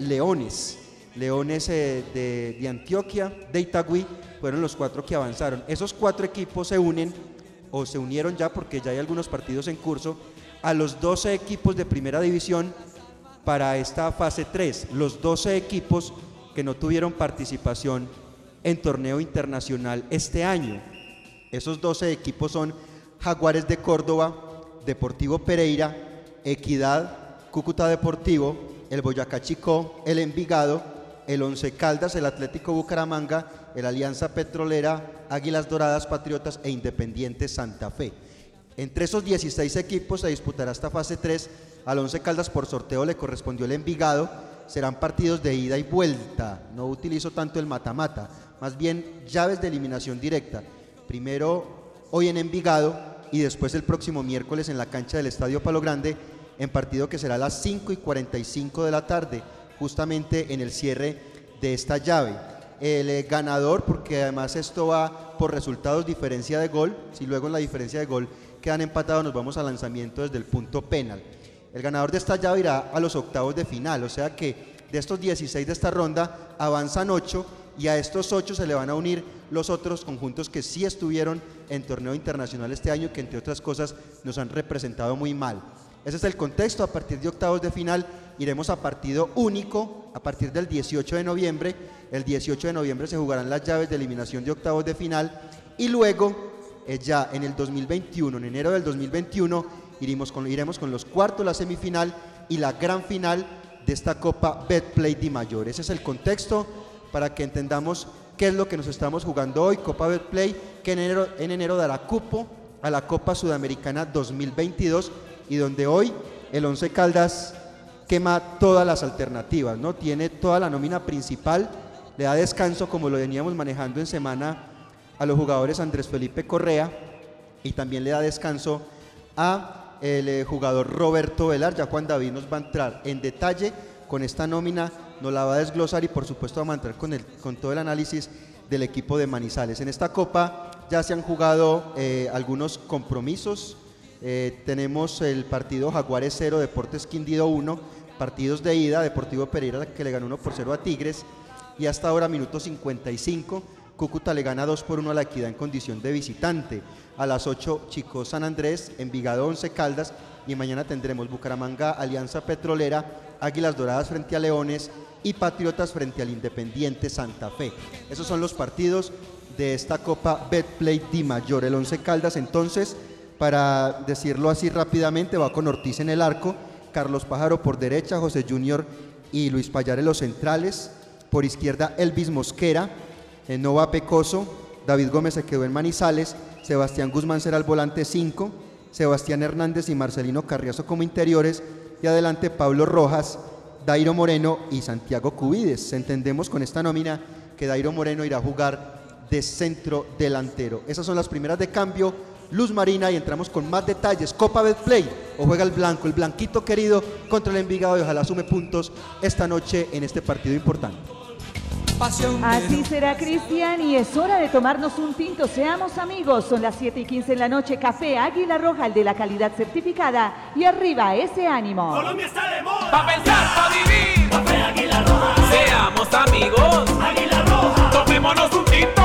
Leones. Leones eh, de, de Antioquia, de Itagüí, fueron los cuatro que avanzaron. Esos cuatro equipos se unen, o se unieron ya porque ya hay algunos partidos en curso, a los 12 equipos de primera división para esta fase 3. Los 12 equipos que no tuvieron participación en torneo internacional este año. Esos 12 equipos son Jaguares de Córdoba, Deportivo Pereira, Equidad, Cúcuta Deportivo, el Boyacá Chicó, el Envigado, el Once Caldas, el Atlético Bucaramanga, el Alianza Petrolera, Águilas Doradas Patriotas e Independiente Santa Fe. Entre esos 16 equipos se disputará esta fase 3. Al Once Caldas por sorteo le correspondió el Envigado. Serán partidos de ida y vuelta. No utilizo tanto el mata-mata, más bien llaves de eliminación directa. Primero hoy en Envigado y después el próximo miércoles en la cancha del Estadio Palo Grande en partido que será a las 5 y 45 de la tarde, justamente en el cierre de esta llave. El eh, ganador, porque además esto va por resultados diferencia de gol, si luego en la diferencia de gol quedan empatados nos vamos al lanzamiento desde el punto penal. El ganador de esta llave irá a los octavos de final, o sea que de estos 16 de esta ronda avanzan 8 y a estos 8 se le van a unir los otros conjuntos que sí estuvieron en torneo internacional este año, que entre otras cosas nos han representado muy mal. Ese es el contexto. A partir de octavos de final iremos a partido único a partir del 18 de noviembre. El 18 de noviembre se jugarán las llaves de eliminación de octavos de final y luego eh, ya en el 2021, en enero del 2021, iremos con, iremos con los cuartos, la semifinal y la gran final de esta Copa Betplay Di Mayor. Ese es el contexto para que entendamos qué es lo que nos estamos jugando hoy, Copa Betplay, que en enero, en enero dará cupo a la Copa Sudamericana 2022 y donde hoy el Once Caldas quema todas las alternativas, ¿no? Tiene toda la nómina principal, le da descanso como lo veníamos manejando en semana a los jugadores Andrés Felipe Correa y también le da descanso a el eh, jugador Roberto Velar, ya Juan David nos va a entrar en detalle con esta nómina, nos la va a desglosar y por supuesto vamos a entrar con, el, con todo el análisis del equipo de Manizales. En esta copa ya se han jugado eh, algunos compromisos, eh, tenemos el partido Jaguares 0, Deportes Quindido 1, partidos de ida, Deportivo Pereira que le ganó 1 por 0 a Tigres y hasta ahora minuto 55, Cúcuta le gana 2 por 1 a la Equidad en condición de visitante. A las 8 Chicos San Andrés, Envigado 11 Caldas y mañana tendremos Bucaramanga Alianza Petrolera, Águilas Doradas frente a Leones y Patriotas frente al Independiente Santa Fe. Esos son los partidos de esta Copa Betplay Di Mayor. El 11 Caldas entonces para decirlo así rápidamente, va con Ortiz en el arco, Carlos Pájaro por derecha, José Junior y Luis Payar en los centrales, por izquierda Elvis Mosquera, Nova Pecoso, David Gómez se quedó en Manizales, Sebastián Guzmán será el volante 5, Sebastián Hernández y Marcelino Carriazo como interiores, y adelante Pablo Rojas, Dairo Moreno y Santiago Cubides. Entendemos con esta nómina que Dairo Moreno irá a jugar de centro delantero. Esas son las primeras de cambio luz marina y entramos con más detalles. Copa Betplay o juega el blanco, el blanquito querido contra el Envigado y ojalá sume puntos esta noche en este partido importante. Así será, Cristian, y es hora de tomarnos un tinto. Seamos amigos. Son las 7 y 15 en la noche. Café Águila Roja, el de la calidad certificada. Y arriba, ese ánimo. Colombia está de moda. Pa' pensar, pa' vivir. Café Águila Roja. Seamos amigos. Águila Roja. Tomémonos un tinto.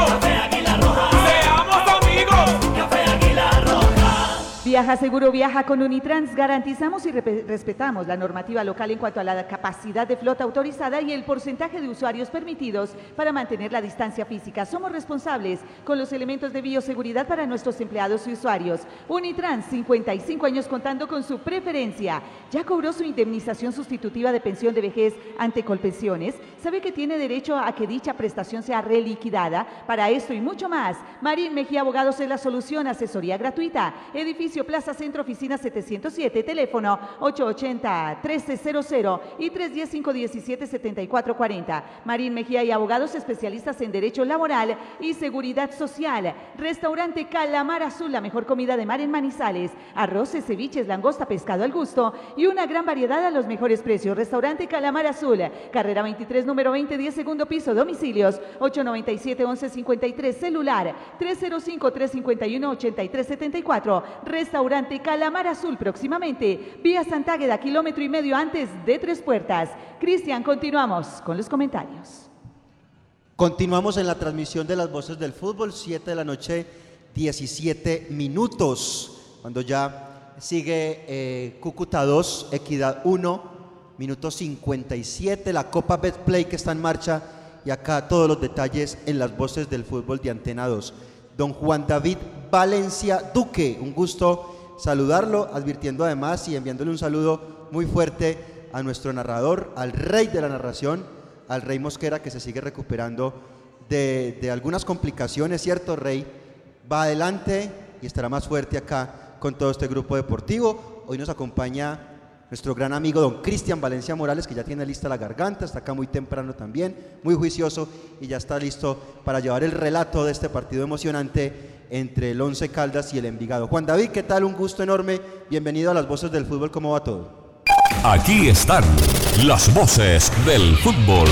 Viaja seguro, viaja con Unitrans. Garantizamos y respetamos la normativa local en cuanto a la capacidad de flota autorizada y el porcentaje de usuarios permitidos para mantener la distancia física. Somos responsables con los elementos de bioseguridad para nuestros empleados y usuarios. Unitrans, 55 años contando con su preferencia. ¿Ya cobró su indemnización sustitutiva de pensión de vejez ante Colpensiones? ¿Sabe que tiene derecho a que dicha prestación sea reliquidada? Para esto y mucho más, Marín Mejía Abogados es la solución. Asesoría gratuita. Edificio Plaza Centro, oficina 707, teléfono 880-1300 y 310-517-7440. Marín Mejía y abogados especialistas en Derecho Laboral y Seguridad Social. Restaurante Calamar Azul, la mejor comida de mar en Manizales. Arroces, ceviches, langosta, pescado al gusto y una gran variedad a los mejores precios. Restaurante Calamar Azul, carrera 23, número 20, 10 segundo piso, domicilios 897-1153, celular 305-351-8374. Restaurante Calamar Azul próximamente. Vía Santágueda, kilómetro y medio antes de Tres Puertas. Cristian, continuamos con los comentarios. Continuamos en la transmisión de las voces del fútbol, 7 de la noche, 17 minutos, cuando ya sigue eh, Cúcuta 2, Equidad 1, minuto 57, la Copa Betplay que está en marcha y acá todos los detalles en las voces del fútbol de Antena 2. Don Juan David Valencia Duque, un gusto saludarlo, advirtiendo además y enviándole un saludo muy fuerte a nuestro narrador, al rey de la narración, al Rey Mosquera que se sigue recuperando de, algunas complicaciones, ¿cierto, Rey? Va adelante y estará más fuerte acá con todo este grupo deportivo. Hoy nos acompaña nuestro gran amigo don Cristian Valencia Morales, que ya tiene lista la garganta, está acá muy temprano también, muy juicioso y ya está listo para llevar el relato de este partido emocionante entre el Once Caldas y el Envigado. Juan David, ¿qué tal? Un gusto enorme. Bienvenido a las voces del fútbol, ¿cómo va todo? Aquí están las voces del fútbol.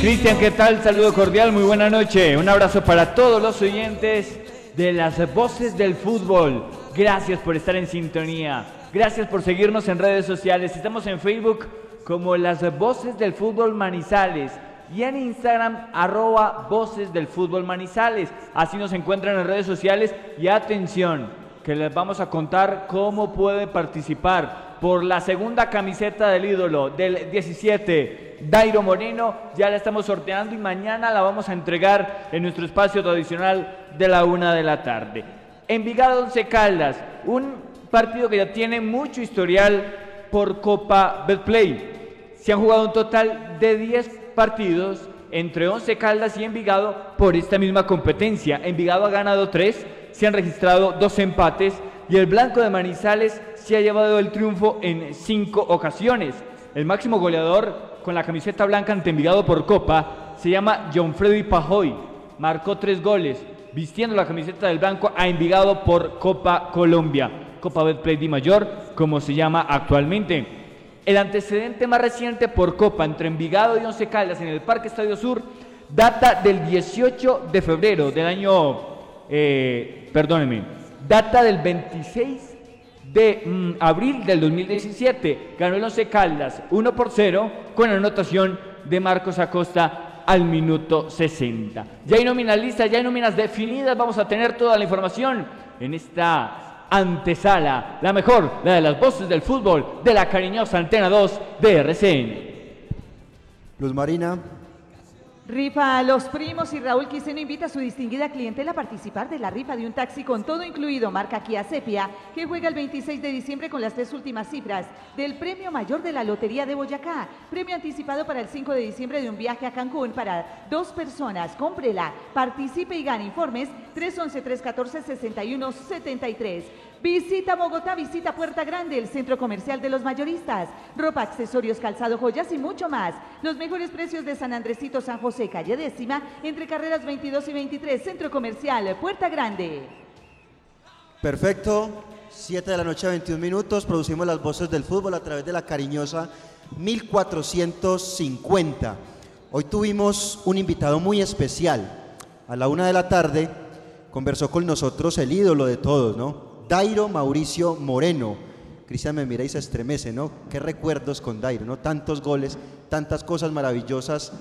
Cristian, ¿qué tal? Saludo cordial, muy buena noche. Un abrazo para todos los oyentes de las voces del fútbol. Gracias por estar en sintonía. Gracias por seguirnos en redes sociales. Estamos en Facebook como las voces del fútbol Manizales y en Instagram arroba voces del fútbol manizales. Así nos encuentran en redes sociales y atención, que les vamos a contar cómo puede participar por la segunda camiseta del ídolo del 17, Dairo Moreno. Ya la estamos sorteando y mañana la vamos a entregar en nuestro espacio tradicional de la una de la tarde. Envigado Once Caldas, un partido que ya tiene mucho historial por Copa Betplay. Se han jugado un total de 10 partidos entre Once Caldas y Envigado por esta misma competencia. Envigado ha ganado tres, se han registrado dos empates y el Blanco de Manizales se ha llevado el triunfo en cinco ocasiones. El máximo goleador con la camiseta blanca ante Envigado por Copa se llama John Freddy Pajoy. Marcó tres goles vistiendo la camiseta del Blanco a Envigado por Copa Colombia. Copa Betplay Di Mayor, como se llama actualmente. El antecedente más reciente por Copa entre Envigado y Once Caldas en el Parque Estadio Sur data del 18 de febrero del año, eh, perdónenme, data del 26 de mm, abril del 2017. Ganó el Once Caldas 1 por 0 con la anotación de Marcos Acosta al minuto 60. Ya hay nóminas listas, ya hay nóminas definidas, vamos a tener toda la información en esta antesala, la mejor, la de las voces del fútbol de la cariñosa Antena 2 de RCN. Luz Marina. Rifa a los primos y Raúl Quiseno invita a su distinguida clientela a participar de la rifa de un taxi con todo incluido, marca Kia Sepia, que juega el 26 de diciembre con las tres últimas cifras del premio mayor de la Lotería de Boyacá. Premio anticipado para el 5 de diciembre de un viaje a Cancún para dos personas. Cómprela, participe y gane. Informes 311-314-6173. Visita Bogotá, visita Puerta Grande, el centro comercial de los mayoristas. Ropa, accesorios, calzado, joyas y mucho más. Los mejores precios de San Andresito, San José, calle décima, entre carreras 22 y 23, centro comercial, Puerta Grande. Perfecto. 7 de la noche a 21 minutos. Producimos las voces del fútbol a través de la cariñosa 1450. Hoy tuvimos un invitado muy especial. A la una de la tarde conversó con nosotros el ídolo de todos, ¿no? Dairo Mauricio Moreno. Cristian me mira y se estremece, ¿no? Qué recuerdos con Dairo, ¿no? Tantos goles, tantas cosas maravillosas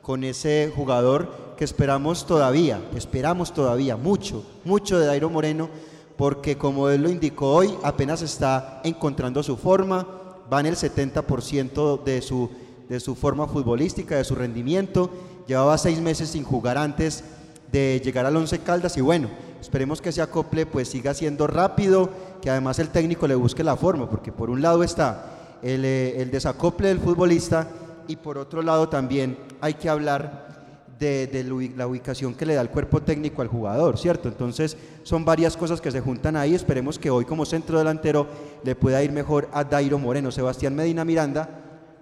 con ese jugador que esperamos todavía, esperamos todavía mucho, mucho de Dairo Moreno, porque como él lo indicó hoy, apenas está encontrando su forma, va en el 70% de su, de su forma futbolística, de su rendimiento, llevaba seis meses sin jugar antes de llegar al Once Caldas y bueno, Esperemos que ese acople pues siga siendo rápido, que además el técnico le busque la forma, porque por un lado está el, eh, desacople del futbolista y por otro lado también hay que hablar de, la ubicación que le da el cuerpo técnico al jugador, ¿cierto? Entonces son varias cosas que se juntan ahí. Esperemos que hoy como centro delantero le pueda ir mejor a Dairo Moreno. Sebastián Medina Miranda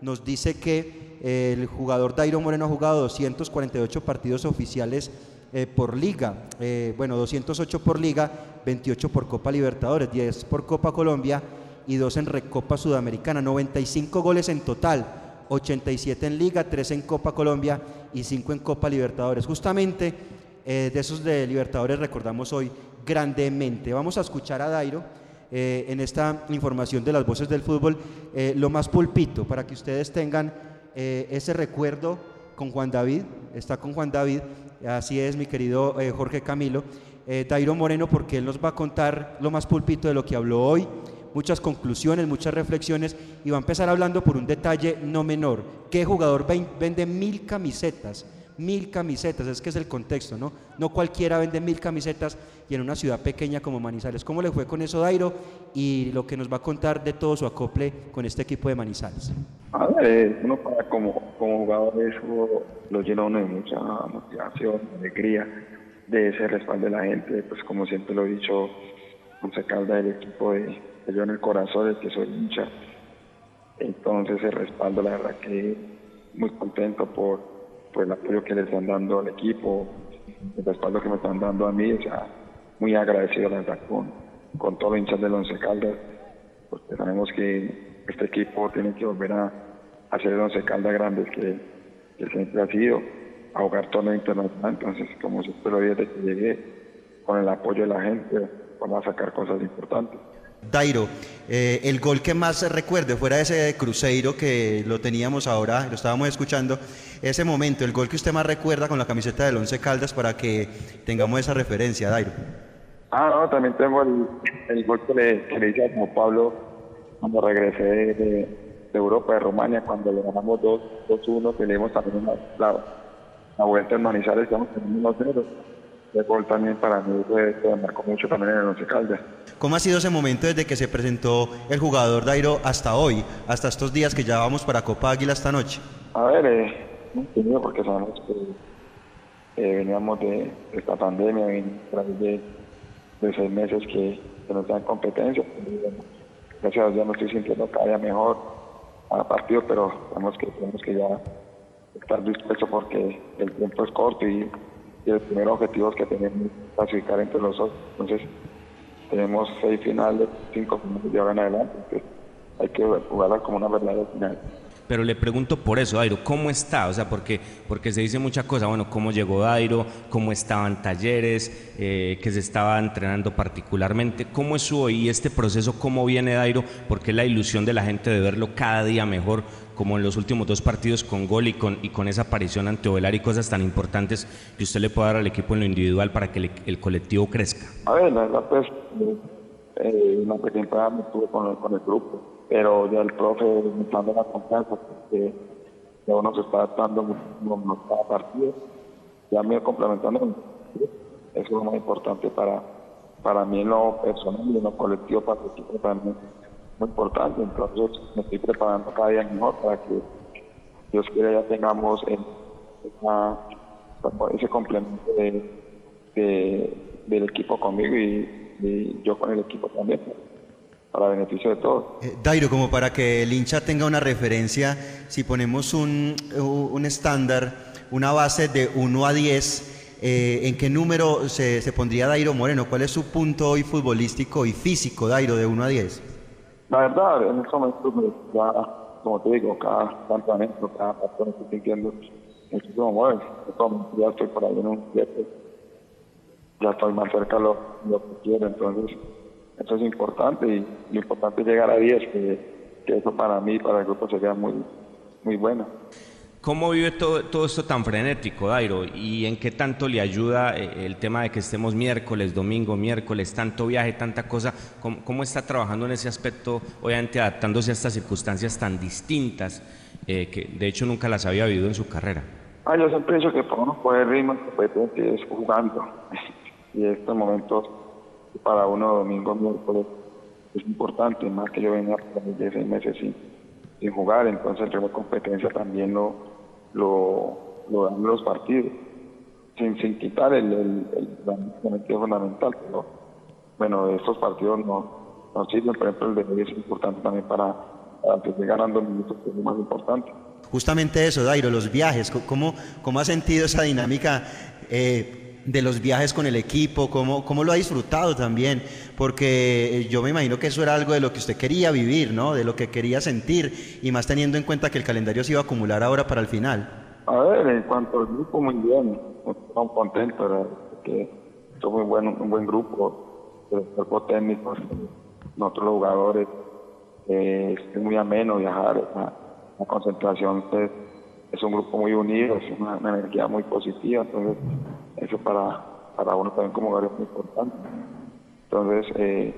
nos dice que el jugador Dairo Moreno ha jugado 248 partidos oficiales eh, por liga, eh, bueno, 208 por liga, 28 por Copa Libertadores, 10 por Copa Colombia y 2 en Recopa Sudamericana, 95 goles en total, 87 en Liga, 3 en Copa Colombia y 5 en Copa Libertadores. Justamente eh, de esos de Libertadores recordamos hoy grandemente. Vamos a escuchar a Dairo en esta información de las voces del fútbol, lo más pulpito, para que ustedes tengan ese recuerdo con Juan David, está con Juan David, así es mi querido Jorge Camilo, Dairo Moreno, porque él nos va a contar lo más pulpito de lo que habló hoy, muchas conclusiones, muchas reflexiones y va a empezar hablando por un detalle no menor. ¿Qué jugador vende mil camisetas? mil camisetas, es que es el contexto, ¿no? No cualquiera vende mil camisetas y en una ciudad pequeña como Manizales. ¿Cómo le fue con eso, Dairo? Y lo que nos va a contar de todo su acople con este equipo de Manizales. A ver, uno para como, como jugador eso lo llena uno de mucha motivación, alegría, de ese respaldo de la gente, pues como siempre lo he dicho, se Calda del equipo de, yo en el corazón, el que soy hincha. Entonces el respaldo, la verdad que muy contento por, por el apoyo que le están dando al equipo, el respaldo que me están dando a mí, o sea, muy agradecido la verdad con, con todos los hinchas del Once Caldas, porque sabemos que este equipo tiene que volver a, hacer el Once Caldas grandes que, siempre ha sido, a jugar torneo internacional, entonces como siempre lo desde que llegué, con el apoyo de la gente, vamos a sacar cosas importantes. Dairo, eh, el gol que más recuerde fuera ese Cruzeiro que lo teníamos ahora, lo estábamos escuchando, ese momento, el gol que usted más recuerda con la camiseta del Once Caldas para que tengamos esa referencia, Dairo. Ah, no, también tengo el, gol que le, hice a Pablo cuando regresé de, Europa, de Rumania, cuando le ganamos 2-1, que le dimos también la, la, vuelta en Manizales, estamos en 1-0 el gol también para mí fue, marcó mucho también en el Once Caldas. ¿Cómo ha sido ese momento desde que se presentó el jugador Dairo hasta hoy, hasta estos días que ya vamos para Copa Águila esta noche? A ver, eh, no porque sabemos que eh, veníamos de, esta pandemia, de, de seis meses que, que nos dan competencia. Gracias a Dios no estoy sintiendo cada día mejor a partido, pero sabemos que tenemos que ya estar dispuestos porque el tiempo es corto y y el primer objetivo es que tenemos clasificar entre los otros. Entonces, tenemos seis finales, cinco finales de ahora adelante. Hay que jugarla como una verdadera final. Pero le pregunto por eso, Dairo, ¿cómo está? O sea, porque, porque se dice mucha cosa, bueno, ¿cómo llegó Dairo? ¿Cómo estaban talleres? Eh, que se estaba entrenando particularmente. ¿Cómo es su hoy este proceso? ¿Cómo viene Dairo? Porque es la ilusión de la gente de verlo cada día mejor como en los últimos dos partidos con gol y con, y con esa aparición ante Ovelar y cosas tan importantes que usted le pueda dar al equipo en lo individual para que el, colectivo crezca? A ver, la verdad, pues, eh, una pretemporada me estuve con, con, el grupo, pero ya el profe me está dando la confianza porque ya uno se está adaptando mucho cada partido, ya me complementando. Eso es lo más importante para, para mí en lo personal y en lo colectivo, para el equipo también muy importante, entonces me estoy preparando cada día mejor para que Dios quiera ya tengamos ese complemento de, del equipo conmigo y, yo con el equipo también para beneficio de todos. Eh, Dairo, como para que el hincha tenga una referencia, si ponemos un, un estándar, una base de 1 a 10, eh, ¿en qué número se, se, pondría Dairo Moreno? ¿Cuál es su punto hoy futbolístico y físico, Dairo, de 1 a 10? La verdad, en este momento, ya, como te digo, cada campamento, cada persona estoy sintiendo muchísimo más. Ya estoy por ahí en un 7, ya estoy más cerca de lo, que quiero, entonces eso es importante y lo importante es llegar a 10, que, que eso para mí, para el grupo sería muy, muy bueno. ¿Cómo vive todo, todo, esto tan frenético, Dairo? ¿Y en qué tanto le ayuda eh, el tema de que estemos miércoles, domingo, miércoles, tanto viaje, tanta cosa? ¿Cómo, está trabajando en ese aspecto, obviamente adaptándose a estas circunstancias tan distintas eh, que de hecho nunca las había vivido en su carrera? Ah, yo siempre pienso que para uno poder ritmo que es jugando. y estos momentos para uno domingo, miércoles es importante, más que yo venía de seis meses sin, sin jugar, entonces el ritmo de competencia también lo lo, lo dan los partidos, sin, sin quitar el, el, el, fundamental, pero bueno, estos partidos no, no sirven, por ejemplo el de hoy es importante también para, para que esté ganando minutos, que es lo más importante. Justamente eso, Dairo, los viajes, ¿cómo, cómo ha sentido esa dinámica? Eh, de los viajes con el equipo, cómo, cómo lo ha disfrutado también, porque eh, yo me imagino que eso era algo de lo que usted quería vivir, ¿no? De lo que quería sentir, y más teniendo en cuenta que el calendario se iba a acumular ahora para el final. A ver, en cuanto al grupo, muy bien, estamos contentos, porque es muy bueno, un buen grupo, el cuerpo técnico, nosotros los jugadores, eh, es muy ameno viajar, la, la concentración pues, es un grupo muy unido, es una, energía muy positiva, entonces eso para, para uno también como jugador es muy importante. Entonces, eh,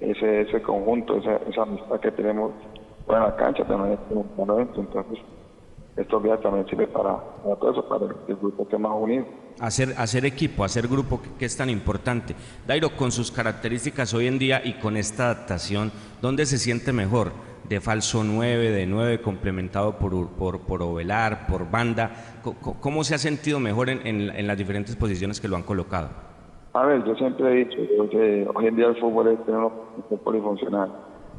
ese, ese conjunto, esa, esa amistad que tenemos en la cancha también es un momento, entonces estos días también sirve para, para todo eso, para el, grupo que más unido. Hacer, hacer equipo, hacer grupo que, que, es tan importante. Dairo, con sus características hoy en día y con esta adaptación, ¿dónde se siente mejor? De falso 9, de 9 complementado por, por, por ovelar, por banda. ¿Cómo, se ha sentido mejor en, en, las diferentes posiciones que lo han colocado? A ver, yo siempre he dicho que hoy en día el fútbol es tener un polifuncional.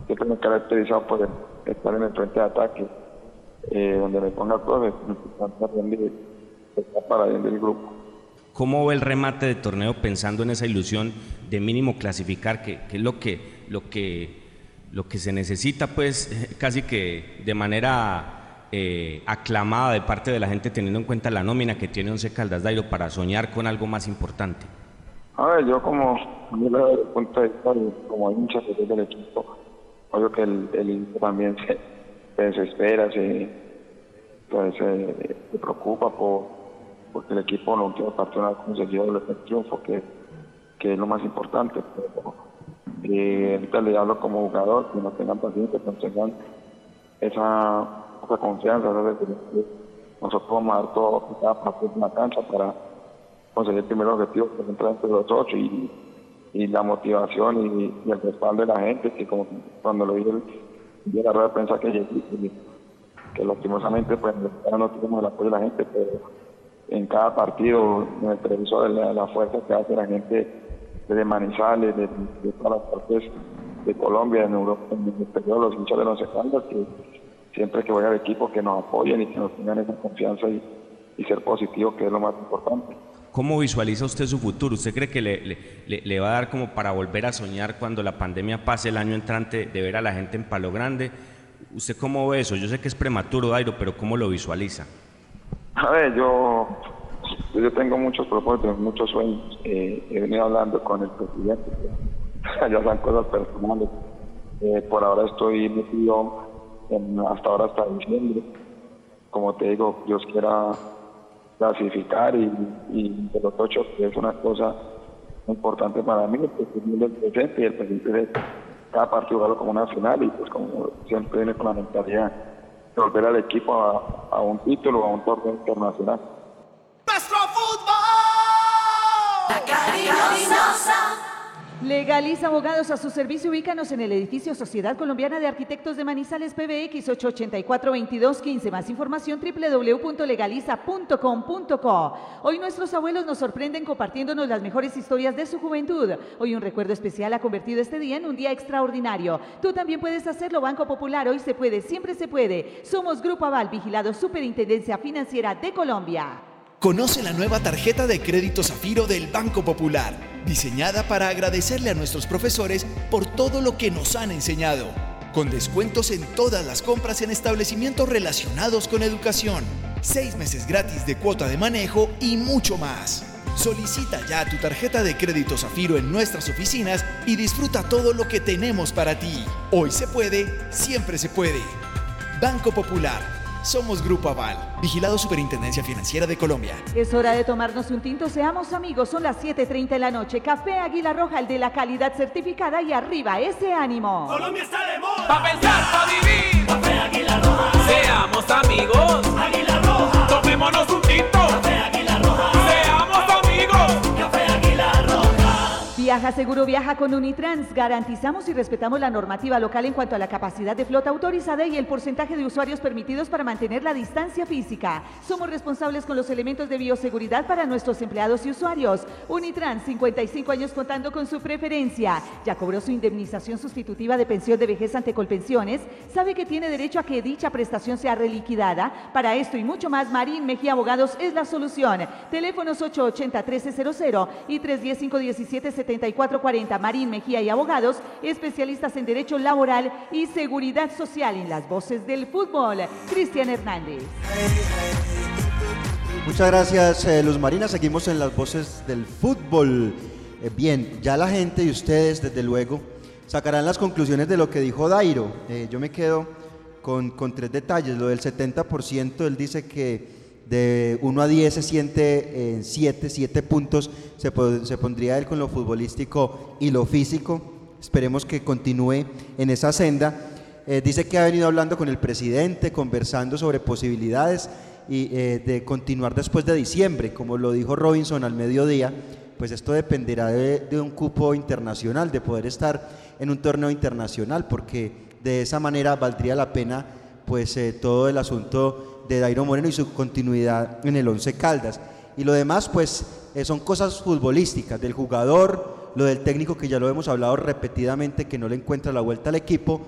Siempre me he caracterizado por estar en el frente de ataque, eh, donde me ponga todo, me para bien del grupo. ¿Cómo ve el remate de torneo pensando en esa ilusión de mínimo clasificar, que, que es lo que, lo que lo que se necesita pues casi que de manera eh, aclamada de parte de la gente teniendo en cuenta la nómina que tiene Once Caldas Dairo para soñar con algo más importante? A ver, yo como desde el punto de vista como hincha del equipo, obvio que el, el también se, desespera, se, pues, se, preocupa por porque el equipo no tiene partido no ha conseguido el triunfo que, que es lo más importante. Pero, y ahorita le hablo como jugador, que no tengan paciencia, que tengan esa, esa confianza, nosotros vamos a dar todo cada partido de la cancha para conseguir el primer objetivo que es entrar entre los ocho y, y la motivación y, el respaldo de la gente, que como cuando lo vi el, la rueda de prensa que llegué, que lastimosamente pues no tenemos el apoyo de la gente, pero en cada partido, en el televisor, la, la fuerza que hace la gente de Manizales, de, todas las partes de Colombia, en Europa, en el exterior, los hinchas de los escándalos, que siempre que voy al equipo que nos apoyen y que nos tengan esa confianza y, ser positivo, que es lo más importante. ¿Cómo visualiza usted su futuro? ¿Usted cree que le, le, le, va a dar como para volver a soñar cuando la pandemia pase el año entrante de ver a la gente en Palo Grande? ¿Usted cómo ve eso? Yo sé que es prematuro, Dairo, pero ¿cómo lo visualiza? A ver, yo yo tengo muchos propósitos, muchos sueños. Eh, he venido hablando con el presidente, ya son cosas personales. Eh, por ahora estoy metido en, hasta ahora hasta diciembre. Como te digo, Dios quiera clasificar y, y de los ocho, que es una cosa importante para mí, el del presente y el presidente de cada partido como una final y pues como siempre viene con la mentalidad de volver al equipo a, a un título, a un torneo internacional. Legaliza Abogados a su servicio. Ubícanos en el edificio Sociedad Colombiana de Arquitectos de Manizales PBX 884-2215. Más información www.legaliza.com.co. Hoy nuestros abuelos nos sorprenden compartiéndonos las mejores historias de su juventud. Hoy un recuerdo especial ha convertido este día en un día extraordinario. Tú también puedes hacerlo, Banco Popular. Hoy se puede, siempre se puede. Somos Grupo Aval, vigilado Superintendencia Financiera de Colombia. Conoce la nueva tarjeta de crédito Zafiro del Banco Popular, diseñada para agradecerle a nuestros profesores por todo lo que nos han enseñado, con descuentos en todas las compras en establecimientos relacionados con educación, seis meses gratis de cuota de manejo y mucho más. Solicita ya tu tarjeta de crédito Zafiro en nuestras oficinas y disfruta todo lo que tenemos para ti. Hoy se puede, siempre se puede. Banco Popular somos Grupo Aval, vigilado Superintendencia Financiera de Colombia. Es hora de tomarnos un tinto, seamos amigos, son las 7.30 de la noche. Café Águila Roja, el de la calidad certificada y arriba ese ánimo. Colombia está de moda. Pa' pensar, pa' vivir. Café Águila Roja. Seamos amigos. Águila Roja. Tomémonos un tinto. Café Águila Viaja seguro, viaja con Unitrans. Garantizamos y respetamos la normativa local en cuanto a la capacidad de flota autorizada y el porcentaje de usuarios permitidos para mantener la distancia física. Somos responsables con los elementos de bioseguridad para nuestros empleados y usuarios. Unitrans, 55 años contando con su preferencia. Ya cobró su indemnización sustitutiva de pensión de vejez ante Colpensiones. Sabe que tiene derecho a que dicha prestación sea reliquidada. Para esto y mucho más, Marín Mejía Abogados es la solución. Teléfonos 880-1300 y 310-517 7440 Marín Mejía y Abogados, especialistas en Derecho Laboral y Seguridad Social en las voces del fútbol. Cristian Hernández. Muchas gracias, eh, Luz Marina. Seguimos en las voces del fútbol. Eh, bien, ya la gente y ustedes, desde luego, sacarán las conclusiones de lo que dijo Dairo. Eh, yo me quedo con, con tres detalles. Lo del 70%, él dice que de 1 a 10 se siente en 7, 7 puntos, se, se, pondría él con lo futbolístico y lo físico. Esperemos que continúe en esa senda. Eh, dice que ha venido hablando con el presidente, conversando sobre posibilidades y, eh, de continuar después de diciembre, como lo dijo Robinson al mediodía, pues esto dependerá de, de un cupo internacional, de poder estar en un torneo internacional, porque de esa manera valdría la pena pues eh, todo el asunto de Dairo Moreno y su continuidad en el Once Caldas. Y lo demás, pues, eh, son cosas futbolísticas del jugador, lo del técnico que ya lo hemos hablado repetidamente, que no le encuentra la vuelta al equipo,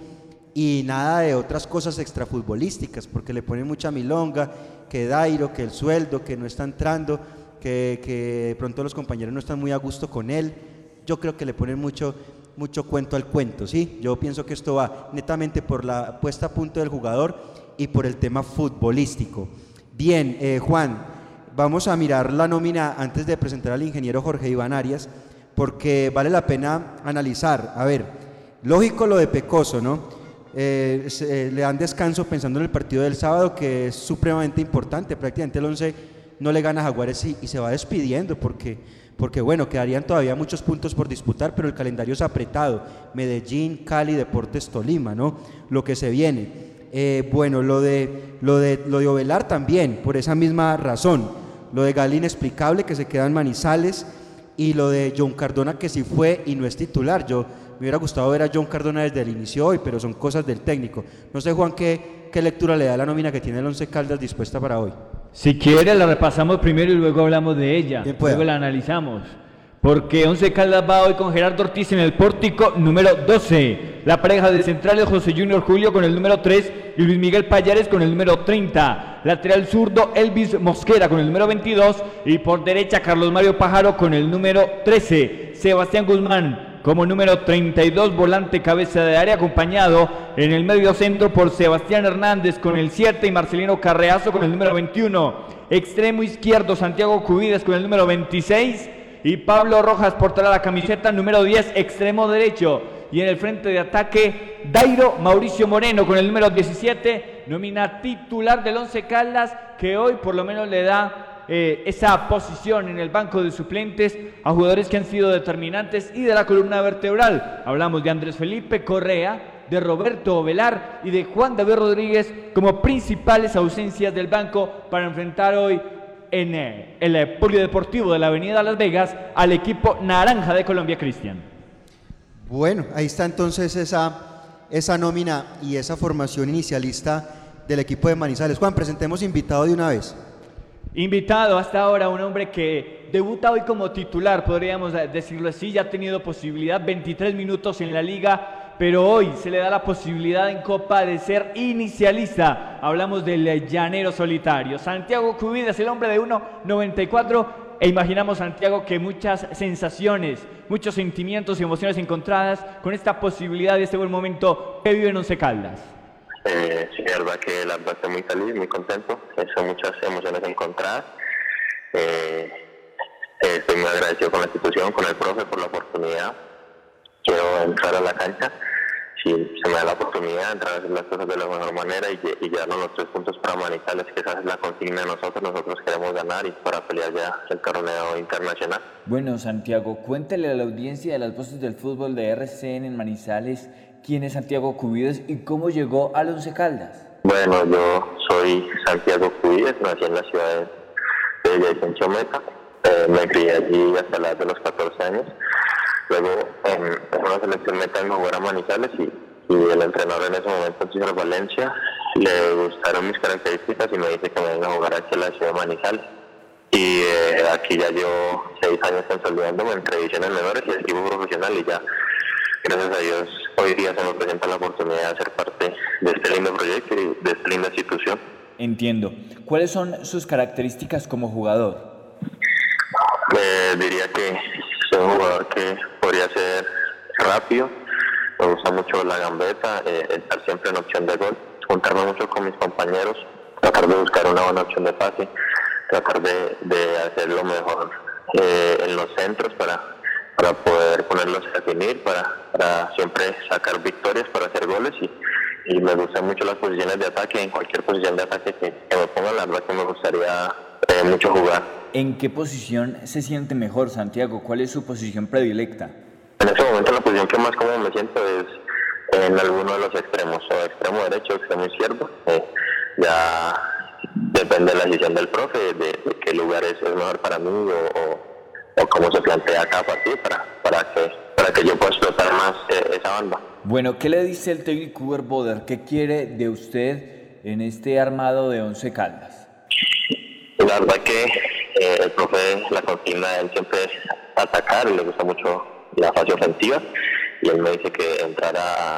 y nada de otras cosas extrafutbolísticas, porque le ponen mucha milonga, que Dairo, que el sueldo, que no está entrando, que, que pronto los compañeros no están muy a gusto con él. Yo creo que le ponen mucho, mucho cuento al cuento, ¿sí? Yo pienso que esto va netamente por la puesta a punto del jugador y por el tema futbolístico. Bien, eh, Juan, vamos a mirar la nómina antes de presentar al ingeniero Jorge Iván Arias, porque vale la pena analizar. A ver, lógico lo de Pecoso, ¿no? Eh, eh, le dan descanso pensando en el partido del sábado, que es supremamente importante. Prácticamente el 11 no le gana a Jaguares y, y, se va despidiendo, porque, porque bueno, quedarían todavía muchos puntos por disputar, pero el calendario es apretado. Medellín, Cali, Deportes Tolima, ¿no? Lo que se viene. Eh, bueno, lo de, lo, de, lo de Ovelar también, por esa misma razón. Lo de Gal inexplicable que se queda en Manizales y lo de John Cardona que sí fue y no es titular. Yo me hubiera gustado ver a John Cardona desde el inicio hoy, pero son cosas del técnico. No sé, Juan, qué, qué lectura le da la nómina que tiene el Once Caldas dispuesta para hoy. Si quiere, la repasamos primero y luego hablamos de ella. Luego la analizamos. Porque Once Caldas va hoy con Gerardo Ortiz en el pórtico número 12. La pareja de centrales José Junior Julio con el número 3 y Luis Miguel Payares con el número 30. Lateral zurdo Elvis Mosquera con el número 22 y por derecha Carlos Mario Pájaro con el número 13. Sebastián Guzmán como número 32 volante cabeza de área acompañado en el medio centro por Sebastián Hernández con el 7 y Marcelino Carreazo con el número 21. Extremo izquierdo Santiago Cubides con el número 26 y Pablo Rojas portará la camiseta número 10, extremo derecho. Y en el frente de ataque, Dairo Mauricio Moreno con el número 17, nómina titular del Once Caldas, que hoy por lo menos le da eh, esa posición en el banco de suplentes a jugadores que han sido determinantes y de la columna vertebral. Hablamos de Andrés Felipe Correa, de Roberto Velar y de Juan David Rodríguez como principales ausencias del banco para enfrentar hoy en el Polideportivo de la Avenida Las Vegas al equipo Naranja de Colombia Cristian. Bueno, ahí está entonces esa, esa nómina y esa formación inicialista del equipo de Manizales. Juan, presentemos invitado de una vez. Invitado hasta ahora un hombre que debuta hoy como titular, podríamos decirlo así, ya ha tenido posibilidad 23 minutos en la liga pero hoy se le da la posibilidad en Copa de ser inicialista. Hablamos del llanero solitario. Santiago Cubidas, el hombre de 1.94. E imaginamos, Santiago, que muchas sensaciones, muchos sentimientos y emociones encontradas con esta posibilidad y este buen momento que vive en Once Caldas. Eh, sí, es verdad que la verdad muy feliz, muy contento. Son muchas emociones encontradas. Eh, estoy muy agradecido con la institución, con el profe por la oportunidad. Quiero entrar a la cancha si se me da la oportunidad, entrar a hacer las cosas de la mejor manera y, y llevarnos los tres puntos para Manizales, que esa es la consigna de nosotros. Nosotros queremos ganar y para pelear ya el torneo internacional. Bueno, Santiago, cuéntale a la audiencia de las voces del fútbol de RCN en Manizales quién es Santiago Cubides y cómo llegó al Once Caldas. Bueno, yo soy Santiago Cubides, nací en la ciudad de, de Chometa. Eh, me crié allí hasta la edad de los 14 años. Luego en, en una selección me tengo jugar a Manizales y, y el entrenador en ese momento, el señor Valencia, le gustaron mis características y me dice que me venga a jugar aquí a la ciudad de Manizales. Y eh, aquí ya llevo seis años consolidándome entre divisiones menores y equipo profesional y ya, gracias a Dios, hoy día se me presenta la oportunidad de ser parte de este lindo proyecto y de esta linda institución. Entiendo. ¿Cuáles son sus características como jugador? Eh, diría que un jugador que podría ser rápido, me gusta mucho la gambeta, eh, estar siempre en opción de gol, juntarme mucho con mis compañeros, tratar de buscar una buena opción de pase, tratar de, de hacer lo mejor eh, en los centros para, para poder ponerlos a definir, para, para siempre sacar victorias, para hacer goles y, me gustan mucho las posiciones de ataque, en cualquier posición de ataque que, que me pongan, la verdad que me gustaría eh, mucho jugar. ¿En qué posición se siente mejor, Santiago? ¿Cuál es su posición predilecta? En este momento la posición que más cómodo me siento es en alguno de los extremos, o extremo derecho o extremo izquierdo. Eh, ya depende de la decisión del profe, de, de qué lugar es, mejor para mí o, o, o cómo se plantea cada partido para, para, que, para que yo pueda explotar más eh, esa banda. Bueno, ¿qué le dice el técnico Uber Boder? ¿Qué quiere de usted en este armado de Once Caldas? La verdad que eh, el profe, la consigna él siempre es atacar y le gusta mucho la fase ofensiva y él me dice que entrar a,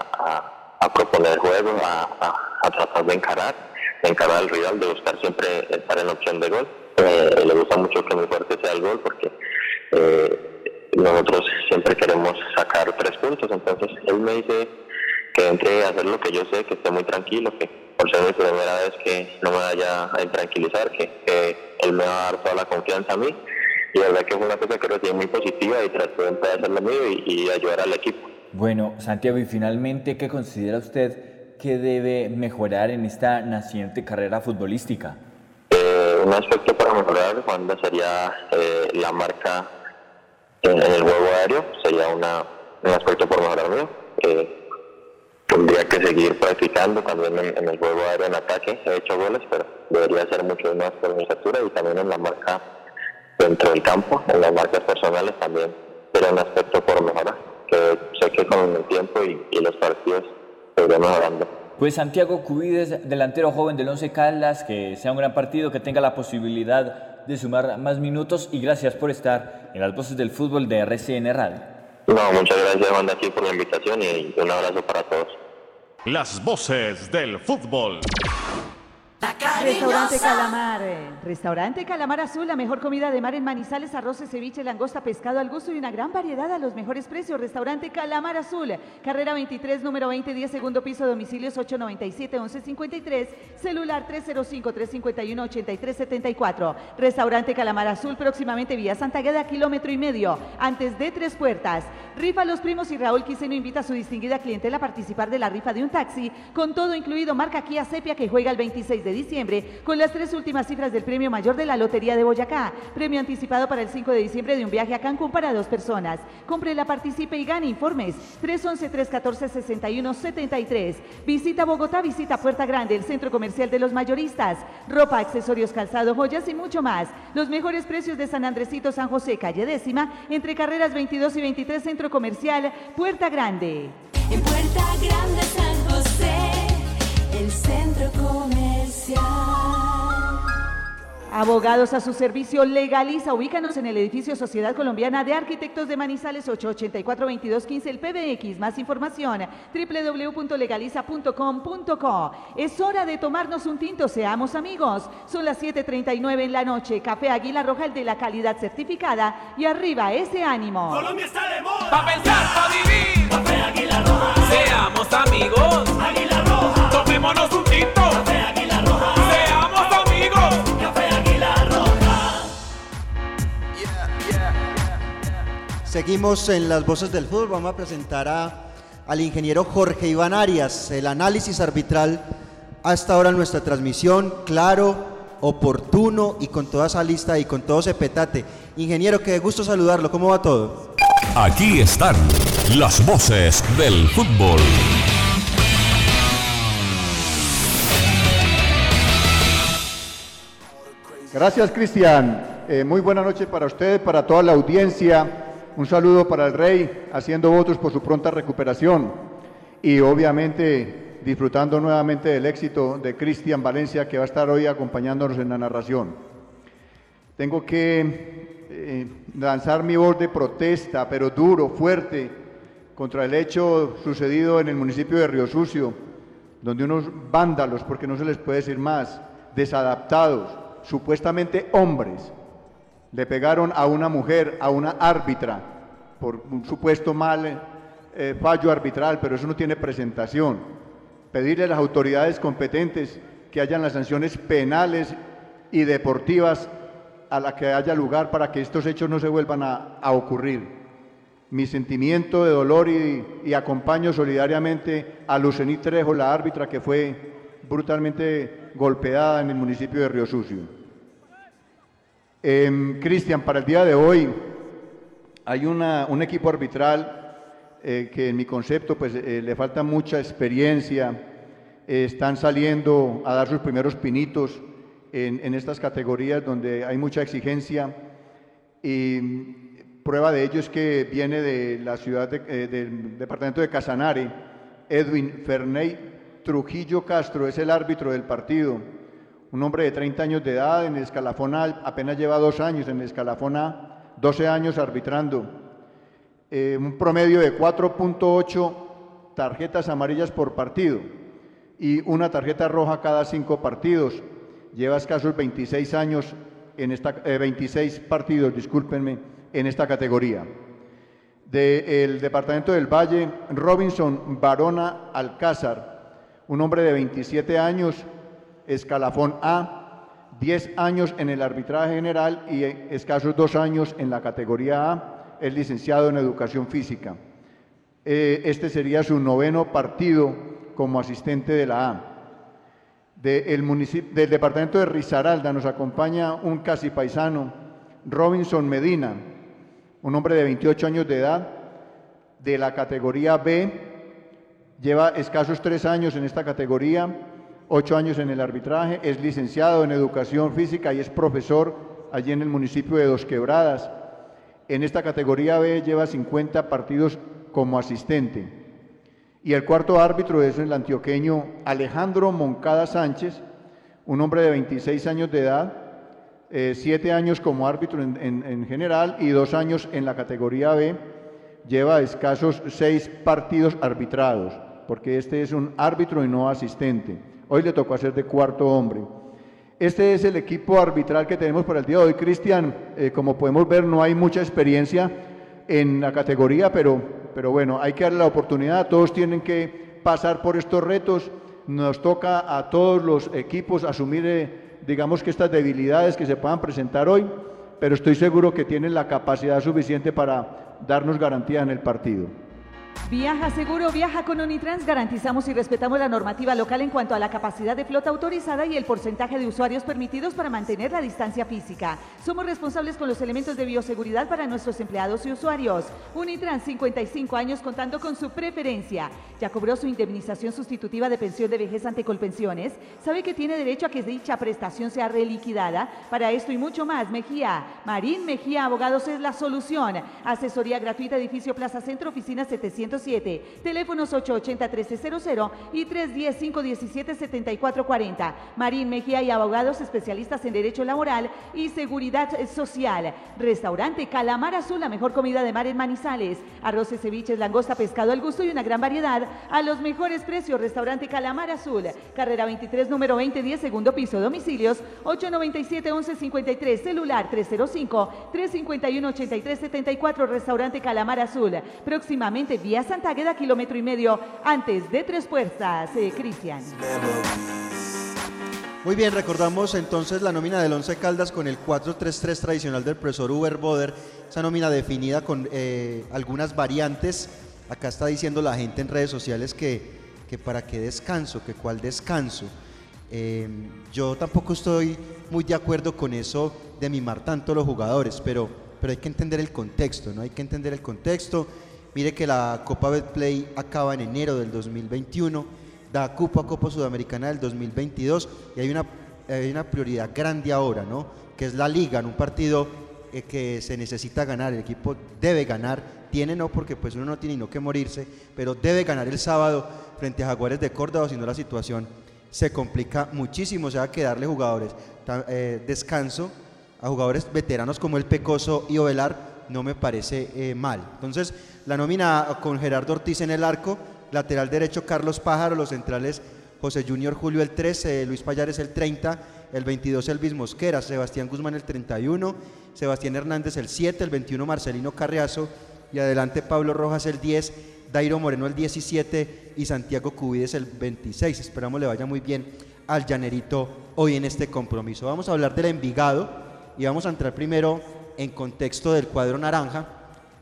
a, proponer juego, a, a, a, tratar de encarar, de encarar al rival, de buscar siempre estar en opción de gol. Eh, le gusta mucho que mi fuerte sea el gol porque eh, nosotros siempre queremos sacar tres puntos, entonces él me dice que entre a hacer lo que yo sé, que esté muy tranquilo, que por ser mi primera vez que no me vaya a intranquilizar, que, que él me va a dar toda la confianza a mí y la verdad que fue una cosa que recibí muy positiva y traté de hacer lo mío y, y, ayudar al equipo. Bueno, Santiago, y finalmente, ¿qué considera usted que debe mejorar en esta naciente carrera futbolística? Eh, un aspecto para mejorar, Juanda, sería eh, la marca en, el juego aéreo, sería una, un aspecto por mejorar mío. Eh, tendría que seguir practicando también en, el juego aéreo en ataque, he hecho goles, pero debería ser mucho más por mi estatura y también en la marca dentro del campo, en las marcas personales también era un aspecto por mejorar, que sé que con el tiempo y, los partidos se irá mejorando. Pues Santiago Cubides, delantero joven del Once Caldas, que sea un gran partido, que tenga la posibilidad de sumar más minutos y gracias por estar en las voces del fútbol de RCN Radio. No, muchas gracias Juan aquí por la invitación y un abrazo para todos. Las voces del fútbol. Restaurante Calamar. Restaurante Calamar Azul, la mejor comida de mar en Manizales, arroces, ceviche, langosta, pescado al gusto y una gran variedad a los mejores precios. Restaurante Calamar Azul, carrera 23, número 20, 10, segundo piso, domicilios 897-1153, celular 305-351-8374. Restaurante Calamar Azul, próximamente vía Santa Gueda, kilómetro y medio, antes de Tres Puertas. Rifa Los Primos y Raúl Quiseno invita a su distinguida clientela a participar de la rifa de un taxi, con todo incluido marca Kia Sepia que juega el 26 de diciembre con las tres últimas cifras del premio mayor de la Lotería de Boyacá. Premio anticipado para el 5 de diciembre de un viaje a Cancún para dos personas. Cómprela, participe y gane informes. 311-314-6173. Visita Bogotá, visita Puerta Grande, el centro comercial de los mayoristas. Ropa, accesorios, calzado, joyas y mucho más. Los mejores precios de San Andresito, San José, calle décima, entre carreras 22 y 23, centro comercial Puerta Grande. En Puerta Grande, San José, el centro comercial. Abogados a su servicio legaliza. Ubícanos en el edificio Sociedad Colombiana de Arquitectos de Manizales 884-2215, el PBX. Más información www.legaliza.com.co. Es hora de tomarnos un tinto, seamos amigos. Son las 7:39 en la noche. Café Águila Roja, el de la calidad certificada. Y arriba ese ánimo. Colombia está de moda. Pa' pensar, pa' vivir. Café Águila Roja. Seamos amigos. Águila Roja. Tomémonos un tinto. Café Águila Seguimos en las voces del fútbol. Vamos a presentar a, al ingeniero Jorge Iván Arias. El análisis arbitral hasta ahora en nuestra transmisión, claro, oportuno y con toda esa lista y con todo ese petate. Ingeniero, qué gusto saludarlo. ¿Cómo va todo? Aquí están las voces del fútbol. Gracias, Cristian. Eh, muy buena noche para usted, para toda la audiencia un saludo para el Rey, haciendo votos por su pronta recuperación y obviamente disfrutando nuevamente del éxito de Cristian Valencia que va a estar hoy acompañándonos en la narración. Tengo que eh, lanzar mi voz de protesta, pero duro, fuerte, contra el hecho sucedido en el municipio de Río Sucio, donde unos vándalos, porque no se les puede decir más, desadaptados, supuestamente hombres, le pegaron a una mujer, a una árbitra, por un supuesto mal eh, fallo arbitral, pero eso no tiene presentación. Pedirle a las autoridades competentes que hayan las sanciones penales y deportivas a la que haya lugar para que estos hechos no se vuelvan a, ocurrir. Mi sentimiento de dolor y, y acompaño solidariamente a Lucení Trejo, la árbitra que fue brutalmente golpeada en el municipio de Río Sucio. Em, Cristian, para el día de hoy hay una- un equipo arbitral eh, que en mi concepto pues, eh, le falta mucha experiencia, eh, están saliendo a dar sus primeros pinitos en, estas categorías donde hay mucha exigencia. Y prueba de ello es que viene de la ciudad de- eh, del departamento de Casanare, Edwin Ferney Trujillo Castro es el árbitro del partido, un hombre de 30 años de edad en el escalafón apenas lleva dos años en el escalafón A, 12 años arbitrando, Eh, un promedio de 4.8 tarjetas amarillas por partido y una tarjeta roja cada cinco partidos. Lleva escasos 26 años en esta, eh, 26 partidos, discúlpenme, en esta categoría. Del departamento del Valle, Robinson Barona Alcázar, un hombre de 27 años, escalafón A, 10 años en el arbitraje general y escasos dos años en la categoría A, es licenciado en educación física. Eh, este sería su noveno partido como asistente de la A. Del departamento de Risaralda nos acompaña un casi paisano, Robinson Medina, un hombre de 28 años de edad, de la categoría B, lleva escasos tres años en esta categoría, ocho años en el arbitraje, es licenciado en educación física y es profesor allí en el municipio de Dos Quebradas. En esta categoría B lleva 50 partidos como asistente. Y el cuarto árbitro es el antioqueño Alejandro Moncada Sánchez, un hombre de 26 años de edad, eh, siete años como árbitro en, en- en general y dos años en la categoría B. Lleva escasos seis partidos arbitrados, porque este es un árbitro y no asistente. Hoy le tocó hacer de cuarto hombre. Este es el equipo arbitral que tenemos para el día de hoy. Cristian, eh, como podemos ver, no hay mucha experiencia en la categoría, pero, pero bueno, hay que darle la oportunidad. Todos tienen que pasar por estos retos. Nos toca a todos los equipos asumir, eh, digamos que estas debilidades que se puedan presentar hoy, pero estoy seguro que tienen la capacidad suficiente para darnos garantía en el partido. Viaja seguro, viaja con Unitrans. Garantizamos y respetamos la normativa local en cuanto a la capacidad de flota autorizada y el porcentaje de usuarios permitidos para mantener la distancia física. Somos responsables con los elementos de bioseguridad para nuestros empleados y usuarios. Unitrans, 55 años contando con su preferencia. Ya cobró su indemnización sustitutiva de pensión de vejez ante Colpensiones. Sabe que tiene derecho a que dicha prestación sea reliquidada. Para esto y mucho más, Mejía, Marín Mejía Abogados es la solución. Asesoría gratuita, edificio Plaza Centro, oficina 707. Teléfonos 880-1300 y 310-517-7440. Marín Mejía y abogados especialistas en Derecho Laboral y Seguridad Social. Restaurante Calamar Azul, la mejor comida de mar en Manizales. Arroces, ceviches, langosta, pescado al gusto y una gran variedad a los mejores precios. Restaurante Calamar Azul. Carrera 23, número 2010, segundo piso. Domicilios 897-1153. Celular 305-351-8374. Restaurante Calamar Azul. Próximamente vía Santa Agueda, kilómetro y medio antes de Tres Puertas. Eh, Cristian. Muy bien, recordamos entonces la nómina del Once Caldas con el 4-3-3 tradicional del profesor Uber Boder, esa nómina definida con eh, algunas variantes. Acá está diciendo la gente en redes sociales que, que para qué descanso, que cuál descanso. Eh, yo tampoco estoy muy de acuerdo con eso de mimar tanto los jugadores, pero, pero hay que entender el contexto, ¿no? Hay que entender el contexto. Mire que la Copa Betplay acaba en enero del 2021 da cupo a Copa Sudamericana del 2022 y hay una, hay una prioridad grande ahora, ¿no? Que es la liga, en un partido eh, que se necesita ganar, el equipo debe ganar, tiene no porque pues uno no tiene no que morirse, pero debe ganar el sábado frente a Jaguares de Córdoba, si no la situación se complica muchísimo, o sea que darle jugadores eh, descanso a jugadores veteranos como el Pecoso y Ovelar no me parece eh, mal. Entonces, la nómina con Gerardo Ortiz en el arco, lateral derecho Carlos Pájaro, los centrales José Junior Julio el 13, Luis Payares el 30, el 22 Elvis Mosquera, Sebastián Guzmán el 31, Sebastián Hernández el 7, el 21 Marcelino Carriazo y adelante Pablo Rojas el 10, Dairo Moreno el 17 y Santiago Cubides el 26. Esperamos le vaya muy bien al Llanerito hoy en este compromiso. Vamos a hablar del Envigado y vamos a entrar primero en contexto del cuadro naranja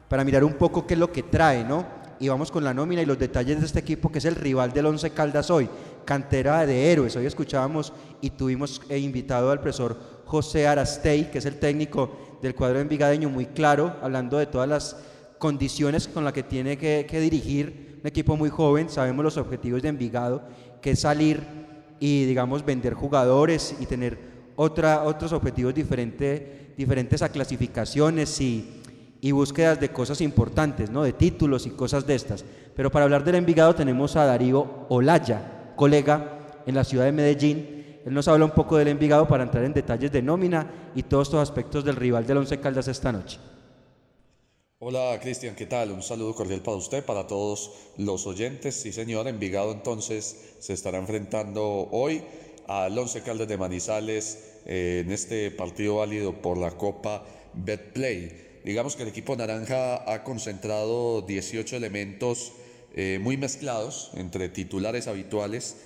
para mirar un poco qué es lo que trae, ¿no? Y vamos con la nómina y los detalles de este equipo que es el rival del Once Caldas hoy, cantera de héroes. Hoy escuchábamos y tuvimos eh, invitado al profesor José Arastey, que es el técnico del cuadro envigadeño, muy claro, hablando de todas las condiciones con las que tiene que, que dirigir un equipo muy joven. Sabemos los objetivos de Envigado, que es salir y, digamos, vender jugadores y tener otra, otros objetivos diferentes, diferentes a clasificaciones y, y búsquedas de cosas importantes, ¿no? de títulos y cosas de estas. Pero para hablar del Envigado tenemos a Darío Olaya, colega en la ciudad de Medellín. Él nos habla un poco del Envigado para entrar en detalles de nómina y todos estos aspectos del rival del Once Caldas esta noche. Hola Cristian, ¿qué tal? Un saludo cordial para usted, para todos los oyentes. Sí, señor, Envigado entonces se estará enfrentando hoy al Once Caldas de Manizales eh, en este partido válido por la Copa Betplay. Digamos que el equipo naranja ha concentrado 18 elementos eh, muy mezclados entre titulares habituales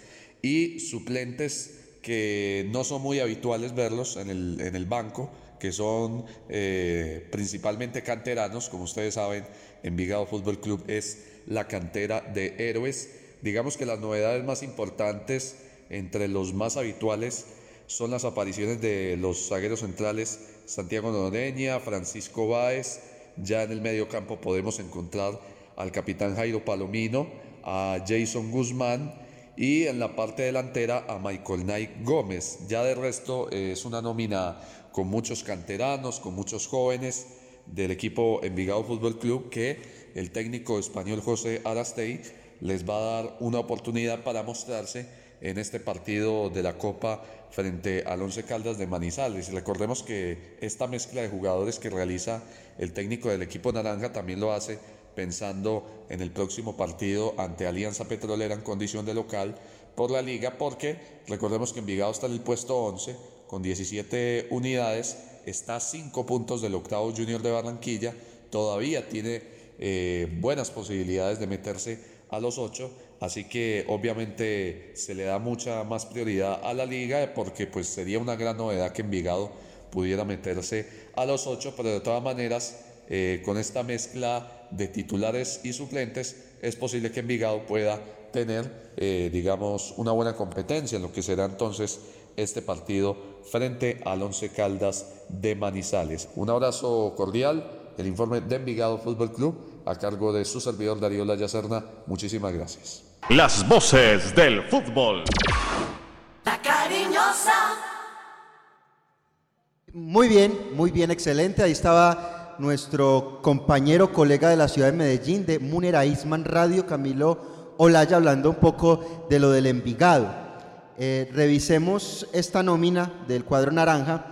y suplentes que no son muy habituales verlos en el, en el banco, que son eh, principalmente canteranos, como ustedes saben, Envigado Fútbol Club es la cantera de héroes. Digamos que las novedades más importantes entre los más habituales son las apariciones de los zagueros centrales Santiago Noreña, Francisco Báez, ya en el medio campo podemos encontrar al capitán Jairo Palomino, a Jason Guzmán y en la parte delantera a Michael Knight Gómez. Ya de resto es una nómina con muchos canteranos, con muchos jóvenes del equipo Envigado Fútbol Club que el técnico español José Arastey les va a dar una oportunidad para mostrarse en este partido de la Copa frente al Once Caldas de Manizales. Recordemos que esta mezcla de jugadores que realiza el técnico del equipo naranja también lo hace pensando en el próximo partido ante Alianza Petrolera en condición de local por la liga, porque recordemos que Envigado está en el puesto 11 con 17 unidades, está a 5 puntos del octavo Junior de Barranquilla, todavía tiene eh, buenas posibilidades de meterse a los 8, así que obviamente se le da mucha más prioridad a la liga porque pues sería una gran novedad que Envigado pudiera meterse a los 8, pero de todas maneras eh, con esta mezcla de titulares y suplentes es posible que Envigado pueda tener eh, digamos una buena competencia en lo que será entonces este partido frente al Once Caldas de Manizales. Un abrazo cordial, el informe de Envigado Fútbol Club a cargo de su servidor Darío Laya Serna. Muchísimas gracias. Las voces del fútbol. La cariñosa. Muy bien, muy bien, excelente. Ahí estaba nuestro compañero, colega de la ciudad de Medellín, de Munera Isman Radio, Camilo Olaya, hablando un poco de lo del Envigado. Eh, revisemos esta nómina del cuadro naranja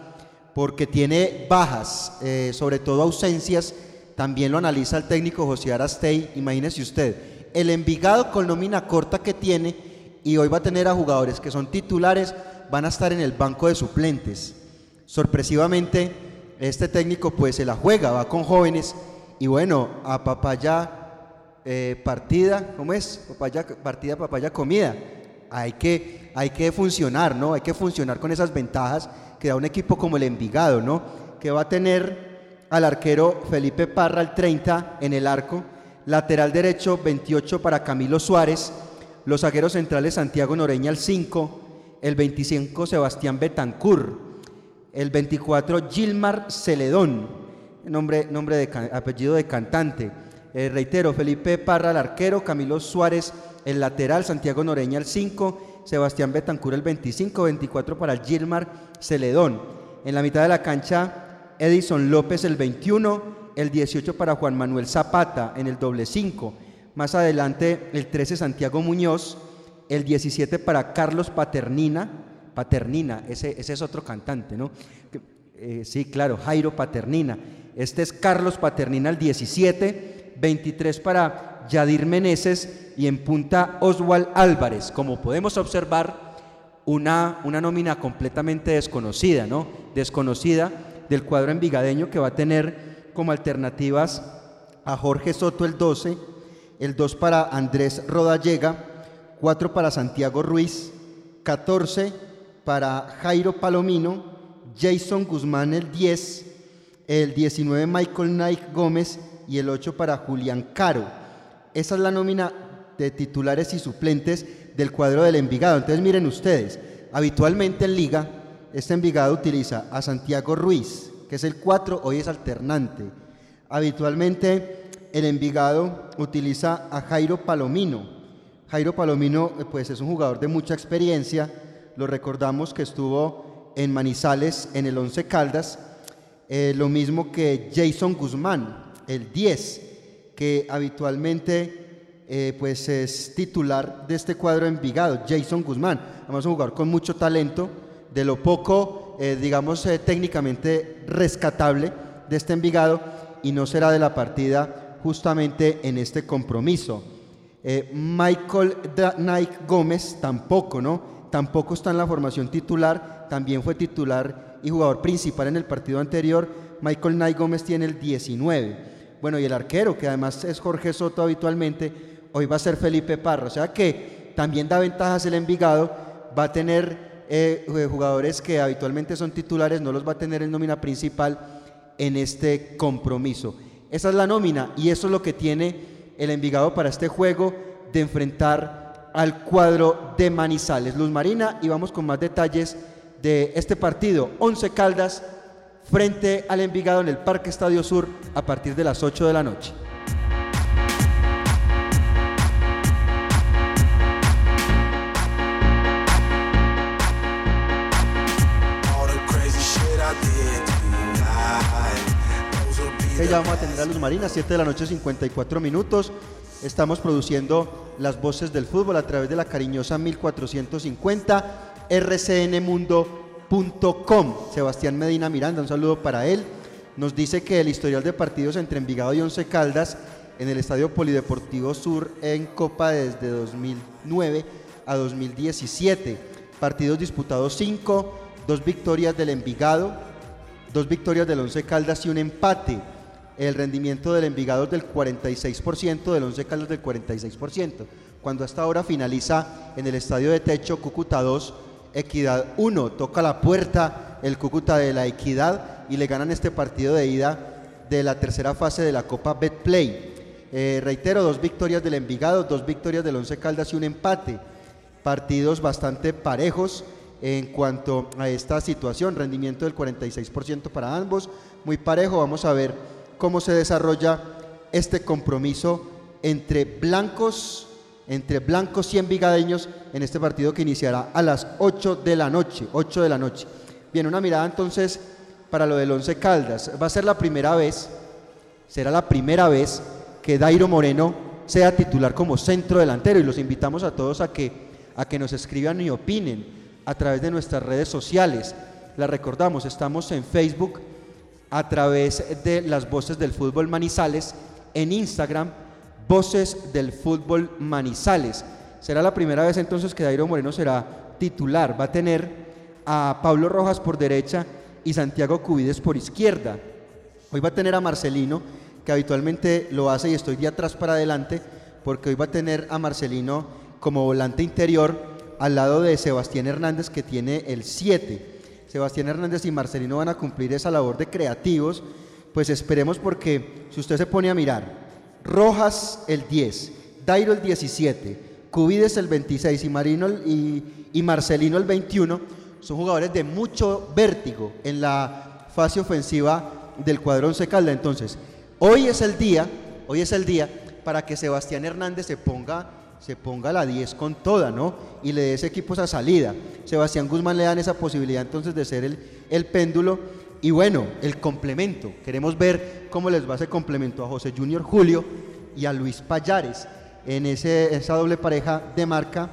porque tiene bajas, eh, sobre todo ausencias. También lo analiza el técnico José Arastey. Imagínese usted, el Envigado con nómina corta que tiene y hoy va a tener a jugadores que son titulares, van a estar en el banco de suplentes. Sorpresivamente, este técnico pues se la juega, va con jóvenes y bueno, a papaya eh, partida, ¿cómo es? Papaya, partida, papaya, comida. Hay que, hay que funcionar, ¿no? Hay que funcionar con esas ventajas que da un equipo como el Envigado, ¿no? Que va a tener al arquero Felipe Parra el 30 en el arco, lateral derecho 28 para Camilo Suárez, los zagueros centrales Santiago Noreña el 5, el 25 Sebastián Betancur, el 24 Gilmar Celedón, nombre, nombre de, apellido de cantante. Eh, reitero, Felipe Parra el arquero, Camilo Suárez el lateral, Santiago Noreña el 5, Sebastián Betancur el 25, 24 para Gilmar Celedón. En la mitad de la cancha, Edison López el 21, el 18 para Juan Manuel Zapata en el doble 5. Más adelante el 13 Santiago Muñoz, el 17 para Carlos Paternina, Paternina, ese, ese es otro cantante, ¿no? Eh, sí, claro, Jairo Paternina. Este es Carlos Paternina el 17, 23 para Yadir Meneses y en punta Oswald Álvarez. Como podemos observar, una, una nómina completamente desconocida, ¿no? Desconocida del cuadro envigadeño que va a tener como alternativas a Jorge Soto el 12, el 2 para Andrés Rodallega, 4 para Santiago Ruiz, 14 para Jairo Palomino, Jason Guzmán el 10, el 19 Michael Knight Gómez y el 8 para Julián Caro. Esa es la nómina de titulares y suplentes del cuadro del Envigado. Entonces miren ustedes, habitualmente en liga, este Envigado utiliza a Santiago Ruiz, que es el 4, hoy es alternante. Habitualmente el Envigado utiliza a Jairo Palomino. Jairo Palomino eh, pues es un jugador de mucha experiencia, lo recordamos que estuvo en Manizales en el 11 Caldas, eh, lo mismo que Jason Guzmán, el 10, que habitualmente eh, pues es titular de este cuadro Envigado, Jason Guzmán. Además, un jugador con mucho talento, de lo poco, eh, digamos, técnicamente rescatable de este Envigado y no será de la partida justamente en este compromiso. Michael Nike Gómez tampoco, ¿no? tampoco está en la formación titular, también fue titular y jugador principal en el partido anterior. Michael Nay Gómez tiene el 19. Bueno, y el arquero, que además es Jorge Soto habitualmente, hoy va a ser Felipe Parra. O sea que también da ventajas el Envigado, va a tener eh, jugadores que habitualmente son titulares, no los va a tener en nómina principal en este compromiso. Esa es la nómina y eso es lo que tiene el Envigado para este juego de enfrentar al cuadro de Manizales. Luz Marina y vamos con más detalles de este partido. 11 Caldas frente al Envigado en el Parque Estadio Sur a partir de las 8 de la noche. Ya vamos a tener a Luz Marina, 7 de la noche, 54 minutos. Estamos produciendo las voces del fútbol a través de la cariñosa 1450 rcnmundo.com. Sebastián Medina Miranda, un saludo para él. Nos dice que el historial de partidos entre Envigado y Once Caldas en el Estadio Polideportivo Sur en Copa desde 2009 a 2017. Partidos disputados 5, dos victorias del Envigado, dos victorias del Once Caldas y un empate el rendimiento del Envigado es del 46%, del 11 Caldas del 46%. Cuando hasta ahora finaliza en el estadio de techo Cúcuta 2, Equidad 1, toca la puerta el Cúcuta de la Equidad y le ganan este partido de ida de la tercera fase de la Copa Betplay. Eh, reitero, dos victorias del Envigado, dos victorias del Once Caldas y un empate. Partidos bastante parejos en cuanto a esta situación, rendimiento del 46% para ambos, muy parejo, vamos a ver cómo se desarrolla este compromiso entre blancos, entre blancos y envigadeños en este partido que iniciará a las 8 de la noche, 8 de la noche. Bien, una mirada entonces para lo del Once Caldas. Va a ser la primera vez, será la primera vez que Dairo Moreno sea titular como centro delantero y los invitamos a todos a que, a que nos escriban y opinen a través de nuestras redes sociales. La recordamos, estamos en Facebook, a través de las voces del fútbol Manizales en Instagram, Voces del Fútbol Manizales. Será la primera vez entonces que Dairo Moreno será titular. Va a tener a Pablo Rojas por derecha y Santiago Cubides por izquierda. Hoy va a tener a Marcelino, que habitualmente lo hace y estoy de atrás para adelante, porque hoy va a tener a Marcelino como volante interior al lado de Sebastián Hernández, que tiene el 7. Sebastián Hernández y Marcelino van a cumplir esa labor de creativos, pues esperemos porque si usted se pone a mirar, Rojas el 10, Dairo el 17, Cubides el 26 y, Marino y, Marcelino el 21, son jugadores de mucho vértigo en la fase ofensiva del cuadrón Secalda. Entonces, hoy es el día, hoy es el día para que Sebastián Hernández se ponga se ponga la 10 con toda, ¿no? Y le dé ese equipo esa salida. Sebastián Guzmán le dan esa posibilidad entonces de ser el, el péndulo Y bueno, el complemento. Queremos ver cómo les va ese complemento a José Junior Julio y a Luis Payares en ese, esa doble pareja de marca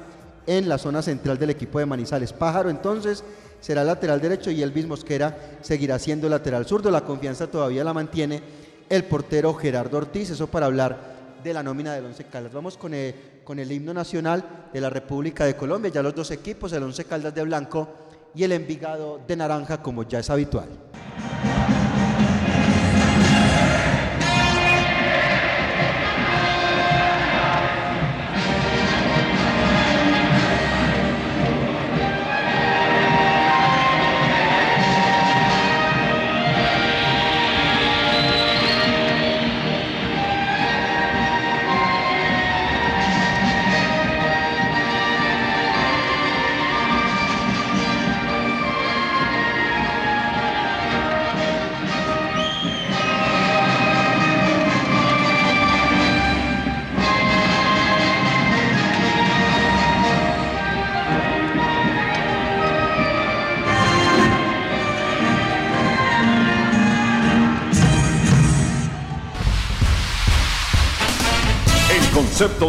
en la zona central del equipo de Manizales. Pájaro entonces será lateral derecho y Elvis Mosquera seguirá siendo lateral zurdo. La confianza todavía la mantiene el portero Gerardo Ortiz. Eso para hablar de la nómina del Once Caldas. Vamos con el, con el himno nacional de la República de Colombia. Ya los dos equipos, el Once Caldas de blanco y el Envigado de naranja, como ya es habitual.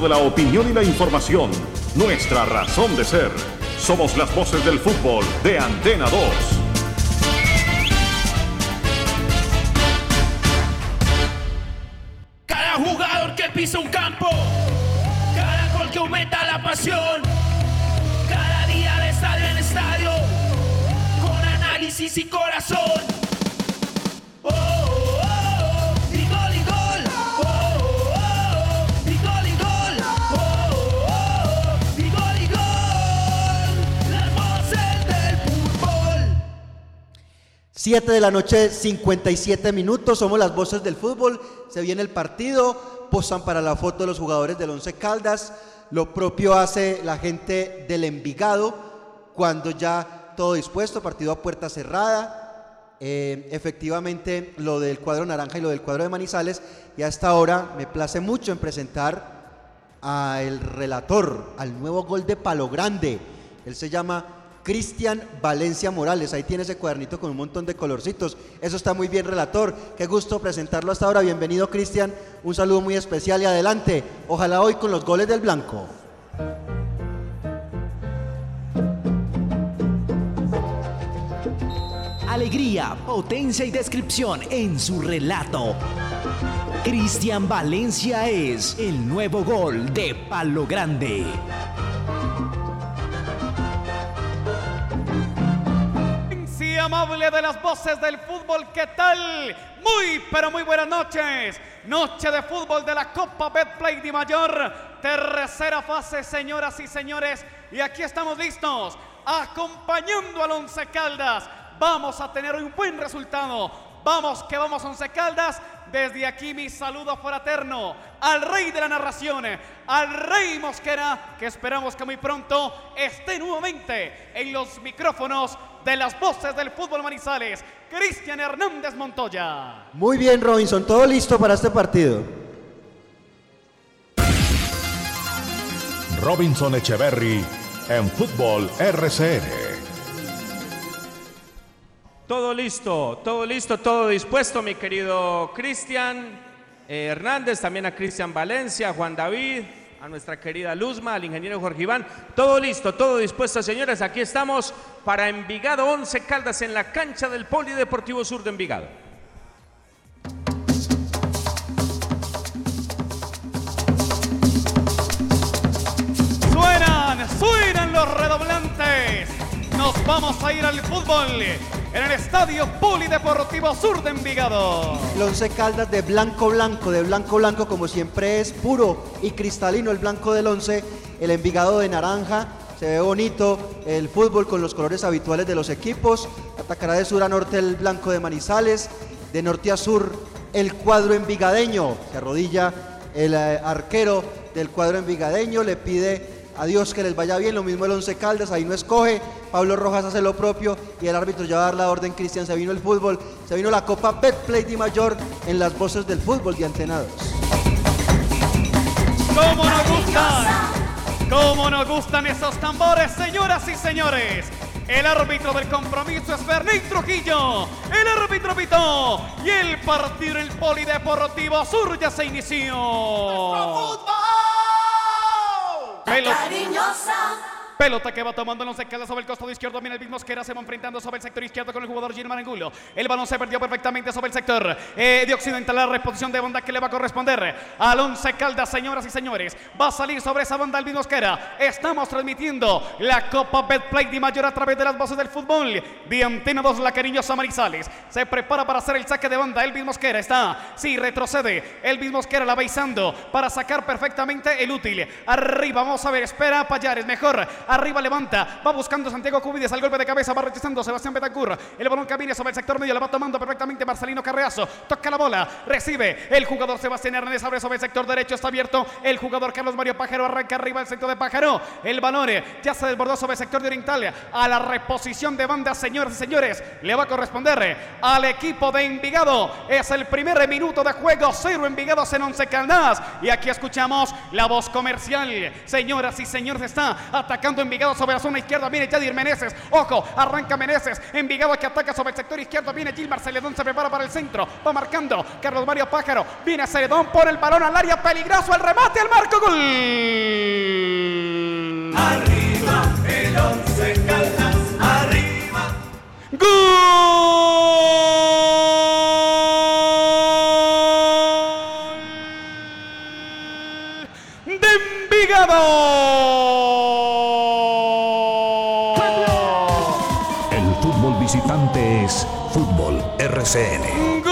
De la opinión y la información. Nuestra razón de ser. Somos las voces del fútbol de Antena 2. Cada jugador que pisa un campo, cada gol que aumenta la pasión, cada día de estadio en estadio, con análisis y corazón. 7 de la noche, 57 minutos. Somos las voces del fútbol. Se viene el partido. Posan para la foto los jugadores del Once Caldas. Lo propio hace la gente del Envigado cuando ya todo dispuesto, partido a puerta cerrada. Eh, efectivamente, lo del cuadro naranja y lo del cuadro de Manizales. Y hasta ahora me place mucho en presentar al relator, al nuevo gol de Palo Grande. Él se llama Cristian Valencia Morales. Ahí tiene ese cuadernito con un montón de colorcitos. Eso está muy bien, relator. Qué gusto presentarlo hasta ahora. Bienvenido, Cristian. Un saludo muy especial y adelante. Ojalá hoy con los goles del blanco. Alegría, potencia y descripción en su relato. Cristian Valencia es el nuevo gol de Palo Grande. Amable de las voces del fútbol, ¿qué tal? Muy, pero muy buenas noches. Noche de fútbol de la Copa Betplay de Mayor. Tercera fase, señoras y señores. Y aquí estamos listos, acompañando al Once Caldas. Vamos a tener un buen resultado. Vamos, que vamos, Once Caldas. Desde aquí mi saludo fraterno al rey de la narración, al rey Mosquera, que esperamos que muy pronto esté nuevamente en los micrófonos de las voces del fútbol Manizales, Cristian Hernández Montoya. Muy bien, Robinson. Todo listo para este partido. Robinson Echeverry en Fútbol RCN. Todo listo, todo listo, todo dispuesto, mi querido Cristian eh, Hernández, también a Cristian Valencia, Juan David, a nuestra querida Luzma, al ingeniero Jorge Iván. Todo listo, todo dispuesto, señores. Aquí estamos para Envigado 11 Caldas en la cancha del Polideportivo Sur de Envigado. Suenan, suenan los redoblantes. Nos vamos a ir al fútbol en el Estadio Polideportivo Sur de Envigado. El Once Caldas de blanco blanco, de blanco blanco como siempre es, puro y cristalino el blanco del once, el Envigado de naranja, se ve bonito el fútbol con los colores habituales de los equipos, atacará de sur a norte el blanco de Manizales, de norte a sur el cuadro envigadeño, se arrodilla el eh, arquero del cuadro envigadeño, le pide a Dios que les vaya bien, lo mismo el Once Caldas, ahí no escoge, Pablo Rojas hace lo propio y el árbitro ya va a dar la orden, Cristian, se vino el fútbol, se vino la Copa Betplay Di Mayor en las voces del fútbol de Antenados. ¿Cómo nos gustan? ¿Cómo nos gustan esos tambores, señoras y señores? El árbitro del compromiso es Fernández Trujillo. El árbitro pitó. Y el partido en el Polideportivo Sur ya se inició. Cariñosa. Pelota que va tomando el once caldas sobre el costado izquierdo. Viene el mismo Mosquera. Se va enfrentando sobre el sector izquierdo con el jugador Gilmar Angulo. El balón se perdió perfectamente sobre el sector eh, de Occidental. La reposición de banda que le va a corresponder al once caldas, señoras y señores. Va a salir sobre esa banda el mismo Mosquera. Estamos transmitiendo la Copa Betplay de Mayor a través de las voces del fútbol. De Antena 2, la cariñosa. Se prepara para hacer el saque de banda. El mismo Mosquera está. Sí, retrocede. El mismo Mosquera la va izando para sacar perfectamente el útil. Arriba, vamos a ver. Espera Payares. Mejor. Arriba levanta. Va buscando Santiago Cubides al golpe de cabeza. Va rechazando Sebastián Betancur. El balón camina sobre el sector medio. La va tomando perfectamente Marcelino Carreazo. Toca la bola. Recibe el jugador Sebastián Hernández. Abre sobre el sector derecho. Está abierto. El jugador Carlos Mario Pájaro arranca arriba el centro de Pájaro. El balón eh, ya se desbordó sobre el sector de Oriental. A la reposición de banda, señoras y señores. Le va a corresponder eh, al equipo de Envigado. Es el primer minuto de juego. Cero Envigado en Once Caldas. Y aquí escuchamos la voz comercial. Señoras y señores, está atacando Envigado sobre la zona izquierda. Viene Yadir Meneses. Ojo, arranca Meneses. Envigado que ataca sobre el sector izquierdo. Viene Gilmar Celedón. Se prepara para el centro. Va marcando Carlos Mario Pájaro. Viene Celedón. Pone el balón al área. Peligroso el remate. El marco. Gol. Arriba el once caldas, arriba. ¡Gol! De Envigado. Visitante Fútbol RCN.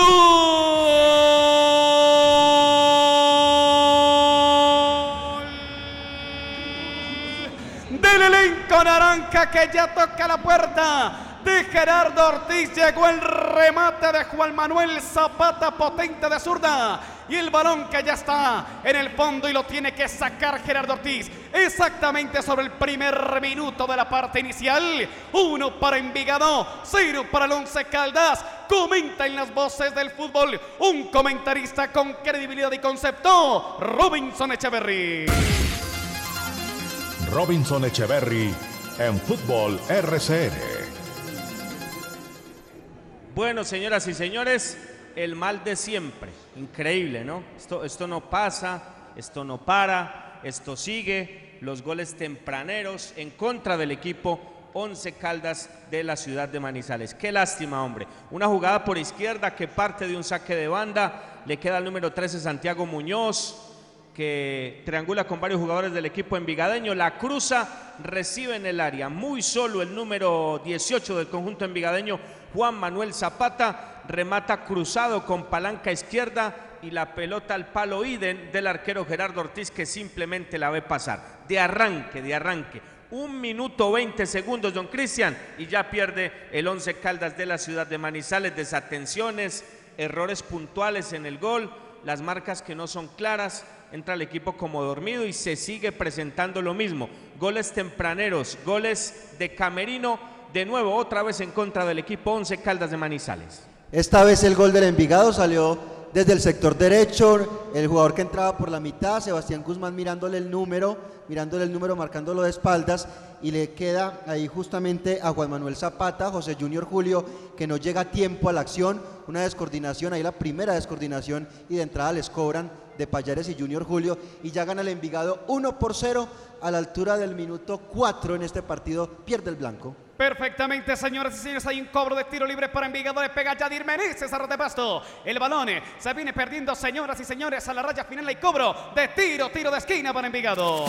del elenco naranja que ya toca la puerta de Gerardo Ortiz. Llegó el remate de Juan Manuel Zapata, potente de zurda. Y el balón que ya está en el fondo y lo tiene que sacar Gerardo Ortiz. Exactamente sobre el primer minuto de la parte inicial. Uno para Envigado, cero para el Once Caldas. Comenta en las voces del fútbol un comentarista con credibilidad y concepto, Robinson Echeverry. Robinson Echeverry en Fútbol RCN. Bueno, señoras y señores, el mal de siempre. Increíble, ¿no? Esto, no pasa, esto no para, esto sigue. Los goles tempraneros en contra del equipo Once Caldas de la ciudad de Manizales. Qué lástima, hombre. Una jugada por izquierda que parte de un saque de banda. Le queda el número 13 Santiago Muñoz que triangula con varios jugadores del equipo envigadeño, la cruza, recibe en el área, muy solo el número 18 del conjunto envigadeño, Juan Manuel Zapata, remata cruzado con palanca izquierda y la pelota al palo Iden del arquero Gerardo Ortiz que simplemente la ve pasar, de arranque, de arranque. Un minuto 20 segundos, don Cristian, y ya pierde el 11 Caldas de la ciudad de Manizales, desatenciones, errores puntuales en el gol, las marcas que no son claras, entra el equipo como dormido y se sigue presentando lo mismo. Goles tempraneros, goles de Camerino, de nuevo otra vez en contra del equipo 11 Caldas de Manizales. Esta vez el gol del Envigado salió desde el sector derecho, el jugador que entraba por la mitad, Sebastián Guzmán mirándole el número, mirándole el número, marcándolo de espaldas, y le queda ahí justamente a Juan Manuel Zapata, José Junior Julio, que no llega a tiempo a la acción, una descoordinación, ahí la primera descoordinación, y de entrada les cobran de Payares y Junior Julio, y ya gana el Envigado 1 por 0 a la altura del minuto 4 en este partido, pierde el blanco. Perfectamente, señoras y señores, hay un cobro de tiro libre para Envigado, le pega Yadir Meneses a de pasto. El balón eh, se viene perdiendo, señoras y señores, a la raya final hay cobro de tiro, tiro de esquina para Envigado.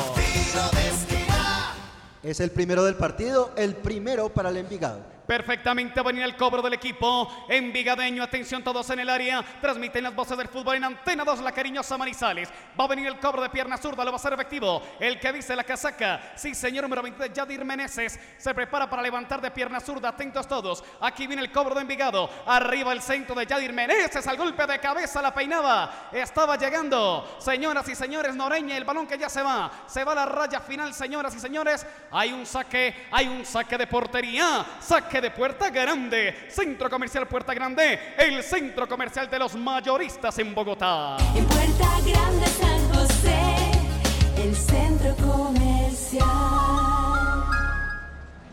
Es el primero del partido, el primero para el Envigado. Perfectamente venía el cobro del equipo envigadeño. Atención todos en el área. Transmiten las voces del fútbol en Antena 2, la cariñosa Manizales. Va a venir el cobro de pierna zurda, lo va a hacer efectivo. El que viste la casaca. Sí, señor número 20, Yadir Meneses. Se prepara para levantar de pierna zurda. Atentos todos. Aquí viene el cobro de Envigado. Arriba el centro de Yadir Meneses. Al golpe de cabeza la peinaba. Estaba llegando. Señoras y señores, Noreña, el balón que ya se va. Se va a la raya final, señoras y señores. Hay un saque, hay un saque de portería. Saque de Puerta Grande, Centro Comercial Puerta Grande, el centro comercial de los mayoristas en Bogotá. En Puerta Grande José, el centro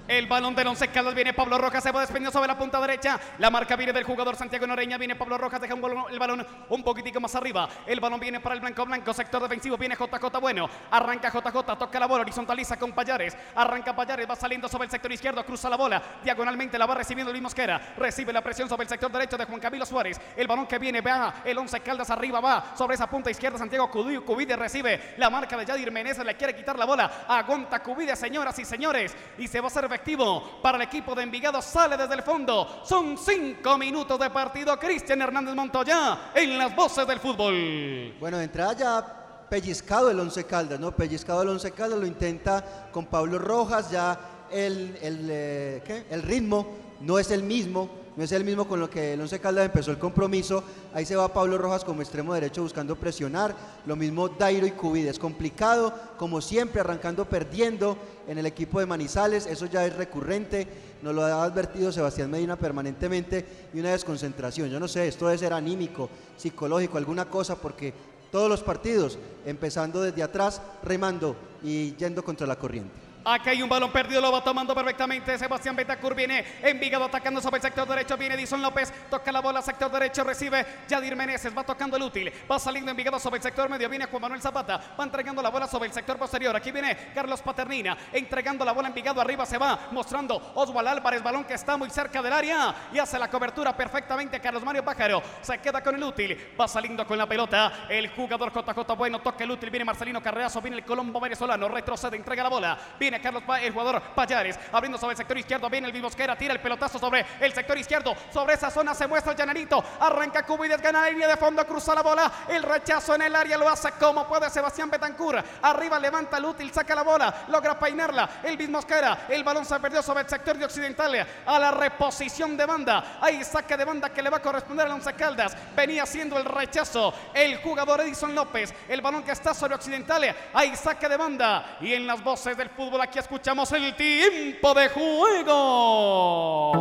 El balón del Once Caldas viene Pablo Rojas, se va desprendiendo sobre la punta derecha. La marca viene del jugador Santiago Noreña, viene Pablo Rojas, deja un el balón un poquitico más arriba. El balón viene para el blanco blanco, sector defensivo, viene JJ Bueno. Arranca JJ, toca la bola, horizontaliza con Payares. Arranca Payares, va saliendo sobre el sector izquierdo, cruza la bola. Diagonalmente la va recibiendo Luis Mosquera. Recibe la presión sobre el sector derecho de Juan Camilo Suárez. El balón que viene, va el Once Caldas arriba, va sobre esa punta izquierda. Santiago Cubi- Cubide recibe la marca de Yadir Menezes, le quiere quitar la bola. Aguanta Cubide, señoras y señores. Y se va a hacer efectivo para el equipo de Envigado. Sale desde el fondo. Son cinco minutos de partido. Cristian Hernández Montoya en las voces del fútbol. Bueno, de entrada ya pellizcado el Once Caldas, ¿no? Pellizcado el Once Caldas, lo intenta con Pablo Rojas, ya el, el, eh, ¿qué? el ritmo no es el mismo, no es el mismo con lo que el Once Caldas empezó el compromiso. Ahí se va Pablo Rojas como extremo derecho buscando presionar, lo mismo Dairo y Cubides, complicado, como siempre, arrancando perdiendo en el equipo de Manizales, eso ya es recurrente, nos lo ha advertido Sebastián Medina permanentemente y una desconcentración. Yo no sé, esto debe ser anímico, psicológico, alguna cosa, porque todos los partidos, empezando desde atrás, remando y yendo contra la corriente. Aquí hay un balón perdido, lo va tomando perfectamente. Sebastián Betacur viene Envigado atacando sobre el sector derecho. Viene Edison López, toca la bola, sector derecho, recibe Yadir Meneses, va tocando el útil. Va saliendo Envigado sobre el sector medio. Viene Juan Manuel Zapata, va entregando la bola sobre el sector posterior. Aquí viene Carlos Paternina, entregando la bola Envigado arriba. Se va mostrando Oswald Álvarez, balón que está muy cerca del área y hace la cobertura perfectamente. Carlos Mario Pájaro se queda con el útil, va saliendo con la pelota. El jugador JJ Bueno toca el útil. Viene Marcelino Carreazo, viene el Colombo venezolano, retrocede, entrega la bola. Viene Carlos el jugador Payares, abriendo sobre el sector izquierdo. Viene el Bimosquera, tira el pelotazo sobre el sector izquierdo. Sobre esa zona se muestra el Llanarito. Arranca Cubides, gana la línea de fondo, cruza la bola. El rechazo en el área lo hace como puede Sebastián Betancur. Arriba levanta el útil, saca la bola, logra peinarla. El Bimosquera, el balón se perdió sobre el sector de Occidental a la reposición de banda. Ahí saque de banda que le va a corresponder al Once Caldas. Venía haciendo el rechazo el jugador Edison López. El balón que está sobre Occidental. Ahí saque de banda. Y en las voces del fútbol aquí escuchamos el tiempo de juego.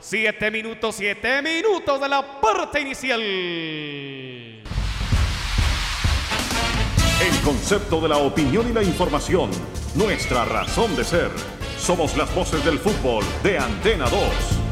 Siete minutos, siete minutos de la parte inicial. El concepto de la opinión y la información, nuestra razón de ser. Somos las voces del fútbol de Antena 2.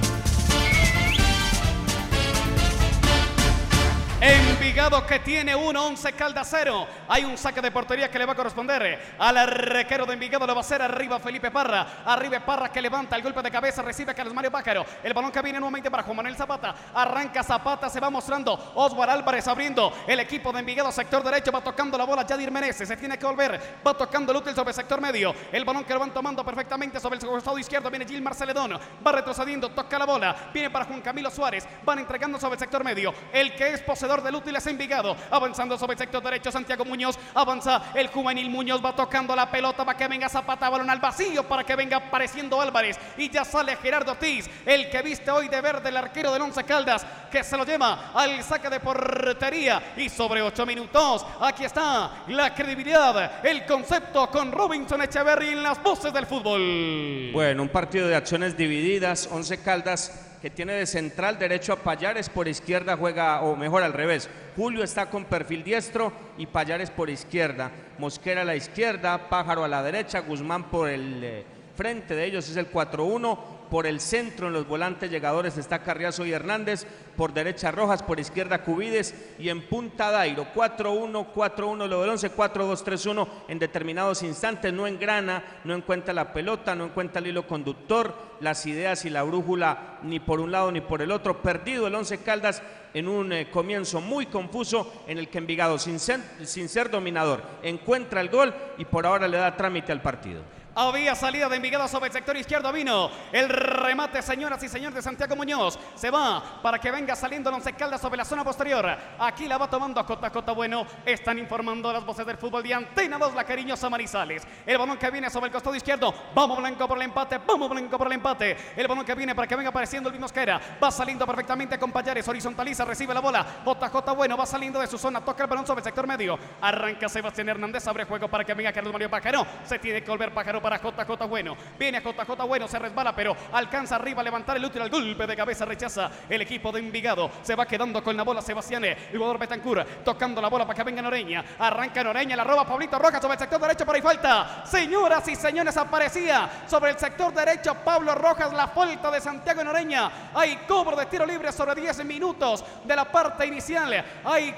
Envigado que tiene 1-11 Caldas 0. Hay un saque de portería que le va a corresponder al arquero de Envigado. Lo va a hacer arriba Felipe Parra. Arriba Parra que levanta el golpe de cabeza. Recibe Carlos Mario Pájaro. El balón que viene nuevamente para Juan Manuel Zapata. Arranca Zapata. Se va mostrando Oswald Álvarez abriendo el equipo de Envigado. Sector derecho va tocando la bola. Yadir Menezes. Se tiene que volver. Va tocando el útil sobre el sector medio. El balón que lo van tomando perfectamente sobre el costado izquierdo. Viene Gil Marceledón. Va retrocediendo. Toca la bola. Viene para Juan Camilo Suárez. Van entregando sobre el sector medio. El que es poseedor del útil es Envigado. Avanzando sobre el sector derecho. Santiago Muñoz. Avanza el juvenil Muñoz. Va tocando la pelota para que venga Zapata. Balón al vacío para que venga apareciendo Álvarez. Y ya sale Gerardo Ortiz. El que viste hoy de verde el arquero del Once Caldas. Que se lo lleva al saque de portería. Y sobre ocho minutos. Aquí está la credibilidad. El concepto con Robinson Echeverry en las voces del fútbol. Bueno, un partido de acciones divididas, 11 Caldas que tiene de central derecho a Payares, por izquierda juega, o mejor al revés, Julio está con perfil diestro y Payares por izquierda, Mosquera a la izquierda, Pájaro a la derecha, Guzmán por el eh, frente de ellos es el 4-1, por el centro en los volantes llegadores está Carriazo y Hernández, por derecha Rojas, por izquierda Cubides y en punta Dairo, 4-1, 4-1 lo del 11, 4-2-3-1 en determinados instantes, no engrana, no encuentra la pelota, no encuentra el hilo conductor, las ideas y la brújula ni por un lado ni por el otro, perdido el 11 Caldas en un eh, comienzo muy confuso en el que Envigado sin ser, sin ser dominador encuentra el gol y por ahora le da trámite al partido. Había salida de Envigado sobre el sector izquierdo. Vino el remate, señoras y señores, de Santiago Muñoz. Se va para que venga saliendo el Once Caldas sobre la zona posterior. Aquí la va tomando a Cota Cota Bueno. Están informando las voces del fútbol de Antena 2, la cariñosa Manizales. El balón que viene sobre el costado izquierdo. Vamos Blanco por el empate. Vamos Blanco por el empate. El balón que viene para que venga apareciendo el Mosquera. Va saliendo perfectamente con Payares. Horizontaliza, recibe la bola. JJ Bueno va saliendo de su zona. Toca el balón sobre el sector medio. Arranca Sebastián Hernández. Abre juego para que venga Carlos Mario Pájaro. Se tiene que volver Pájaro para JJ Bueno. Viene JJ Bueno, se resbala, pero alcanza arriba a levantar el útil al golpe de cabeza. Rechaza el equipo de Envigado. Se va quedando con la bola Sebastián. El jugador Betancur tocando la bola para que venga Noreña. Arranca Noreña, la roba Pablito Rojas sobre el sector derecho, pero hay falta. Señoras y señores, aparecía sobre el sector derecho Pablo Rojas la falta de Santiago Noreña. Hay cobro de tiro libre sobre 10 minutos de la parte inicial. Hay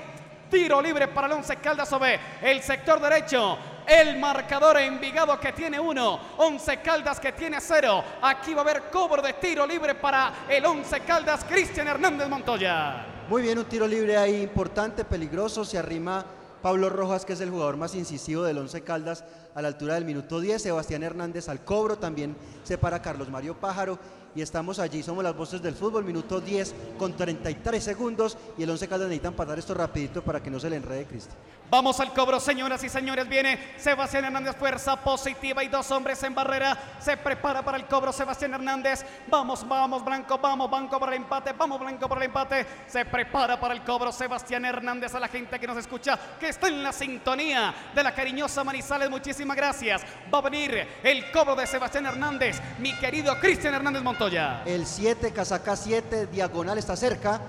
tiro libre para el Once Caldas sobre el sector derecho. El marcador Envigado que tiene uno, Once Caldas que tiene cero. Aquí va a haber cobro de tiro libre para el Once Caldas, Cristian Hernández Montoya. Muy bien, un tiro libre ahí importante, peligroso. Se arrima Pablo Rojas, que es el jugador más incisivo del Once Caldas, a la altura del minuto 10. Sebastián Hernández al cobro, también se para Carlos Mario Pájaro. Y estamos allí, somos las voces del fútbol, minuto 10 con 33 segundos. Y el Once Caldas necesita empatar esto rapidito para que no se le enrede Cristian. Vamos al cobro, señoras y señores. Viene Sebastián Hernández, fuerza positiva y dos hombres en barrera. Se prepara para el cobro Sebastián Hernández. Vamos, vamos, Blanco, vamos, Blanco por el empate. Vamos, Blanco por el empate. Se prepara para el cobro Sebastián Hernández. A la gente que nos escucha, que está en la sintonía de la cariñosa Manizales. Muchísimas gracias. Va a venir el cobro de Sebastián Hernández, mi querido Cristian Hernández Montoya. El 7, casaca 7, diagonal está cerca.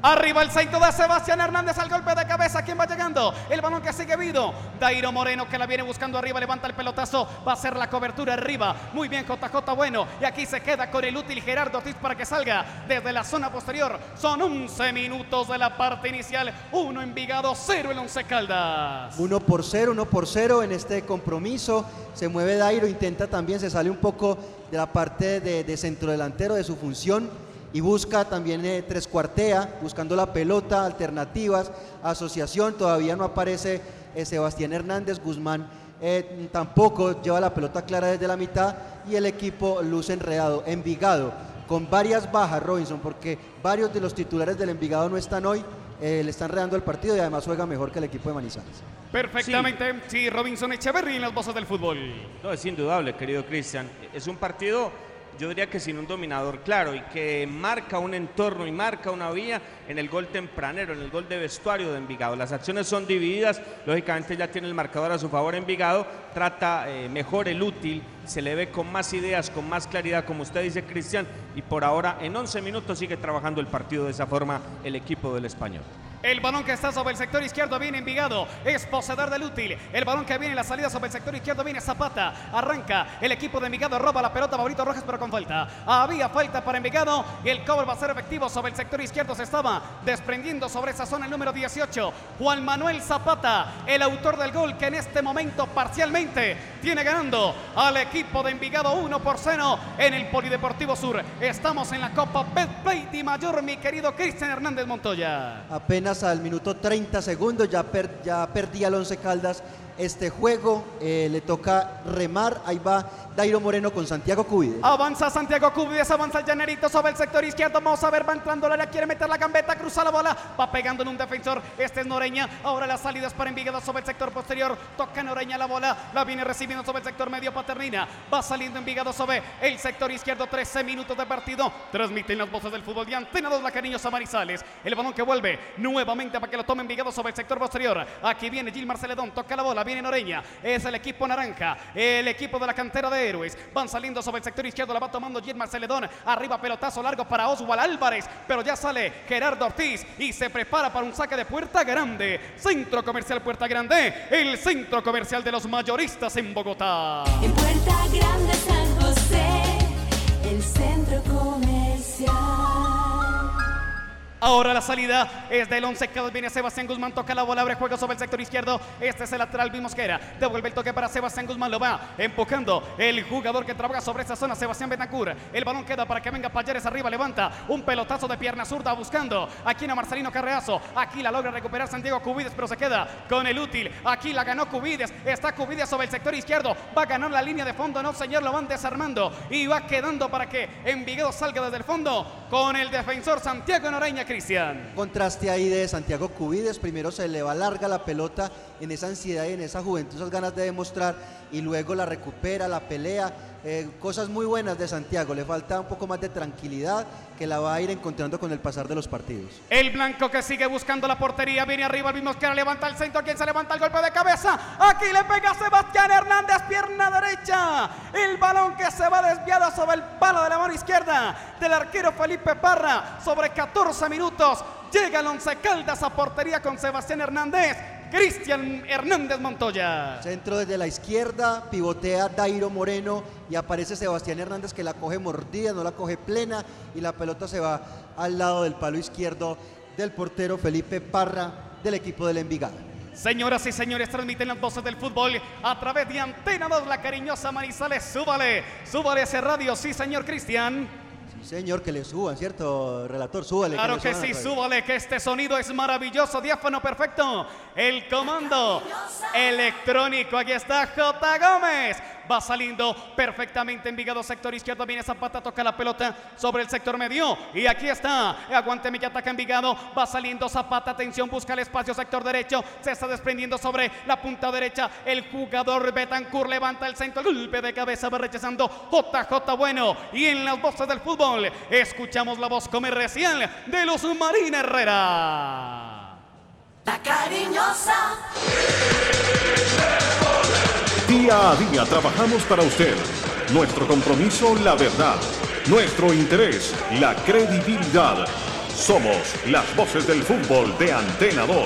Arriba el centro de Sebastián Hernández al golpe de cabeza. ¿Quién va llegando? El balón que sigue vivo. Dairo Moreno que la viene buscando arriba. Levanta el pelotazo. Va a hacer la cobertura arriba. Muy bien, JJ Bueno. Y aquí se queda con el útil Gerardo Ortiz para que salga desde la zona posterior. Son 11 minutos de la parte inicial. Uno Envigado, cero el Once Caldas. Uno por cero, uno por cero en este compromiso. Se mueve Dairo, intenta también, se sale un poco de la parte de, de centro delantero de su función y busca también eh, tres cuartea, buscando la pelota, alternativas, asociación, todavía no aparece eh, Sebastián Hernández, Guzmán eh, tampoco lleva la pelota clara desde la mitad y el equipo luce enredado, Envigado, con varias bajas Robinson, porque varios de los titulares del Envigado no están hoy, eh, le están redando el partido y además juega mejor que el equipo de Manizales. Perfectamente. Sí, Robinson Echeverry en las voces del fútbol. No, es indudable, querido Cristian. Es un partido, yo diría que sin un dominador claro y que marca un entorno y marca una vía en el gol tempranero, en el gol de vestuario de Envigado. Las acciones son divididas, lógicamente ya tiene el marcador a su favor Envigado, trata eh, mejor el útil, se le ve con más ideas, con más claridad, como usted dice, Cristian, y por ahora en 11 minutos sigue trabajando el partido de esa forma el equipo del español. El balón que está sobre el sector izquierdo viene Envigado. Es poseedor del útil. El balón que viene en la salida sobre el sector izquierdo viene Zapata. Arranca el equipo de Envigado. Roba la pelota Maurito Rojas, pero con falta. Había falta para Envigado. Y el cobro va a ser efectivo sobre el sector izquierdo. Se estaba desprendiendo sobre esa zona el número 18. Juan Manuel Zapata, el autor del gol que en este momento parcialmente tiene ganando al equipo de Envigado 1 por 0 en el Polideportivo Sur. Estamos en la Copa Betplay Di Mayor, mi querido Cristian Hernández Montoya. Apenas al minuto 30 segundos, ya, per- ya perdía el Once Caldas este juego, eh, le toca remar, ahí va Dairo Moreno con Santiago Cubide. Avanza Santiago Cubides, avanza el llanerito sobre el sector izquierdo. Vamos a ver, va entrando la quiere meter la gambeta, cruza la bola, va pegando en un defensor. Este es Noreña. Ahora las salidas para Envigado sobre el sector posterior. Toca Noreña la bola, la viene recibiendo sobre el sector medio Paternina. Va saliendo Envigado sobre el sector izquierdo. 13 minutos de partido. Transmiten las voces del fútbol de Antena 2, la cariñosa Marizales. El balón que vuelve nuevamente para que lo tome Envigado sobre el sector posterior. Aquí viene Gilmar Celedón, toca la bola, viene Noreña. Es el equipo naranja, el equipo de la cantera de héroes. Van saliendo sobre el sector izquierdo, la va tomando Gilmar Celedón. Arriba pelotazo largo para Oswald Álvarez, pero ya sale Gerardo Ortiz y se prepara para un saque de puerta grande. Centro comercial Puerta Grande, el centro comercial de los mayoristas en Bogotá. En Puerta Grande San José, el centro comercial. Ahora la salida es del 11 que viene Sebastián Guzmán, toca la bola, abre juego sobre el sector izquierdo. Este es el lateral Mosquera. Devuelve el toque para Sebastián Guzmán, lo va empujando el jugador que trabaja sobre esa zona, Sebastián Betancourt. El balón queda para que venga Payares arriba, levanta un pelotazo de pierna zurda buscando aquí a Marcelino Carreazo. Aquí la logra recuperar Santiago Cubides, pero se queda con el útil. Aquí la ganó Cubides, está Cubides sobre el sector izquierdo. Va a ganar la línea de fondo, no señor, lo van desarmando y va quedando para que Envigado salga desde el fondo con el defensor Santiago Noreña, Cristian. Contraste ahí de Santiago Cubides, primero se le va larga la pelota en esa ansiedad y en esa juventud, esas ganas de demostrar y luego la recupera, la pelea, eh, cosas muy buenas de Santiago. Le falta un poco más de tranquilidad que la va a ir encontrando con el pasar de los partidos. El blanco que sigue buscando la portería. Viene arriba el mismo que levanta el centro. ¿Quién se levanta el golpe de cabeza? Aquí le pega Sebastián Hernández, pierna derecha. El balón que se va desviado sobre el palo de la mano izquierda del arquero Felipe Parra. Sobre 14 minutos llega el Once Caldas a portería con Sebastián Hernández. Cristian Hernández Montoya. Centro desde la izquierda, pivotea Dairo Moreno y aparece Sebastián Hernández que la coge mordida, no la coge plena y la pelota se va al lado del palo izquierdo del portero Felipe Parra del equipo del Envigado. Señoras y señores, transmiten las voces del fútbol a través de Antena 2, la cariñosa Manizales. Súbale, súbale ese radio, sí, señor Cristian. Sí, señor, que le suban, ¿cierto, relator? Súbale. Claro que sí, radio. súbale, que este sonido es maravilloso, diáfano perfecto. El comando electrónico, aquí está J. Gómez. Va saliendo perfectamente Envigado, sector izquierdo. Viene Zapata, toca la pelota sobre el sector medio. Y aquí está, aguante mi que ataca Envigado. Va saliendo Zapata, atención, busca el espacio, sector derecho. Se está desprendiendo sobre la punta derecha. El jugador Betancourt levanta el centro, golpe de cabeza, va rechazando JJ Bueno. Y en las voces del fútbol, escuchamos la voz comercial de los Marina Herrera. La cariñosa. Día a día trabajamos para usted. Nuestro compromiso, la verdad. Nuestro interés, la credibilidad. Somos las voces del fútbol de Antena 2.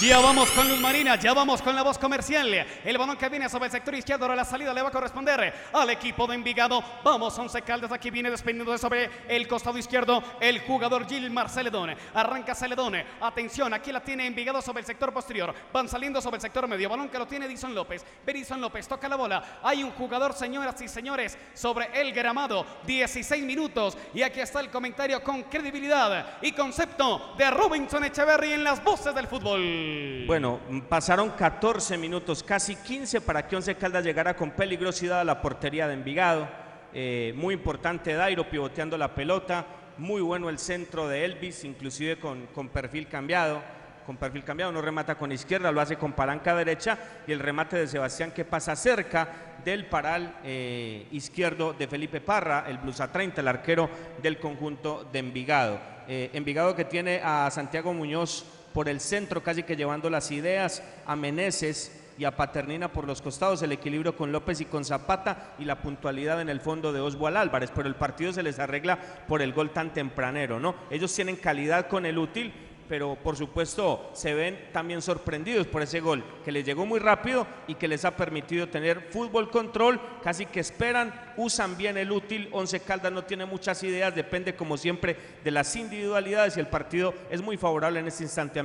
Ya vamos con Luz Marina, ya vamos con la voz comercial. El balón que viene sobre el sector izquierdo, ahora la salida le va a corresponder al equipo de Envigado. Vamos, Once Caldas, aquí viene desprendiendo sobre el costado izquierdo el jugador Gilmar Celedón. Arranca Celedón, atención, aquí la tiene Envigado sobre el sector posterior. Van saliendo sobre el sector medio, balón que lo tiene Edison López. Edison López toca la bola. Hay un jugador, señoras y señores, sobre el gramado. 16 minutos. Y aquí está el comentario con credibilidad y concepto de Robinson Echeverry en las voces del fútbol. Bueno, pasaron 14 minutos, casi 15 para que Once Caldas llegara con peligrosidad a la portería de Envigado. Eh, muy importante Dairo pivoteando la pelota, muy bueno el centro de Elvis, inclusive con, con perfil cambiado. Con perfil cambiado, no remata con izquierda, lo hace con palanca derecha y el remate de Sebastián que pasa cerca del paral eh, izquierdo de Felipe Parra, el blusa 30, el arquero del conjunto de Envigado. Eh, Envigado que tiene a Santiago Muñoz por el centro, casi que llevando las ideas a Meneses y a Paternina por los costados, el equilibrio con López y con Zapata y la puntualidad en el fondo de Oswald Álvarez, pero el partido se les arregla por el gol tan tempranero, ¿no? Ellos tienen calidad con el útil, pero por supuesto se ven también sorprendidos por ese gol que les llegó muy rápido y que les ha permitido tener fútbol control, casi que esperan, usan bien el útil, Once Caldas no tiene muchas ideas, depende como siempre de las individualidades y el partido es muy favorable en este instante a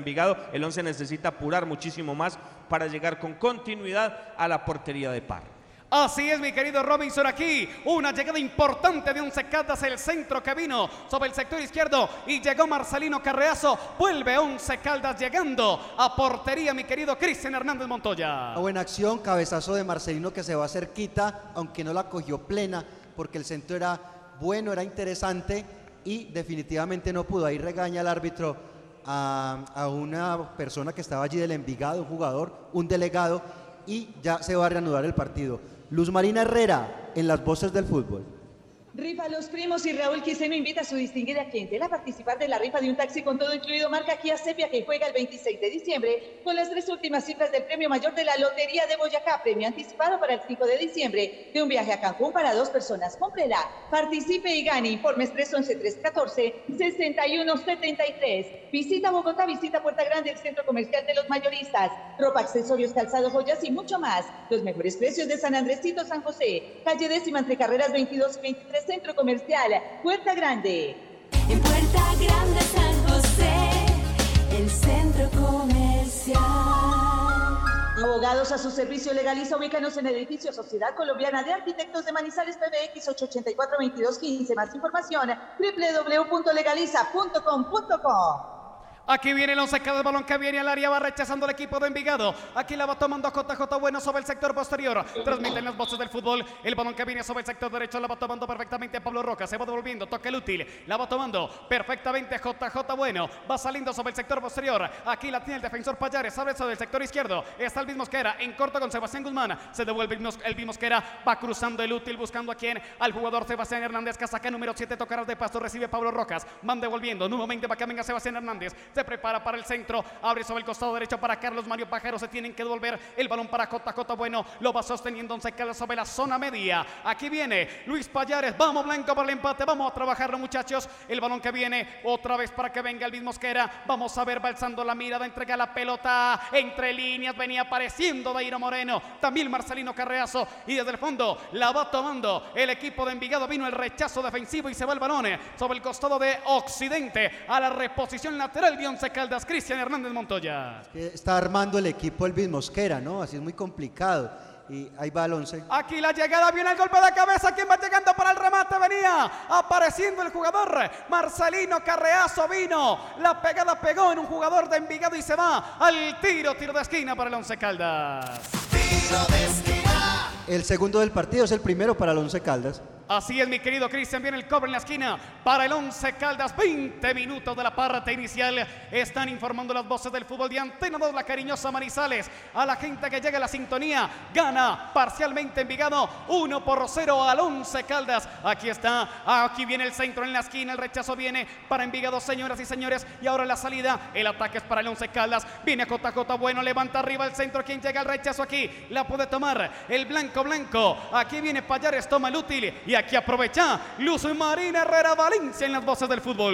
el Once necesita apurar muchísimo más para llegar con continuidad a la portería de par. Así es, mi querido Robinson, aquí una llegada importante de Once Caldas, el centro que vino sobre el sector izquierdo y llegó Marcelino Carreazo, vuelve Once Caldas llegando a portería, mi querido Cristian Hernández Montoya. Buena acción, cabezazo de Marcelino que se va cerquita, aunque no la cogió plena, porque el centro era bueno, era interesante y definitivamente no pudo. Ahí regaña el árbitro a, a una persona que estaba allí del Envigado, un jugador, un delegado, y ya se va a reanudar el partido. Luz Marina Herrera en las voces del fútbol. Rifa Los Primos y Raúl Quiseno invita a su distinguida clientela a participar de la rifa de un taxi con todo incluido marca Kia Sepia que juega el 26 de diciembre con las tres últimas cifras del premio mayor de la Lotería de Boyacá, premio anticipado para el 5 de diciembre de un viaje a Cancún para dos personas. Cómprela, participe y gane. Informes 311-314-6173. Visita Bogotá, visita Puerta Grande, el centro comercial de los mayoristas. Ropa, accesorios, calzado, joyas y mucho más. Los mejores precios de San Andresito, San José. Calle décima entre carreras 22 y 23, centro comercial. Puerta Grande. En Puerta Grande San José, el centro comercial. Abogados a su servicio legaliza, ubícanos en el edificio Sociedad Colombiana de Arquitectos de Manizales PBX 884-2215. Más información www.legaliza.com.co. Aquí viene el once cada balón que viene al área, va rechazando el equipo de Envigado. Aquí la va tomando JJ Bueno sobre el sector posterior. Transmiten las voces del fútbol. El balón que viene sobre el sector derecho la va tomando perfectamente Pablo Roca. Se va devolviendo, toca el útil. La va tomando perfectamente JJ Bueno. Va saliendo sobre el sector posterior. Aquí la tiene el defensor Payares. Abre sobre el sector izquierdo. Está el mismo Mosquera en corto con Sebastián Guzmán. Se devuelve el mismo Mosquera. Va cruzando el útil buscando a quién. Al jugador Sebastián Hernández. Casaca número 7. Tocará de pasto. Recibe Pablo Rocas. Van devolviendo. Nuevamente va venga Sebastián Hernández. Se prepara para el centro. Abre sobre el costado derecho para Carlos Mario Pajero. Se tienen que devolver el balón para JJ Bueno. Lo va sosteniendo Once Caldas sobre la zona media. Aquí viene Luis Payares. Vamos Blanco para el empate. Vamos a trabajarlo muchachos. El balón que viene otra vez para que venga el mismo Mosquera. Vamos a ver balsando la mirada. Entrega la pelota entre líneas. Venía apareciendo Dairo Moreno. También Marcelino Carreazo. Y desde el fondo la va tomando el equipo de Envigado. Vino el rechazo defensivo y se va el balón sobre el costado de Occidente. A la reposición lateral de Once Caldas. Cristian Hernández Montoya. Que Está armando el equipo el Mosquera, ¿no? Así es muy complicado. Y ahí va el once. Aquí la llegada viene el golpe de cabeza. ¿Quién va llegando para el remate? Venía apareciendo el jugador Marcelino Carreazo. Vino. La pegada pegó en un jugador de Envigado y se va al tiro. Tiro de esquina para el Once Caldas. El segundo del partido es el primero para el Once Caldas. Así es, mi querido Cristian. Viene el cobre en la esquina para el Once Caldas. 20 minutos de la parte inicial. Están informando las voces del fútbol de Antena 2, la cariñosa Manizales. A la gente que llega a la sintonía. Gana parcialmente Envigado. 1 por 0 al Once Caldas. Aquí está. Aquí viene el centro en la esquina. El rechazo viene para Envigado, señoras y señores. Y ahora la salida. El ataque es para el Once Caldas. Viene JJ Bueno. Levanta arriba el centro. Quien llega al rechazo aquí. La puede tomar el blanco blanco. Aquí viene Payares. Toma el útil. Y aquí aprovecha Luz Marina Herrera Valencia en las voces del fútbol.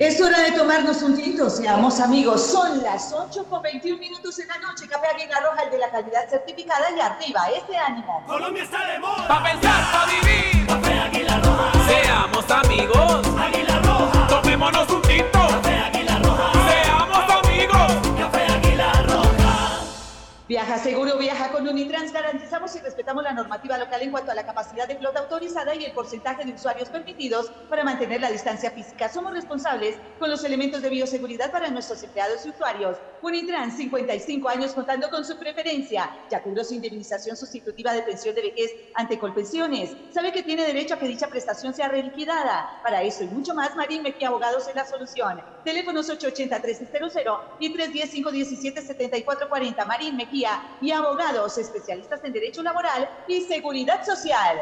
Es hora de tomarnos un tinto, seamos amigos. Son las 8 con 21 minutos en la noche. Café Águila Roja, el de la calidad certificada y arriba, ese ánimo. Colombia está de moda. Pa' pensar, pa' vivir. Café Águila Roja. Seamos amigos. Águila Roja. Tomémonos un tinto. Café Águila Viaja seguro, viaja con Unitrans. Garantizamos y respetamos la normativa local en cuanto a la capacidad de flota autorizada y el porcentaje de usuarios permitidos para mantener la distancia física. Somos responsables con los elementos de bioseguridad para nuestros empleados y usuarios. Unitrans, 55 años contando con su preferencia. Ya cubrió su indemnización sustitutiva de pensión de vejez ante Colpensiones. Sabe que tiene derecho a que dicha prestación sea reliquidada. Para eso y mucho más, Marín Mejía Abogados es la solución. Teléfonos 880-1300 y 310-517-7440. Marín Mejía y abogados especialistas en Derecho Laboral y Seguridad Social.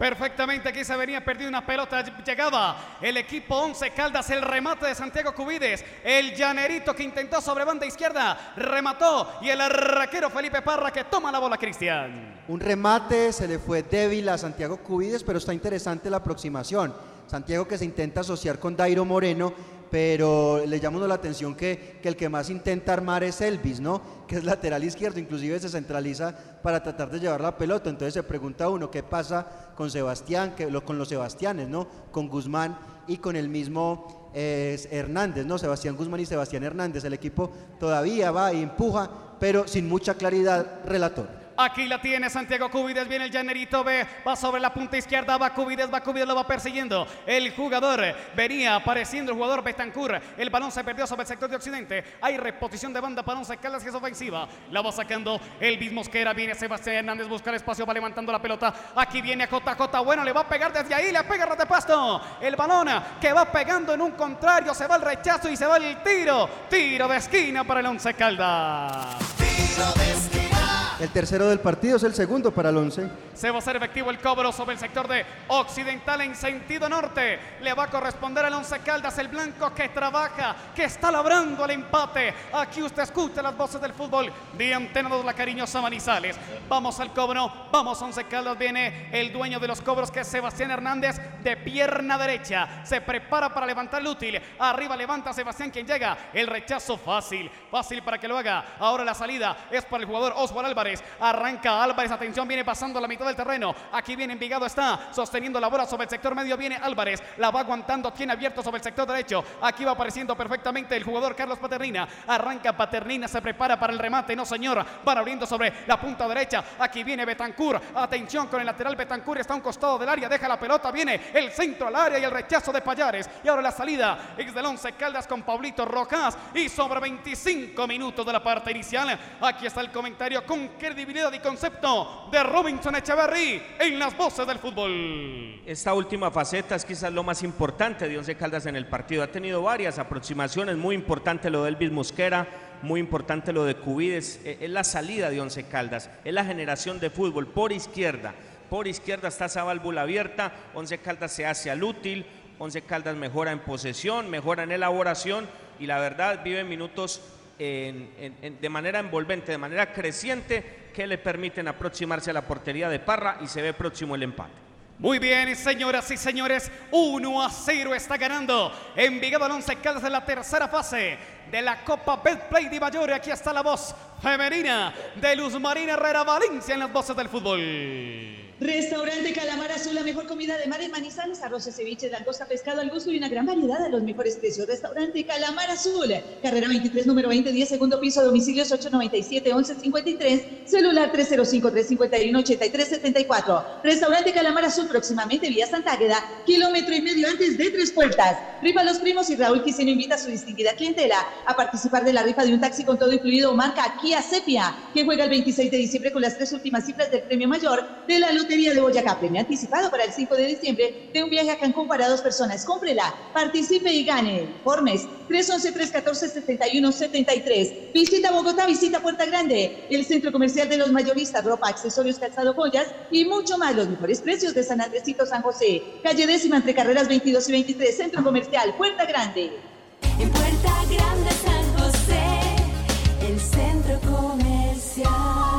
Perfectamente, aquí se venía perdiendo una pelota. Llegaba el equipo 11 Caldas, el remate de Santiago Cubides. El llanerito que intentó sobre banda izquierda, remató. Y el arraquero Felipe Parra que toma la bola, Cristian. Un remate se le fue débil a Santiago Cubides, pero está interesante la aproximación. Santiago que se intenta asociar con Dairo Moreno, pero le llama la atención que, que el que más intenta armar es Elvis, ¿no? Que es lateral izquierdo, inclusive se centraliza para tratar de llevar la pelota. Entonces se pregunta uno qué pasa con Sebastián, que, lo, con los Sebastianes, ¿no? Con Guzmán y con el mismo eh, Hernández, ¿no? Sebastián Guzmán y Sebastián Hernández. El equipo todavía va y empuja, pero sin mucha claridad, relator. Aquí la tiene Santiago Cubides, viene el llanerito, ve, va sobre la punta izquierda, va Cubides, va Cubides, lo va persiguiendo. El jugador venía apareciendo el jugador Betancur. El balón se perdió sobre el sector de Occidente. Hay reposición de banda para Once Caldas que es ofensiva. La va sacando el mismo Mosquera, viene Sebastián Hernández, busca el espacio, va levantando la pelota. Aquí viene JJ, bueno, le va a pegar desde ahí, le pega de pasto. El balón que va pegando en un contrario, se va el rechazo y se va el tiro. Tiro de esquina para el Once Caldas. El tercero del partido es el segundo para el once. Se va a hacer efectivo el cobro sobre el sector de Occidental en sentido norte. Le va a corresponder al Once Caldas, el blanco que trabaja, que está labrando el empate. Aquí usted escucha las voces del fútbol de Antena 2, la cariñosa Manizales. Vamos al cobro, vamos Once Caldas. Viene el dueño de los cobros que es Sebastián Hernández de pierna derecha. Se prepara para levantar el útil. Arriba levanta Sebastián quien llega. El rechazo fácil, fácil para que lo haga. Ahora la salida es para el jugador Oswald Álvarez. Arranca Álvarez. Atención, viene pasando la mitad del terreno. Aquí viene Envigado. Está sosteniendo la bola sobre el sector medio. Viene Álvarez. La va aguantando. Tiene abierto sobre el sector derecho. Aquí va apareciendo perfectamente el jugador Carlos Paternina. Arranca Paternina. Se prepara para el remate. No, señor. Van abriendo sobre la punta derecha. Aquí viene Betancur. Atención con el lateral Betancur. Está a un costado del área. Deja la pelota. Viene el centro al área y el rechazo de Payares. Y ahora la salida es del 11 Caldas con Pablito Rojas. Y sobre 25 minutos de la parte inicial. Aquí está el comentario con credibilidad y concepto de Robinson Echeverry en las voces del fútbol. Esta última faceta es quizás lo más importante de Once Caldas en el partido. Ha tenido varias aproximaciones, muy importante lo de Elvis Mosquera, muy importante lo de Cubides. Eh, Es la salida de Once Caldas, es la generación de fútbol por izquierda. Por izquierda está esa válvula abierta, Once Caldas se hace al útil, Once Caldas mejora en posesión, mejora en elaboración y la verdad vive minutos de manera envolvente, de manera creciente, que le permiten aproximarse a la portería de Parra y se ve próximo el empate. Muy bien, señoras y señores, 1 a 0 está ganando Envigado al 11 Caldas en la tercera fase de la Copa Betplay de Mayor. Aquí está la voz femenina de Luz Marina Herrera Valencia en las voces del fútbol. Restaurante Calamar Azul, la mejor comida de mar en Manizales, arroz, ceviche, langosta, pescado al gusto y una gran variedad a los mejores precios. Restaurante Calamar Azul, carrera 23, número 20, 10, segundo piso, domicilios 897-1153, celular 305-351-8374. Restaurante Calamar Azul, próximamente vía Santa Águeda, kilómetro y medio antes de Tres Puertas. Rifa Los Primos y Raúl Quiseno invita a su distinguida clientela a participar de la rifa de un taxi con todo incluido marca Kia Sepia, que juega el 26 de diciembre con las tres últimas cifras del premio mayor de la Lotería de Boyacá. Premio anticipado para el 5 de diciembre de un viaje a Cancún para dos personas. Cómprela, participe y gane. Informes 311-314-7173. Visita Bogotá, visita Puerta Grande, el centro comercial de los mayoristas, ropa, accesorios, calzado, joyas y mucho más. Los mejores precios de San Andresito, San José. Calle décima entre carreras 22 y 23, centro comercial, Puerta Grande. En Puerta Grande San José, el centro comercial.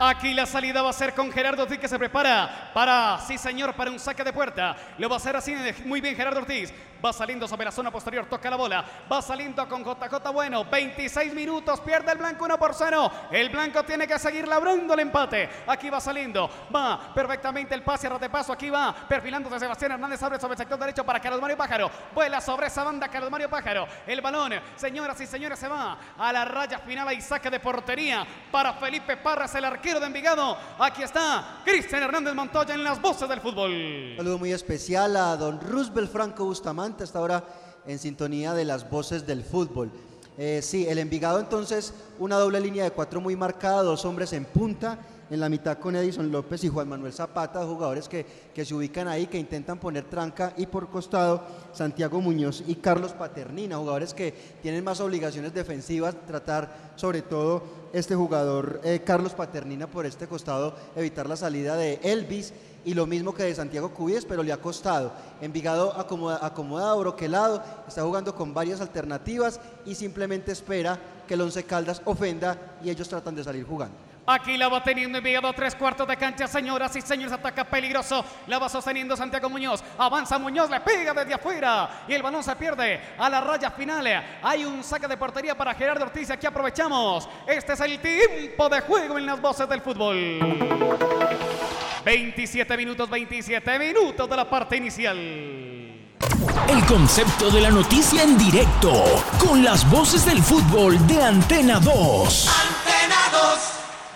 Aquí la salida va a ser con Gerardo Ortiz que se prepara para, sí señor, para un saque de puerta. Lo va a hacer así muy bien Gerardo Ortiz. Va saliendo sobre la zona posterior, toca la bola. Va saliendo con JJ Bueno. 26 minutos, pierde el blanco 1 por 0. El blanco tiene que seguir labrando el empate. Aquí va saliendo, va perfectamente el pase de paso. Aquí va perfilándose Sebastián Hernández abre sobre el sector derecho para Carlos Mario Pájaro. Vuela sobre esa banda Carlos Mario Pájaro. El balón, señoras y señores, se va a la raya final y saque de portería para Felipe Parras, el arquero de Envigado. Aquí está Cristian Hernández Montoya en las voces del fútbol. Saludo muy especial a don Roosevelt Franco Bustamante, hasta ahora en sintonía de las voces del fútbol. Eh, sí, el Envigado entonces, una doble línea de cuatro muy marcada, dos hombres en punta, en la mitad con Edison López y Juan Manuel Zapata, jugadores que, que se ubican ahí, que intentan poner tranca, y por costado Santiago Muñoz y Carlos Paternina, jugadores que tienen más obligaciones defensivas, tratar sobre todo este jugador eh, Carlos Paternina por este costado, evitar la salida de Elvis y lo mismo que de Santiago Cubides, pero le ha costado. Envigado acomoda- acomodado, broquelado, está jugando con varias alternativas y simplemente espera que el Once Caldas ofenda y ellos tratan de salir jugando. Aquí la va teniendo Envigado, tres cuartos de cancha, señoras y señores, ataca peligroso, la va sosteniendo Santiago Muñoz, avanza Muñoz, le pega desde afuera y el balón se pierde a la raya final. Hay un saque de portería para Gerardo Ortiz, aquí aprovechamos. Este es el tiempo de juego en las voces del fútbol. 27 minutos, 27 minutos de la parte inicial. El concepto de la noticia en directo, con las voces del fútbol de Antena 2.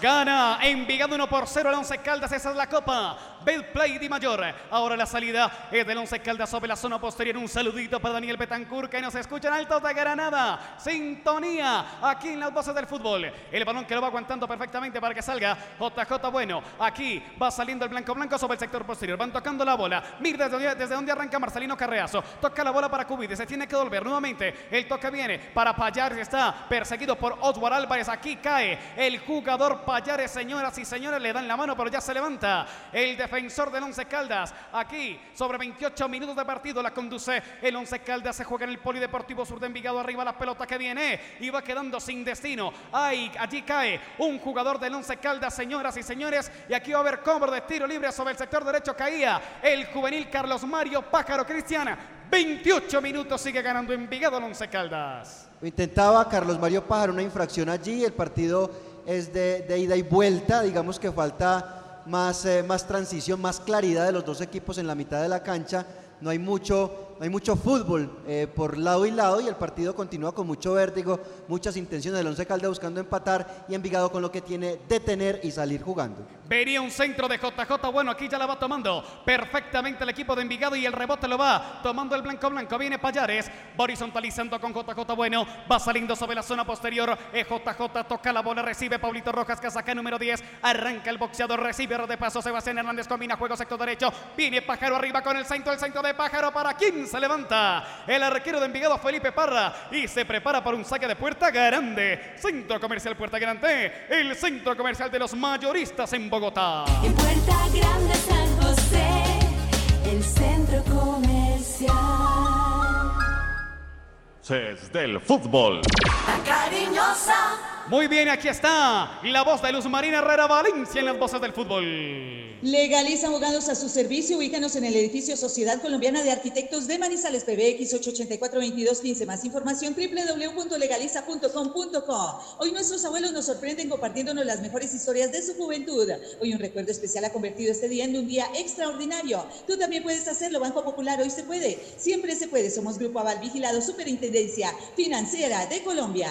Gana Envigado 1 por 0 al 11 Caldas, esa es la copa. Betplay Di Mayor. Ahora la salida es del 11 Caldas sobre la zona posterior. Un saludito para Daniel Betancourt que nos escuchan altos de Granada. Sintonía aquí en las voces del fútbol. El balón que lo va aguantando perfectamente para que salga JJ Bueno. Aquí va saliendo el blanco blanco sobre el sector posterior. Van tocando la bola. Mira desde, desde donde arranca Marcelino Carreazo. Toca la bola para Cubides. Se tiene que volver nuevamente. El toque viene para Payares. Está perseguido por Oswald Álvarez. Aquí cae el jugador Payares. Señoras y señores, le dan la mano, pero ya se levanta el defensor del Once Caldas. Aquí, sobre 28 minutos de partido, la conduce el Once Caldas. Se juega en el Polideportivo Sur de Envigado. Arriba la pelota que viene y va quedando sin destino. Ay, allí cae un jugador del Once Caldas, señoras y señores. Y aquí va a haber cobro de tiro libre sobre el sector derecho. Caía el juvenil Carlos Mario Pájaro Cristiana. 28 minutos sigue ganando Envigado el Once Caldas. Intentaba Carlos Mario Pájaro, una infracción allí, el partido es de ida y vuelta, digamos que falta más, eh, más transición, más claridad de los dos equipos en la mitad de la cancha, no hay mucho, hay mucho fútbol eh, por lado y lado y el partido continúa con mucho vértigo, muchas intenciones del Once Caldas buscando empatar y Envigado con lo que tiene detener y salir jugando. Venía un centro de JJ. Bueno, aquí ya la va tomando perfectamente el equipo de Envigado y el rebote lo va tomando el blanco blanco. Viene Payares, horizontalizando con JJ. Bueno, va saliendo sobre la zona posterior. Eh, JJ toca la bola, recibe Paulito Rojas, que saca número 10. Arranca el boxeador, recibe de paso. Sebastián Hernández combina juego sector derecho. Viene Pájaro arriba con el centro, el centro de Pájaro para quien se levanta. El arquero de Envigado, Felipe Parra, y se prepara para un saque de puerta grande. Centro comercial Puerta Grande, el centro comercial de los mayoristas en Bogotá. En Puerta Grande San José, el centro comercial. Voces del fútbol. La cariñosa. Muy bien, aquí está la voz de Luz Marina Herrera Valencia en las voces del fútbol. Legaliza abogados a su servicio. Ubícanos en el edificio Sociedad Colombiana de Arquitectos de Manizales PBX 884-2215. Más información www.legaliza.com.co. Hoy nuestros abuelos nos sorprenden compartiéndonos las mejores historias de su juventud. Hoy un recuerdo especial ha convertido este día en un día extraordinario. Tú también puedes hacerlo. Banco Popular hoy se puede. Siempre se puede. Somos Grupo Aval Vigilado Superintendencia Financiera de Colombia.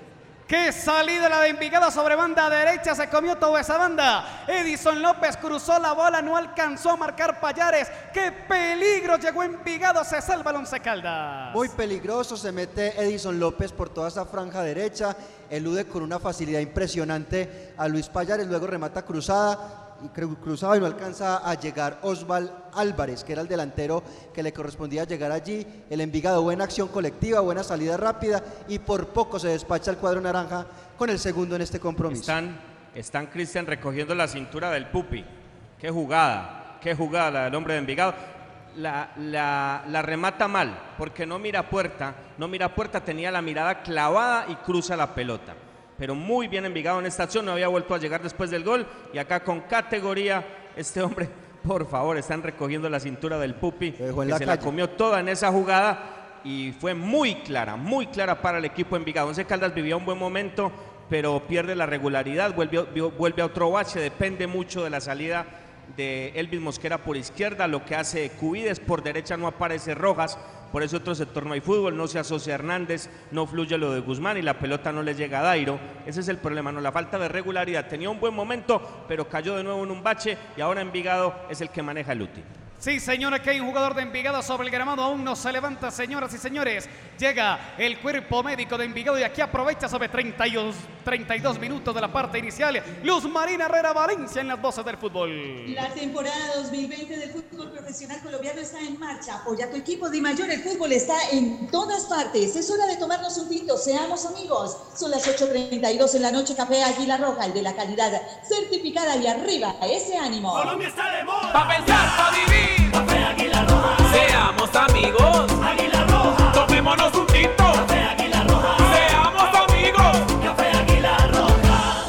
¡Qué salida la de Envigado sobre banda derecha! Se comió toda esa banda. Edison López cruzó la bola, no alcanzó a marcar Payares. ¡Qué peligro! Llegó Envigado, se salva el Once Caldas. Muy peligroso, se mete Edison López por toda esa franja derecha, elude con una facilidad impresionante a Luis Payares, luego remata cruzada y cru- cruzado y no alcanza a llegar Osval Álvarez, que era el delantero que le correspondía llegar allí. El Envigado, buena acción colectiva, buena salida rápida y por poco se despacha el cuadro naranja con el segundo en este compromiso. Están, están Cristian recogiendo la cintura del Pupi. Qué jugada, qué jugada la del hombre de Envigado. La- la remata mal, porque no mira puerta, no mira puerta, tenía la mirada clavada y cruza la pelota. Pero muy bien Envigado en esta acción, no había vuelto a llegar después del gol. Y acá con categoría, este hombre, por favor, están recogiendo la cintura del Pupi, que la se la comió toda en esa jugada y fue muy clara, muy clara para el equipo Envigado. Once Caldas vivía un buen momento, pero pierde la regularidad, vuelve, vuelve a otro bache, depende mucho de la salida de Elvis Mosquera por izquierda, lo que hace Cubides, por derecha no aparece Rojas, por ese otro sector no hay fútbol, no se asocia Hernández, no fluye lo de Guzmán y la pelota no le llega a Dairo. Ese es el problema, no la falta de regularidad. Tenía un buen momento, pero cayó de nuevo en un bache y ahora Envigado es el que maneja el útil. Sí, señora, que hay un jugador de Envigado sobre el gramado. Aún no se levanta, señoras y señores. Llega el cuerpo médico de Envigado y aquí aprovecha sobre 32, 32 minutos de la parte inicial. Luz Marina Herrera Valencia en las voces del fútbol. La temporada 2020 del fútbol profesional colombiano está en marcha. Apoya a tu equipo de mayor. El fútbol está en todas partes. Es hora de tomarnos un tinto. Seamos amigos. Son las 8.32 en la noche. Café Águila Roja, el de la calidad certificada y arriba. Ese ánimo. Colombia está de moda. Pa' pensar, pa' vivir. Café Águila Roja. Seamos amigos. Águila Roja. Tomémonos un tinto. Café Águila Roja. Seamos amigos. Café Águila Roja.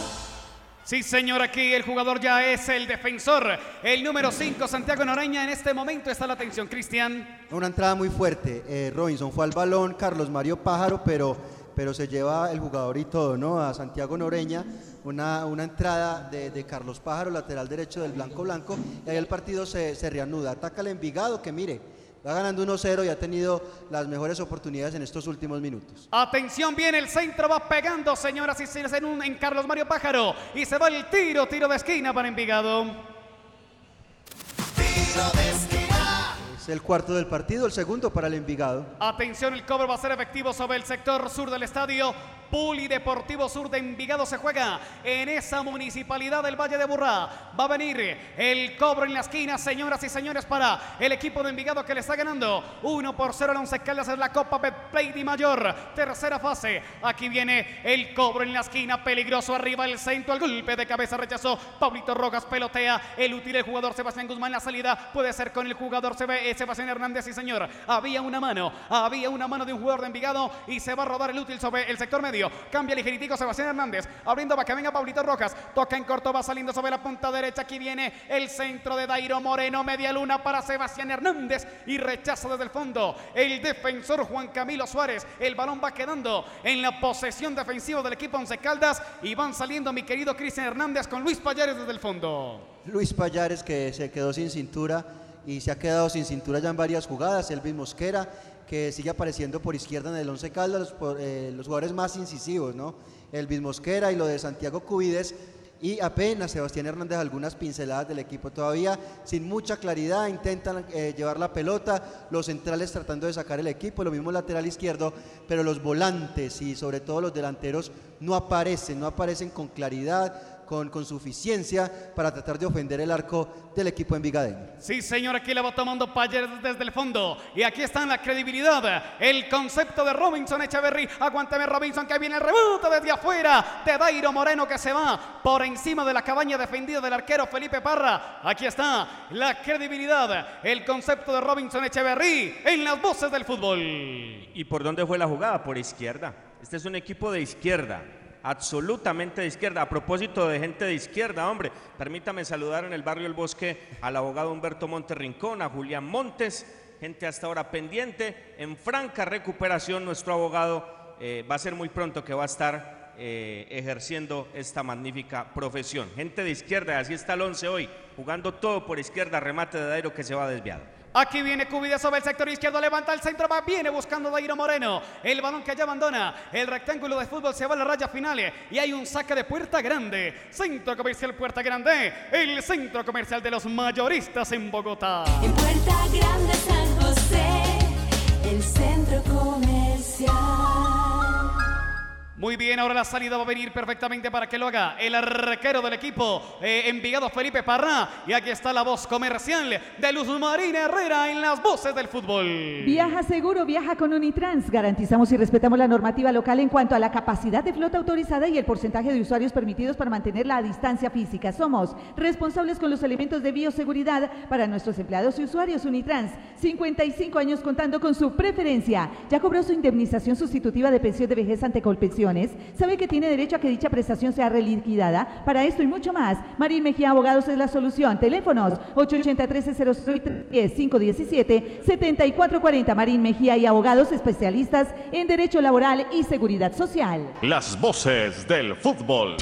Sí, señor, aquí el jugador ya es el defensor. El número 5, Santiago Noreña. En este momento está la atención, Cristian. Una entrada muy fuerte. eh, Robinson fue al balón, Carlos Mario Pájaro, pero, pero se lleva el jugador y todo, ¿no? A Santiago Noreña. Una, una entrada de, de Carlos Pájaro, lateral derecho del Blanco Blanco. Y ahí el partido se, se reanuda. Ataca el Envigado, que mire, va ganando 1-0 y ha tenido las mejores oportunidades en estos últimos minutos. Atención, viene el centro, va pegando, señoras y señores, en, un, en Carlos Mario Pájaro. Y se va el tiro, tiro de esquina para Envigado. Es el cuarto del partido, el segundo para el Envigado. Atención, el cobro va a ser efectivo sobre el sector sur del estadio. Polideportivo Sur de Envigado se juega en esa municipalidad del Valle de Burrá. Va a venir el cobro en la esquina, señoras y señores, para el equipo de Envigado que le está ganando 1 por 0 al Once Caldas en la Copa Betplay de Mayor. Tercera fase. Aquí viene el cobro en la esquina, peligroso arriba el centro, el golpe de cabeza rechazó. Pablito Rojas pelotea, el útil el jugador Sebastián Guzmán la salida puede ser con el jugador eh, Sebastián Hernández, sí señor. Había una mano, había una mano de un jugador de Envigado y se va a rodar el útil sobre el sector medio. Cambia ligeritico Sebastián Hernández. Abriendo va que venga Pablito Rojas. Toca en corto, va saliendo sobre la punta derecha. Aquí viene el centro de Dairo Moreno. Media luna para Sebastián Hernández. Y rechaza desde el fondo el defensor Juan Camilo Suárez. El balón va quedando en la posesión defensiva del equipo Once Caldas. Y van saliendo mi querido Cristian Hernández con Luis Payares desde el fondo. Luis Payares que se quedó sin cintura y se ha quedado sin cintura ya en varias jugadas. Elvis Mosquera que sigue apareciendo por izquierda en el Once Caldas, los, por- eh, los jugadores más incisivos, ¿no? Elvis Mosquera y lo de Santiago Cubides. Y apenas Sebastián Hernández algunas pinceladas del equipo todavía sin mucha claridad, intentan eh, llevar la pelota, los centrales tratando de sacar el equipo, lo mismo el lateral izquierdo, pero los volantes y sobre todo los delanteros no aparecen, no aparecen con claridad, con, con suficiencia para tratar de ofender el arco del equipo envigadeño. Sí, señor, aquí la va tomando Payer desde el fondo. Y aquí está la credibilidad, el concepto de Robinson Echeverry. Aguántame, Robinson, que viene el rebote desde afuera de Dairo Moreno que se va por encima de la cabaña defendida del arquero Felipe Parra. Aquí está la credibilidad, el concepto de Robinson Echeverry en las voces del fútbol. ¿Y por dónde fue la jugada? Por izquierda. Este es un equipo de izquierda, absolutamente de izquierda. A propósito de gente de izquierda, hombre, permítame saludar en el barrio El Bosque al abogado Humberto Montes Rincón, a Julián Montes, gente hasta ahora pendiente, en franca recuperación. Nuestro abogado eh, va a ser muy pronto que va a estar eh, ejerciendo esta magnífica profesión. Gente de izquierda, así está el 11 hoy, jugando todo por izquierda, remate de Dairo que se va desviado. Aquí viene Cubides sobre el sector izquierdo, levanta el centro, va, viene buscando Dairo Moreno. El balón que ya abandona el rectángulo de fútbol se va a la raya final y hay un saque de puerta grande. Centro comercial Puerta Grande, el centro comercial de los mayoristas en Bogotá. En Puerta Grande San José, el centro comercial. Muy bien, ahora la salida va a venir perfectamente para que lo haga el arquero del equipo, eh, Envigado Felipe Parra. Y aquí está la voz comercial de Luz Marina Herrera en las voces del fútbol. Viaja seguro, viaja con Unitrans. Garantizamos y respetamos la normativa local en cuanto a la capacidad de flota autorizada y el porcentaje de usuarios permitidos para mantener la distancia física. Somos responsables con los elementos de bioseguridad para nuestros empleados y usuarios Unitrans. 55 años contando con su preferencia. Ya cobró su indemnización sustitutiva de pensión de vejez ante Sabe que tiene derecho a que dicha prestación sea reliquidada. Para esto y mucho más, Marín Mejía Abogados es la solución. Teléfonos 883-0517-7440. Marín Mejía y Abogados especialistas en Derecho Laboral y Seguridad Social. Las voces del fútbol.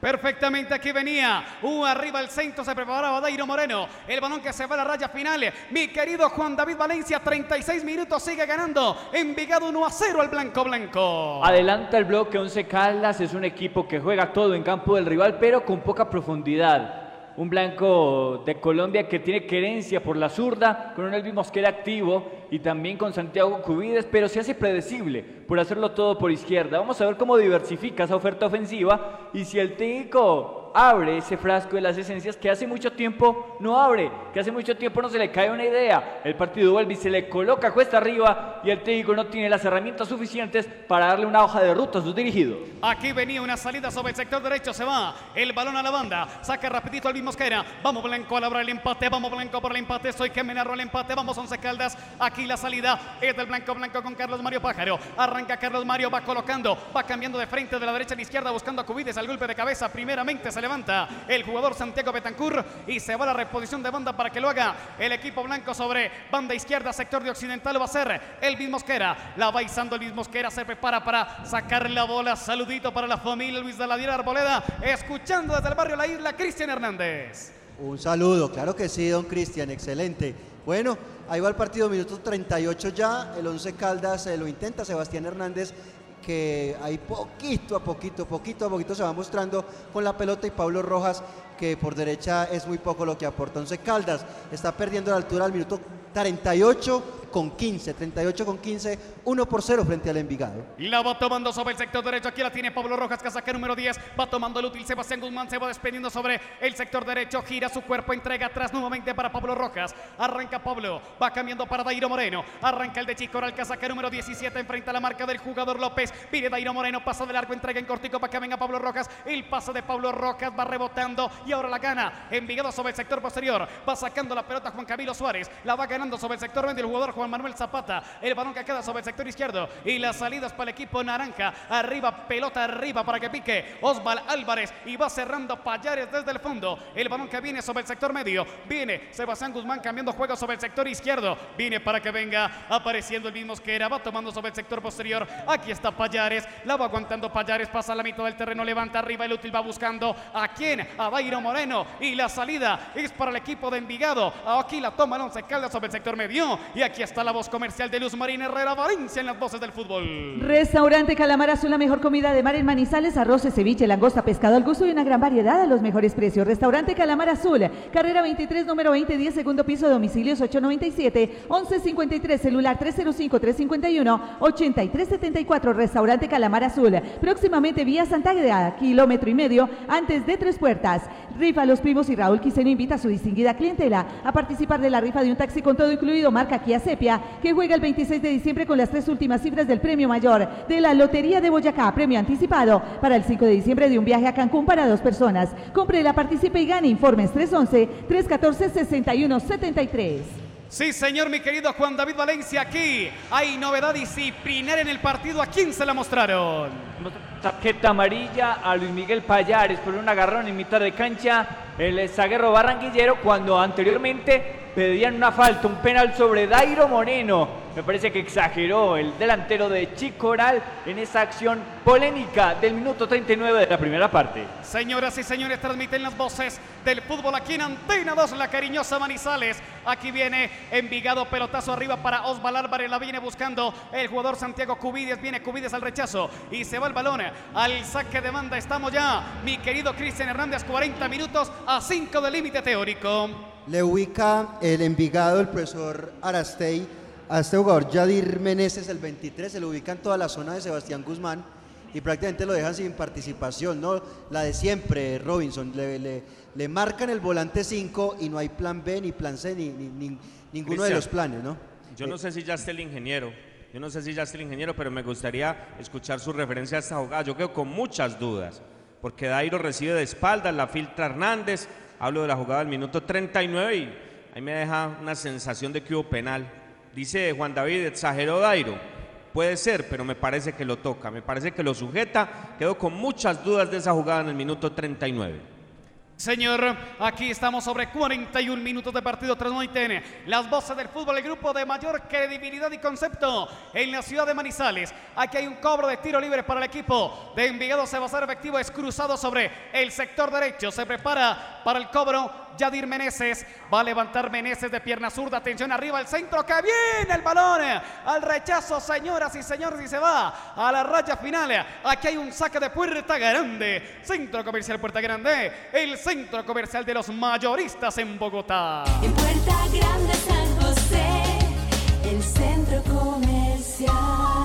Perfectamente aquí venía. Uh, arriba el centro se preparaba Dairo Moreno. El balón que se va a la raya final. Mi querido Juan David Valencia, 36 minutos, sigue ganando. Envigado 1 a 0 al blanco blanco. Adelanta el bloque 11 Caldas, es un equipo que juega todo en campo del rival, pero con poca profundidad. Un blanco de Colombia que tiene querencia por la zurda, con un Elvis Mosquera activo y también con Santiago Cubides, pero se hace predecible por hacerlo todo por izquierda. Vamos a ver cómo diversifica esa oferta ofensiva y si el técnico abre ese frasco de las esencias que hace mucho tiempo no abre, que hace mucho tiempo no se le cae una idea. El partido vuelve y se le coloca cuesta arriba y el técnico no tiene las herramientas suficientes para darle una hoja de ruta a sus dirigidos. Aquí venía una salida sobre el sector derecho, se va. El balón a la banda, saca rapidito al Mosquera, vamos Blanco a labrar el empate, vamos Blanco por el empate, soy que me narró el empate, vamos Once Caldas, aquí la salida es del Blanco Blanco con Carlos Mario Pájaro, arranca Carlos Mario, va colocando, va cambiando de frente de la derecha a la izquierda buscando a Cubides al golpe de cabeza, primeramente se levanta el jugador Santiago Betancur y se va a la reposición de banda para que lo haga el equipo blanco sobre banda izquierda, sector de occidental va a ser Elvis Mosquera, la va izando Elvis Mosquera, se prepara para sacar la bola, saludito para la familia Luis de la Diera Arboleda, escuchando desde el barrio La Isla, Cristian Hernández. Un saludo, claro que sí, don Cristian, excelente. Bueno, ahí va el partido, minuto 38 ya, el 11 Caldas eh, lo intenta Sebastián Hernández, que ahí poquito a poquito, poquito a poquito se va mostrando con la pelota y Pablo Rojas aunque por derecha es muy poco lo que aporta Once Caldas. Está perdiendo la altura al minuto 38 con 15, 38 con 15, 1 por 0 frente al Envigado. La va tomando sobre el sector derecho. Aquí la tiene Pablo Rojas, casaca número 10. Va tomando el útil Sebastián Guzmán. Se va desprendiendo sobre el sector derecho. Gira su cuerpo, entrega atrás nuevamente para Pablo Rojas. Arranca Pablo. Va cambiando para Dairo Moreno. Arranca el de Chicoral, casaca número 17. Enfrenta la marca del jugador López. Viene Dairo Moreno. Pasa del arco, entrega en cortico para que venga Pablo Rojas. El pase de Pablo Rojas va rebotando y ahora la gana. Envigado sobre el sector posterior. Va sacando la pelota Juan Camilo Suárez. La va ganando sobre el sector medio el jugador Juan Manuel Zapata. El balón que queda sobre el sector izquierdo. Y las salidas para el equipo naranja. Arriba, pelota arriba para que pique Osval Álvarez. Y va cerrando Payares desde el fondo. El balón que viene sobre el sector medio. Viene Sebastián Guzmán cambiando juego sobre el sector izquierdo. Viene para que venga apareciendo el mismo que era. Va tomando sobre el sector posterior. Aquí está Payares. La va aguantando Payares. Pasa a la mitad del terreno. Levanta arriba. El útil va buscando a quién. A Dairo Moreno. Y la salida es para el equipo de Envigado. Aquí la toma el once Caldas sobre sector medio. Y aquí está la voz comercial de Luz Marín Herrera Valencia en las voces del fútbol. Restaurante Calamar Azul, la mejor comida de mar en Manizales, arroces, ceviche, langosta, pescado al gusto y una gran variedad a los mejores precios. Restaurante Calamar Azul, carrera 23, número 20, 10, segundo piso, domicilios 897, 1153, celular 305-351-8374. Restaurante Calamar Azul, próximamente vía Santa Águeda, kilómetro y medio antes de Tres Puertas. Rifa Los Primos y Raúl Quiseno invita a su distinguida clientela a participar de la rifa de un taxi con todo incluido, marca Kia Sepia, que juega el 26 de diciembre con las tres últimas cifras del premio mayor de la Lotería de Boyacá, premio anticipado para el 5 de diciembre de un viaje a Cancún para dos personas. Compre la participe y gane informes 311-314-6173. Sí, señor, mi querido Juan David Valencia, aquí hay novedad disciplinaria en el partido. ¿A quién se la mostraron? Tarjeta amarilla a Luis Miguel Payares por un agarrón en mitad de cancha. El zaguerro barranquillero cuando anteriormente pedían una falta, un penal sobre Dairo Moreno. Me parece que exageró el delantero de Chicoral en esa acción polémica del minuto 39 de la primera parte. Señoras y señores, transmiten las voces del fútbol aquí en Antena 2, la cariñosa Manizales. Aquí viene Envigado, pelotazo arriba para Osval Álvarez, la viene buscando el jugador Santiago Cubides, viene Cubides al rechazo y se va el balón al saque de banda. Estamos ya, mi querido Cristian Hernández, 40 minutos a 5 del límite teórico. Le ubica el Envigado, el profesor Arastey, a este jugador Yadir Meneses, el 23, se lo ubica en toda la zona de Sebastián Guzmán y prácticamente lo dejan sin participación, ¿no? La de siempre, Robinson, le, le, le marcan el volante 5 y no hay plan B, ni plan C, ni, ni- ni- ninguno de los planes, ¿no? Yo no sé si ya está el ingeniero. Yo no sé si ya está el ingeniero, pero me gustaría escuchar su referencia a esta jugada. Yo quedo con muchas dudas, porque Dairo recibe de espaldas, la filtra Hernández. Hablo de la jugada del minuto 39 y ahí me deja una sensación de que hubo penal. Dice Juan David, exageró Dairo. Puede ser, pero me parece que lo toca, me parece que lo sujeta. Quedo con muchas dudas de esa jugada en el minuto 39. Señor, aquí estamos sobre 41 minutos de partido transmiten las voces del fútbol, el grupo de mayor credibilidad y concepto en la ciudad de Manizales. Aquí hay un cobro de tiro libre para el equipo de Envigado. Se va a hacer efectivo, es cruzado sobre el sector derecho. Se prepara para el cobro Yadir Meneses. Va a levantar Meneses de pierna zurda. Atención arriba, el centro que viene el balón al rechazo, señoras y señores, y se va a la raya final. Aquí hay un saque de Puerta Grande, centro comercial Puerta Grande, el centro comercial de los mayoristas en Bogotá. En Puerta Grande San José, el centro comercial.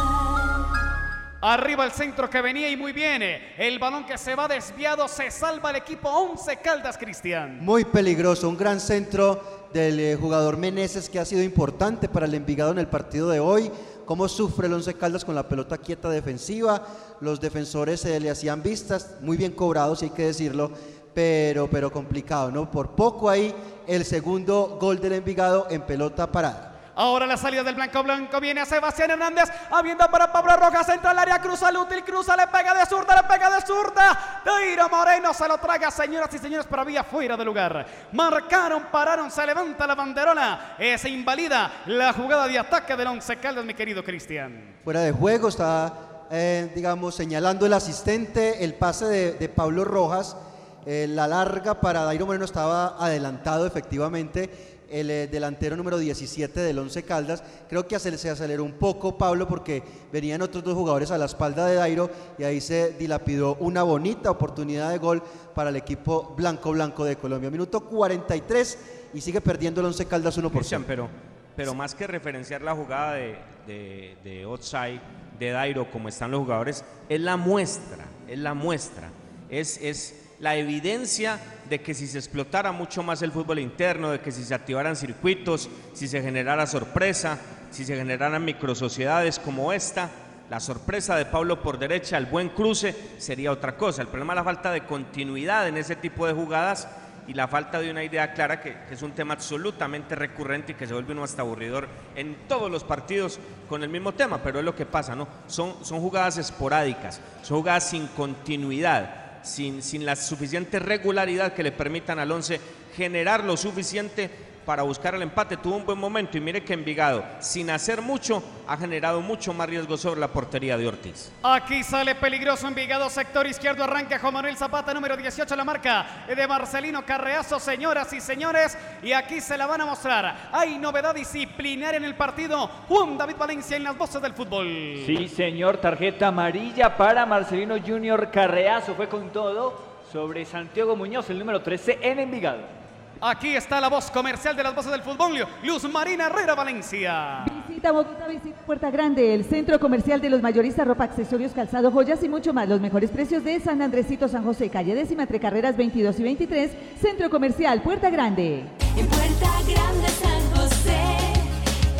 Arriba el centro que venía y muy bien. El balón que se va desviado, se salva el equipo 11 Caldas Cristian. Muy peligroso, un gran centro del eh, jugador Meneses que ha sido importante para el Envigado en el partido de hoy. Cómo sufre el Once Caldas con la pelota quieta defensiva. Los defensores se le hacían vistas, muy bien cobrados, hay que decirlo, pero, pero complicado, ¿no? Por poco ahí el segundo gol del Envigado en pelota parada. Ahora la salida del blanco blanco viene a Sebastián Hernández, habiendo para Pablo Rojas, entra al área, cruza el útil, cruza, le pega de zurda, le pega de zurda. Dairo Moreno se lo traga, señoras y señores, pero había fuera de lugar. Marcaron, pararon, se levanta la banderola, eh, se invalida la jugada de ataque del Once Caldas, mi querido Cristian. Fuera de juego está, eh, digamos, señalando el asistente el pase de, Pablo Rojas. eh, la larga para Dairo Moreno estaba adelantado efectivamente el eh, delantero número 17 del Once Caldas. Creo que se aceleró un poco Pablo porque venían otros dos jugadores a la espalda de Dairo y ahí se dilapidó una bonita oportunidad de gol para el equipo blanco blanco de Colombia. Minuto 43 y sigue perdiendo el Once Caldas 1 por Cristian, 0. pero, pero más que referenciar la jugada de, de, de offside, de Dairo, como están los jugadores, es la muestra, es la muestra, es, es la evidencia de que si se explotara mucho más el fútbol interno, de que si se activaran circuitos, si se generara sorpresa, si se generaran microsociedades como esta, la sorpresa de Pablo por derecha, el buen cruce, sería otra cosa. El problema es la falta de continuidad en ese tipo de jugadas y la falta de una idea clara, que, es un tema absolutamente recurrente y que se vuelve uno hasta aburridor en todos los partidos con el mismo tema, pero es lo que pasa, ¿no? Son, son jugadas esporádicas, son jugadas sin continuidad, sin, sin la suficiente regularidad que le permitan al 11 generar lo suficiente para buscar el empate. Tuvo un buen momento y mire que Envigado, sin hacer mucho, ha generado mucho más riesgo sobre la portería de Ortiz. Aquí sale peligroso Envigado, sector izquierdo, arranca Juan Manuel Zapata, número 18, la marca de Marcelino Carreazo, señoras y señores, y aquí se la van a mostrar. Hay novedad disciplinaria en el partido. Juan David Valencia en las voces del fútbol. Sí, señor, tarjeta amarilla para Marcelino Junior Carreazo. Fue con todo sobre Santiago Muñoz, el número 13 en Envigado. Aquí está la voz comercial de las voces del fútbol, Luz Marina Herrera Valencia. Visita Bogotá, visita Puerta Grande, el centro comercial de los mayoristas, ropa, accesorios, calzado, joyas y mucho más. Los mejores precios de San Andresito, San José, calle décima entre carreras 22 y 23, centro comercial Puerta Grande. En Puerta Grande San José,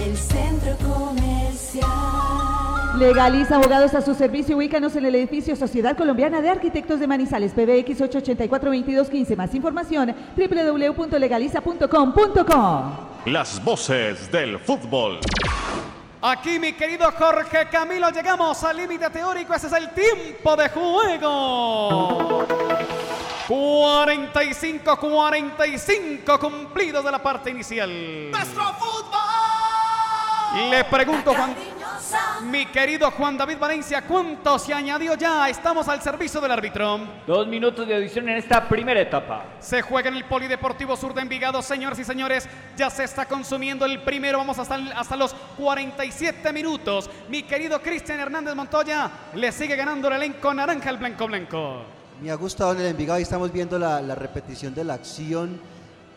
el centro comercial. Legaliza abogados a su servicio. Ubícanos en el edificio Sociedad Colombiana de Arquitectos de Manizales, PBX 884-2215. Más información, www.legaliza.com.co. Las voces del fútbol. Aquí, mi querido Jorge Camilo, llegamos al límite teórico. Ese es el tiempo de juego. 45-45 cumplidos de la parte inicial. ¡Nuestro fútbol! Le pregunto, Juan, mi querido Juan David Valencia, ¿cuánto se añadió ya? Estamos al servicio del árbitro. Dos minutos de audición en esta primera etapa. Se juega en el Polideportivo Sur de Envigado, señoras y señores. Ya se está consumiendo el primero. Vamos hasta, hasta los 47 minutos. Mi querido Cristian Hernández Montoya le sigue ganando el elenco naranja el blanco blanco. Me ha gustado en el Envigado y estamos viendo la, la repetición de la acción.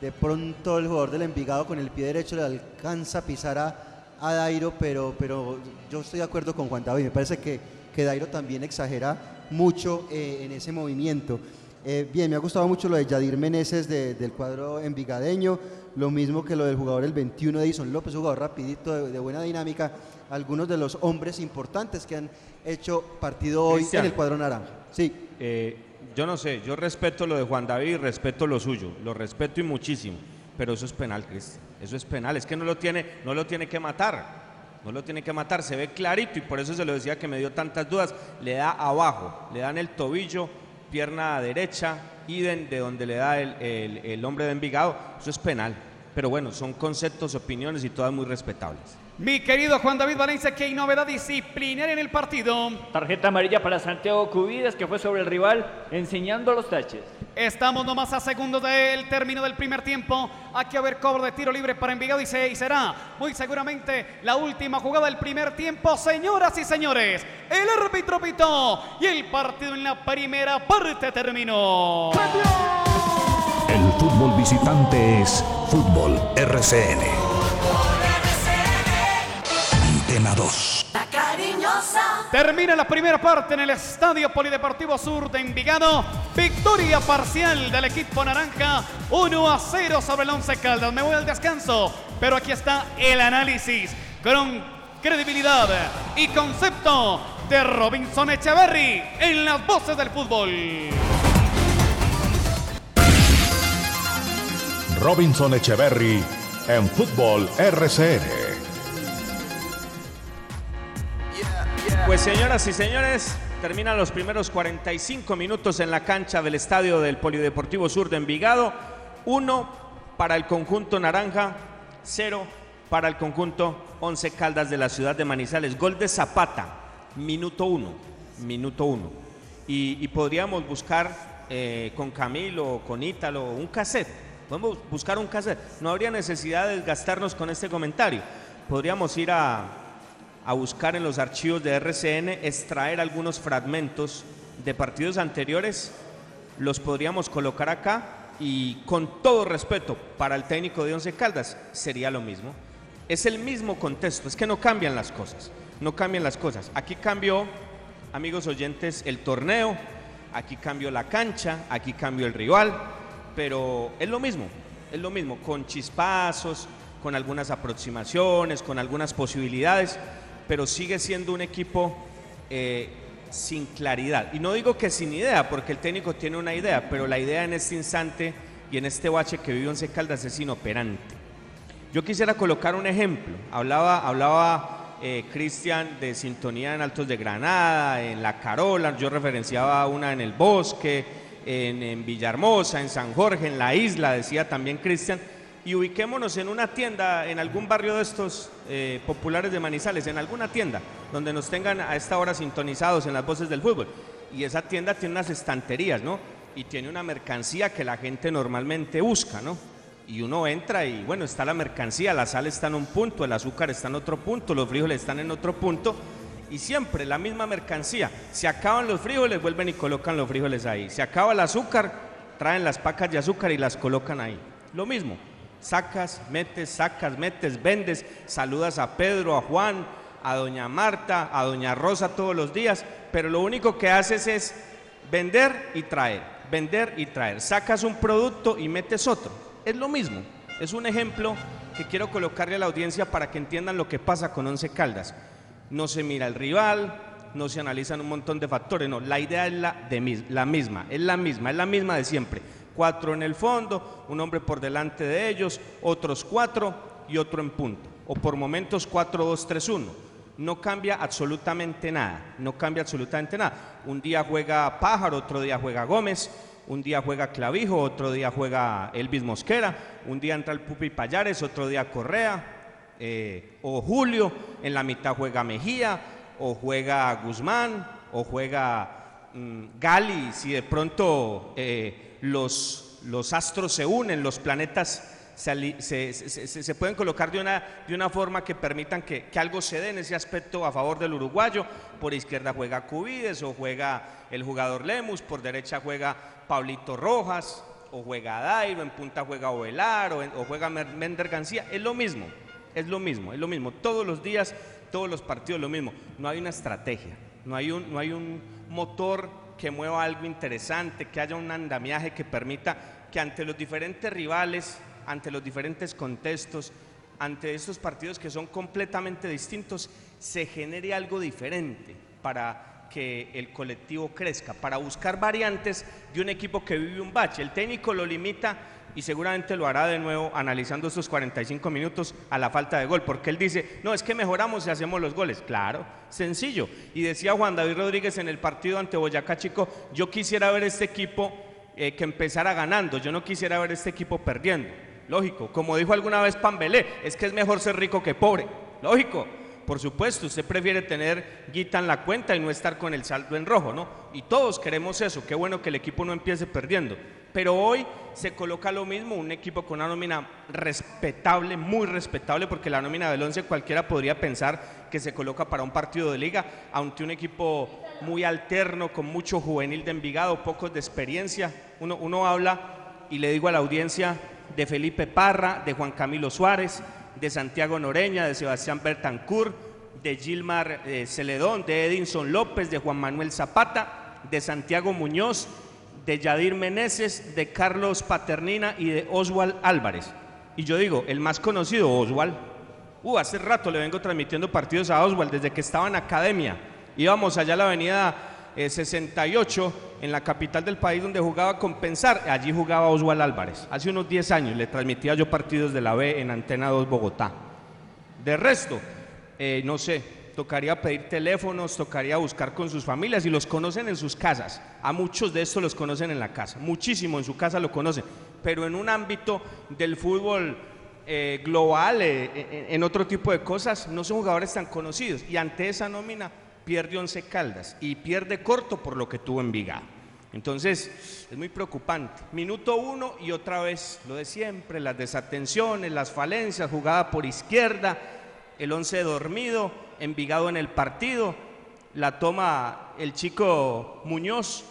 De pronto el jugador del Envigado con el pie derecho le alcanza a pisar a, a Dairo, pero, pero yo estoy de acuerdo con Juan David. Me parece que, que Dairo también exagera mucho eh, en ese movimiento. Eh, bien, me ha gustado mucho lo de Yadir Meneses de- del cuadro envigadeño, lo mismo que lo del jugador el 21 Edison López, jugador rapidito, de, de buena dinámica. Algunos de los hombres importantes que han hecho partido hoy Cristian. en el cuadro naranja. Sí. Eh, yo no sé, yo respeto lo de Juan David, respeto lo suyo, lo respeto y muchísimo, pero eso es penal, Cristian. Eso es penal, es que no lo tiene, no lo tiene que matar. No lo tiene que matar, se ve clarito y por eso se lo decía que me dio tantas dudas. Le da abajo, le dan el tobillo, pierna derecha, idem de donde le da el, el- el hombre de Envigado. Eso es penal. Pero bueno, son conceptos, opiniones y todas muy respetables. Mi querido Juan David Valencia, que hay novedad disciplinaria en el partido. Tarjeta amarilla para Santiago Cubides, que fue sobre el rival enseñando los taches. Estamos nomás a segundos del término del primer tiempo. Aquí a ver cobro de tiro libre para Envigado y, se- y será muy seguramente la última jugada del primer tiempo. Señoras y señores, el árbitro pitó y el partido en la primera parte terminó. El fútbol visitante es Fútbol RCN. Antena 2. Termina la primera parte en el Estadio Polideportivo Sur de Envigado. Victoria parcial del equipo naranja. 1 a 0 sobre el Once Caldas. Me voy al descanso, pero aquí está el análisis con credibilidad y concepto de Robinson Echeverry en las voces del fútbol. Robinson Echeverry en Fútbol RCN. Pues señoras y señores, terminan los primeros 45 minutos en la cancha del estadio del Polideportivo Sur de Envigado. Uno para el conjunto naranja, cero para el conjunto Once Caldas de la ciudad de Manizales. Gol de Zapata, minuto uno, minuto uno. Y, podríamos buscar eh, con Camilo con Ítalo un cassette Podemos buscar un cassette. No habría necesidad de desgastarnos con este comentario. Podríamos ir a, a buscar en los archivos de RCN, extraer algunos fragmentos de partidos anteriores, los podríamos colocar acá y con todo respeto para el técnico de Once Caldas sería lo mismo. Es el mismo contexto, es que no cambian las cosas, no cambian las cosas. Aquí cambió, amigos oyentes, el torneo, aquí cambió la cancha, aquí cambió el rival, pero es lo mismo, es lo mismo, con chispazos, con algunas aproximaciones, con algunas posibilidades, pero sigue siendo un equipo eh, sin claridad. Y no digo que sin idea, porque el técnico tiene una idea, pero la idea en este instante y en este bache que vive Once Caldas es inoperante. Yo quisiera colocar un ejemplo. Hablaba, hablaba eh, Cristian de sintonía en Altos de Granada, en La Carola, yo referenciaba una en el Bosque, en, en Villahermosa, en San Jorge, en la isla, decía también Cristian. Y ubiquémonos en una tienda, en algún barrio de estos eh, populares de Manizales, en alguna tienda, donde nos tengan a esta hora sintonizados en las voces del fútbol. Y esa tienda tiene unas estanterías, ¿no? Y tiene una mercancía que la gente normalmente busca, ¿no? y uno entra y bueno, está la mercancía, la sal está en un punto, el azúcar está en otro punto, los frijoles están en otro punto y siempre la misma mercancía. Se acaban los frijoles, vuelven y colocan los frijoles ahí. Se acaba el azúcar, traen las pacas de azúcar y las colocan ahí. Lo mismo, sacas, metes, sacas, metes, vendes, saludas a Pedro, a Juan, a doña Marta, a doña Rosa todos los días, pero lo único que haces es vender y traer, vender y traer. Sacas un producto y metes otro es lo mismo. Es un ejemplo que quiero colocarle a la audiencia para que entiendan lo que pasa con Once Caldas. No se mira el rival, no se analizan un montón de factores, no, la idea es la, la misma, es la misma, es la misma de siempre. Cuatro en el fondo, un hombre por delante de ellos, otros cuatro y otro en punto. O por momentos cuatro, dos, tres, uno. No cambia absolutamente nada, no cambia absolutamente nada. Un día juega Pájaro, otro día juega Gómez, un día juega Clavijo, otro día juega Elvis Mosquera, un día entra el Pupi Payares, otro día Correa, eh, o Julio, en la mitad juega Mejía, o juega Guzmán, o juega mm, Gali, si de pronto eh, los, los astros se unen, los planetas se, se, pueden colocar de una, de una forma que permitan que, que, algo se dé en ese aspecto a favor del uruguayo. Por izquierda juega Cubides o juega el jugador Lemus, por derecha juega Pablito Rojas o juega Dairo, en punta juega Ovelar o, juega Mender García. Es lo mismo, es lo mismo, es lo mismo. Todos los días, todos los partidos, lo mismo. No hay una estrategia, no hay un, no hay un motor que mueva algo interesante, que haya un andamiaje que permita que ante los diferentes rivales ante los diferentes contextos, ante estos partidos que son completamente distintos, se genere algo diferente para que el colectivo crezca, para buscar variantes de un equipo que vive un bache. El técnico lo limita y seguramente lo hará de nuevo analizando estos 45 minutos a la falta de gol, porque él dice, no, es que mejoramos si hacemos los goles. Claro, sencillo. Y decía Juan David Rodríguez en el partido ante Boyacá Chico, yo quisiera ver este equipo eh, que empezara ganando, yo no quisiera ver este equipo perdiendo. Lógico, como dijo alguna vez Pambelé, es que es mejor ser rico que pobre. Lógico, por supuesto, usted prefiere tener guita en la cuenta y no estar con el saldo en rojo, ¿no? Y todos queremos eso, qué bueno que el equipo no empiece perdiendo. Pero hoy se coloca lo mismo, un equipo con una nómina respetable, muy respetable, porque la nómina del 11 cualquiera podría pensar que se coloca para un partido de liga, aunque un equipo muy alterno, con mucho juvenil de Envigado, pocos de experiencia. Uno, uno habla y le digo a la audiencia, de Felipe Parra, de Juan Camilo Suárez, de Santiago Noreña, de Sebastián Bertancur, de Gilmar eh, Celedón, de Edinson López, de Juan Manuel Zapata, de Santiago Muñoz, de Yadir Meneses, de Carlos Paternina y de Oswald Álvarez. Y yo digo, el más conocido, Oswald. Uh, hace rato le vengo transmitiendo partidos a Oswald desde que estaba en academia. Íbamos allá a la avenida 68 eh, en la capital del país donde jugaba Compensar, allí jugaba Oswald Álvarez. Hace unos 10 años le transmitía yo partidos de la B en Antena 2 Bogotá. De resto, eh, no sé, tocaría pedir teléfonos, tocaría buscar con sus familias y los conocen en sus casas. A muchos de estos los conocen en la casa, muchísimo en su casa lo conocen, pero en un ámbito del fútbol eh, global, en otro tipo de cosas, no son jugadores tan conocidos. Y ante esa nómina, pierde Once Caldas y pierde corto por lo que tuvo en Viga. Entonces, es muy preocupante. Minuto uno y otra vez lo de siempre, las desatenciones, las falencias, jugada por izquierda, el 11 dormido, Envigado en el partido, la toma el chico Muñoz,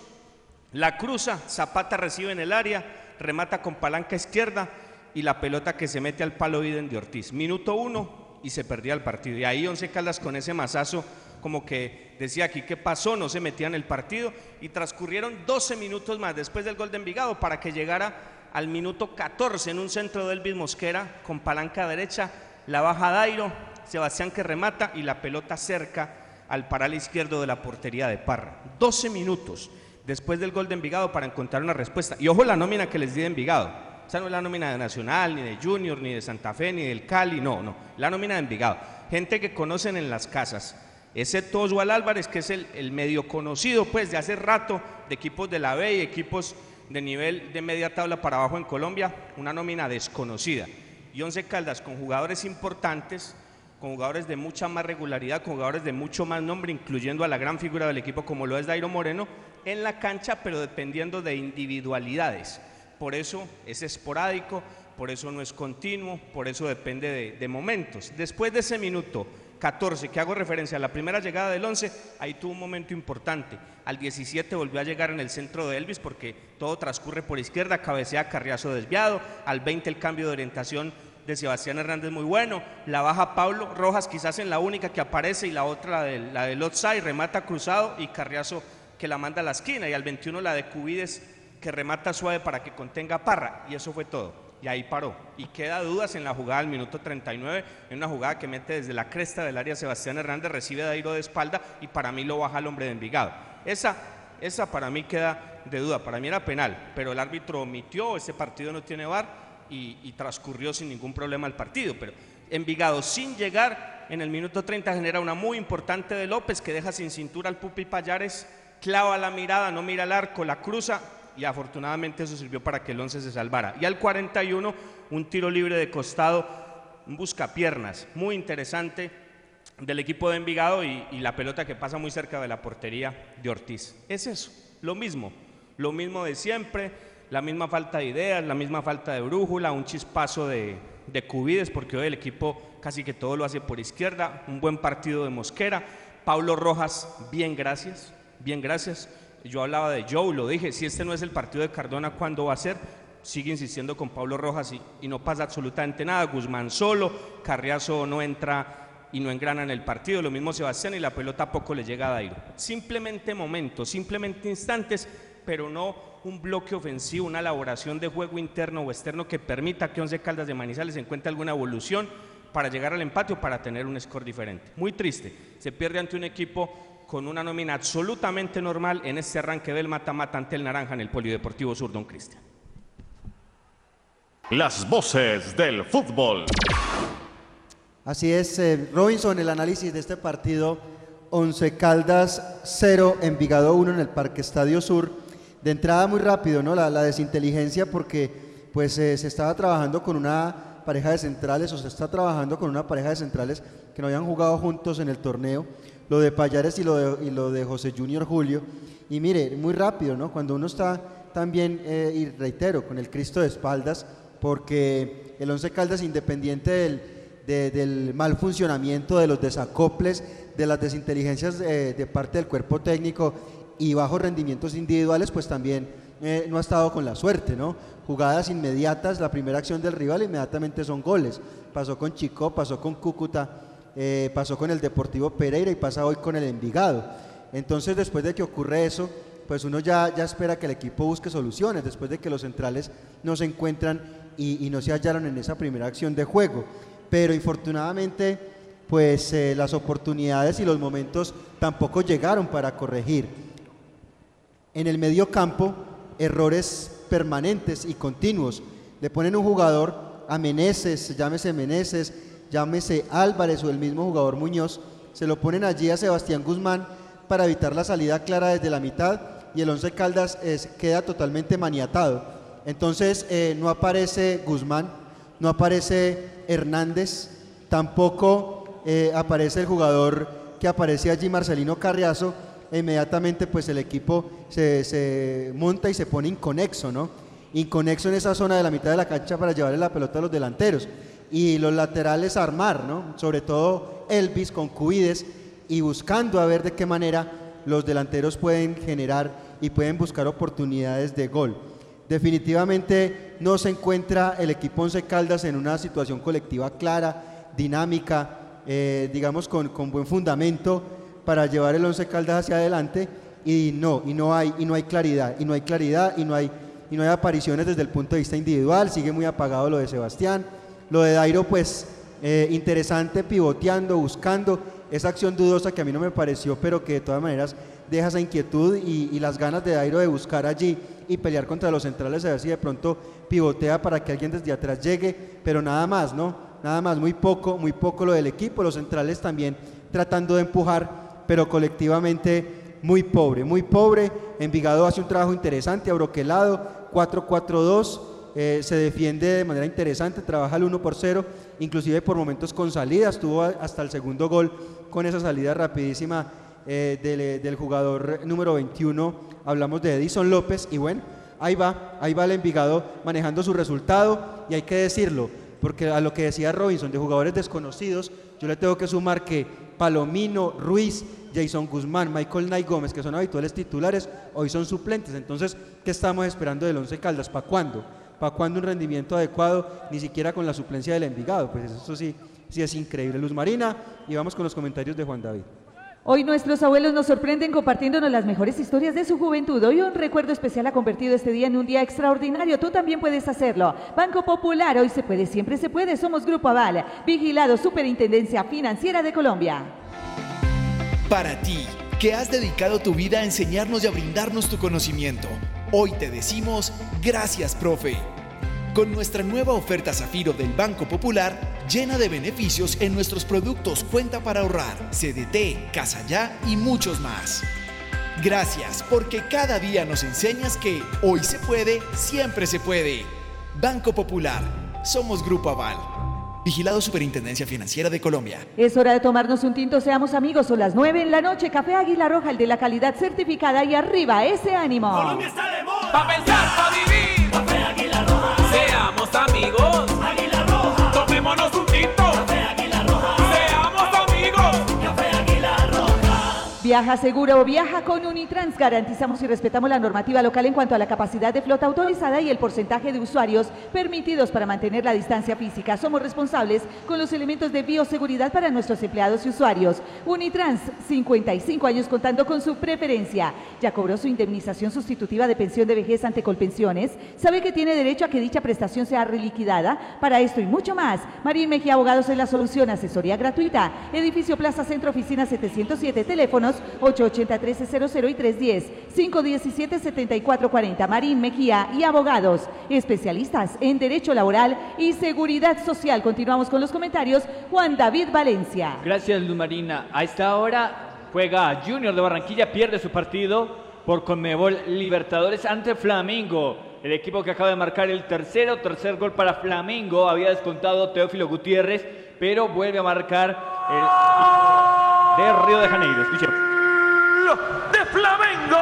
la cruza, Zapata recibe en el área, remata con palanca izquierda y la pelota que se mete al palo Iden de Ortiz. Minuto uno y se perdía el partido. Y ahí Once Caldas con ese mazazo como que decía aquí qué pasó, no se metía en el partido y transcurrieron 12 minutos más después del gol de Envigado para que llegara al minuto 14 en un centro del Mosquera con palanca derecha, la baja Dairo, Sebastián que remata y la pelota cerca al paral izquierdo de la portería de Parra. 12 minutos después del gol de Envigado para encontrar una respuesta. Y ojo la nómina que les di de Envigado. Esa no es la nómina de Nacional, ni de Junior, ni de Santa Fe, ni del Cali, no, no. La nómina de Envigado. Gente que conocen en las casas. Excepto Oswald Álvarez, que es el, el medio conocido, pues, de hace rato, de equipos de la B y equipos de nivel de media tabla para abajo en Colombia, una nómina desconocida. Y Once Caldas con jugadores importantes, con jugadores de mucha más regularidad, con jugadores de mucho más nombre, incluyendo a la gran figura del equipo como lo es Dairo Moreno, en la cancha, pero dependiendo de individualidades. Por eso es esporádico, por eso no es continuo, por eso depende de, de momentos. Después de ese minuto 14, que hago referencia a la primera llegada del 11, ahí tuvo un momento importante. Al 17 volvió a llegar en el centro de Elvis porque todo transcurre por izquierda, cabecea Carriazo desviado. Al 20 el cambio de orientación de Sebastián Hernández muy bueno. La baja Pablo Rojas quizás en la única que aparece y la otra la del, la offside, remata cruzado y Carriazo que la manda a la esquina. Y al 21 la de Cubides que remata suave para que contenga Parra. Y eso fue todo y ahí paró. Y queda dudas en la jugada del minuto 39, en una jugada que mete desde la cresta del área Sebastián Hernández, recibe Dairo de espalda y para mí lo baja el hombre de Envigado. Esa, esa para mí queda de duda, para mí era penal, pero el árbitro omitió, ese partido no tiene VAR y, transcurrió sin ningún problema el partido, pero Envigado sin llegar en el minuto 30 genera una muy importante de López que deja sin cintura al Pupi Payares, clava la mirada, no mira el arco, la cruza y afortunadamente eso sirvió para que el 11 se salvara. Y al 41, un tiro libre de costado, un buscapiernas, muy interesante del equipo de Envigado y, y, la pelota que pasa muy cerca de la portería de Ortiz. Es eso, lo mismo, lo mismo de siempre, la misma falta de ideas, la misma falta de brújula, un chispazo de, de Cubides, porque hoy el equipo casi que todo lo hace por izquierda, un buen partido de Mosquera, Pablo Rojas, bien gracias, bien gracias. Yo hablaba de Joe, lo dije, si este no es el partido de Cardona, ¿cuándo va a ser? Sigue insistiendo con Pablo Rojas y, y no pasa absolutamente nada. Guzmán solo, Carriazo no entra y no engrana en el partido. Lo mismo Sebastián y la pelota poco le llega a Dairo. Simplemente momentos, simplemente instantes, pero no un bloque ofensivo, una elaboración de juego interno o externo que permita que Once Caldas de Manizales encuentre alguna evolución para llegar al empate o para tener un score diferente. Muy triste. Se pierde ante un equipo con una nómina absolutamente normal en este arranque del mata-mata ante el Naranja en el Polideportivo Sur, don Cristian. Las voces del fútbol. Así es, eh, Robinson, el análisis de este partido, 11 Caldas 0, Envigado 1 en el Parque Estadio Sur. De entrada muy rápido, ¿no? La, la desinteligencia porque pues eh, se estaba trabajando con una pareja de centrales o se está trabajando con una pareja de centrales que no habían jugado juntos en el torneo lo de Payares y lo de, José Junior Julio. Y mire, muy rápido, ¿no? Cuando uno está también, eh, y reitero, con el Cristo de espaldas, porque el Once Caldas, independiente del, de, del mal funcionamiento, de los desacoples, de las desinteligencias de, de parte del cuerpo técnico y bajos rendimientos individuales, pues también eh, no ha estado con la suerte, ¿no? Jugadas inmediatas, la primera acción del rival inmediatamente son goles. Pasó con Chico, pasó con Cúcuta, eh, pasó con el Deportivo Pereira y pasa hoy con el Envigado. Entonces, después de que ocurre eso, pues uno ya, ya espera que el equipo busque soluciones, después de que los centrales no se encuentran y, no se hallaron en esa primera acción de juego. Pero infortunadamente, pues eh, las oportunidades y los momentos tampoco llegaron para corregir. En el medio campo, errores permanentes y continuos. Le ponen un jugador a Meneses, llámese Meneses, llámese Álvarez o el mismo jugador Muñoz, se lo ponen allí a Sebastián Guzmán para evitar la salida clara desde la mitad y el Once Caldas es, queda totalmente maniatado. Entonces eh, no aparece Guzmán, no aparece Hernández, tampoco eh, aparece el jugador que aparece allí, Marcelino Carriazo, e inmediatamente pues el equipo se, se monta y se pone inconexo, ¿no? Inconexo en esa zona de la mitad de la cancha para llevarle la pelota a los delanteros. Y los laterales armar, ¿no? Sobre todo Elvis con Cuides y buscando a ver de qué manera los delanteros pueden generar y pueden buscar oportunidades de gol. Definitivamente no se encuentra el equipo Once Caldas en una situación colectiva clara, dinámica, eh, digamos con, con buen fundamento para llevar el Once Caldas hacia adelante y no, y no hay, y no hay claridad, y no hay claridad, y no hay, y no hay apariciones desde el punto de vista individual, sigue muy apagado lo de Sebastián, lo de Dairo pues eh, interesante, pivoteando, buscando esa acción dudosa que a mí no me pareció, pero que de todas maneras deja esa inquietud y, y las ganas de Dairo de buscar allí y pelear contra los centrales, a ver si de pronto pivotea para que alguien desde atrás llegue, pero nada más, ¿no? Nada más, muy poco, muy poco lo del equipo, los centrales también tratando de empujar pero colectivamente muy pobre, muy pobre. Envigado hace un trabajo interesante, abroquelado, 4-4-2, eh, se defiende de manera interesante, trabaja el 1 por 0, inclusive por momentos con salidas, tuvo hasta el segundo gol con esa salida rapidísima eh, del, del jugador número 21, hablamos de Edison López, y bueno, ahí va, ahí va el Envigado manejando su resultado, y hay que decirlo, porque a lo que decía Robinson, de jugadores desconocidos, yo le tengo que sumar que Palomino, Ruiz, Jason Guzmán, Michael Nay Gómez, que son habituales titulares, hoy son suplentes. Entonces, ¿qué estamos esperando del Once Caldas? ¿Para cuándo? ¿Para cuándo un rendimiento adecuado? Ni siquiera con la suplencia del Envigado. Pues eso sí, sí es increíble. Luz Marina, y vamos con los comentarios de Juan David. Hoy nuestros abuelos nos sorprenden compartiéndonos las mejores historias de su juventud. Hoy un recuerdo especial ha convertido este día en un día extraordinario. Tú también puedes hacerlo. Banco Popular, hoy se puede, siempre se puede. Somos Grupo Aval, vigilado Superintendencia Financiera de Colombia. Para ti, que has dedicado tu vida a enseñarnos y a brindarnos tu conocimiento, hoy te decimos gracias, profe. Con nuestra nueva oferta Zafiro del Banco Popular, llena de beneficios en nuestros productos Cuenta para ahorrar, CDT, Casa Ya y muchos más. Gracias porque cada día nos enseñas que hoy se puede, siempre se puede. Banco Popular, somos Grupo Aval. Vigilado Superintendencia Financiera de Colombia. Es hora de tomarnos un tinto, seamos amigos. Son las 9 en la noche. Café Águila Roja, el de la calidad certificada y arriba ese ánimo. Colombia está de moda. Pa' pensar, pa' vivir. Café Águila Roja. Amigos. Viaja seguro, viaja con Unitrans. Garantizamos y respetamos la normativa local en cuanto a la capacidad de flota autorizada y el porcentaje de usuarios permitidos para mantener la distancia física. Somos responsables con los elementos de bioseguridad para nuestros empleados y usuarios. Unitrans, 55 años contando con su preferencia. Ya cobró su indemnización sustitutiva de pensión de vejez ante Colpensiones. Sabe que tiene derecho a que dicha prestación sea reliquidada. Para esto y mucho más, Marín Mejía Abogados es la solución. Asesoría gratuita. Edificio Plaza Centro, oficina 707. Teléfonos 880-1300 y 310-517-7440. Marín Mejía y Abogados. Especialistas en Derecho Laboral y Seguridad Social. Continuamos con los comentarios. Juan David Valencia. Gracias, Luz Marina. A esta hora juega Junior de Barranquilla, pierde su partido por Conmebol Libertadores ante Flamengo. El equipo que acaba de marcar el tercero, tercer gol para Flamengo, había descontado Teófilo Gutiérrez, pero vuelve a marcar el de Río de Janeiro. Escuchemos. de Flamengo.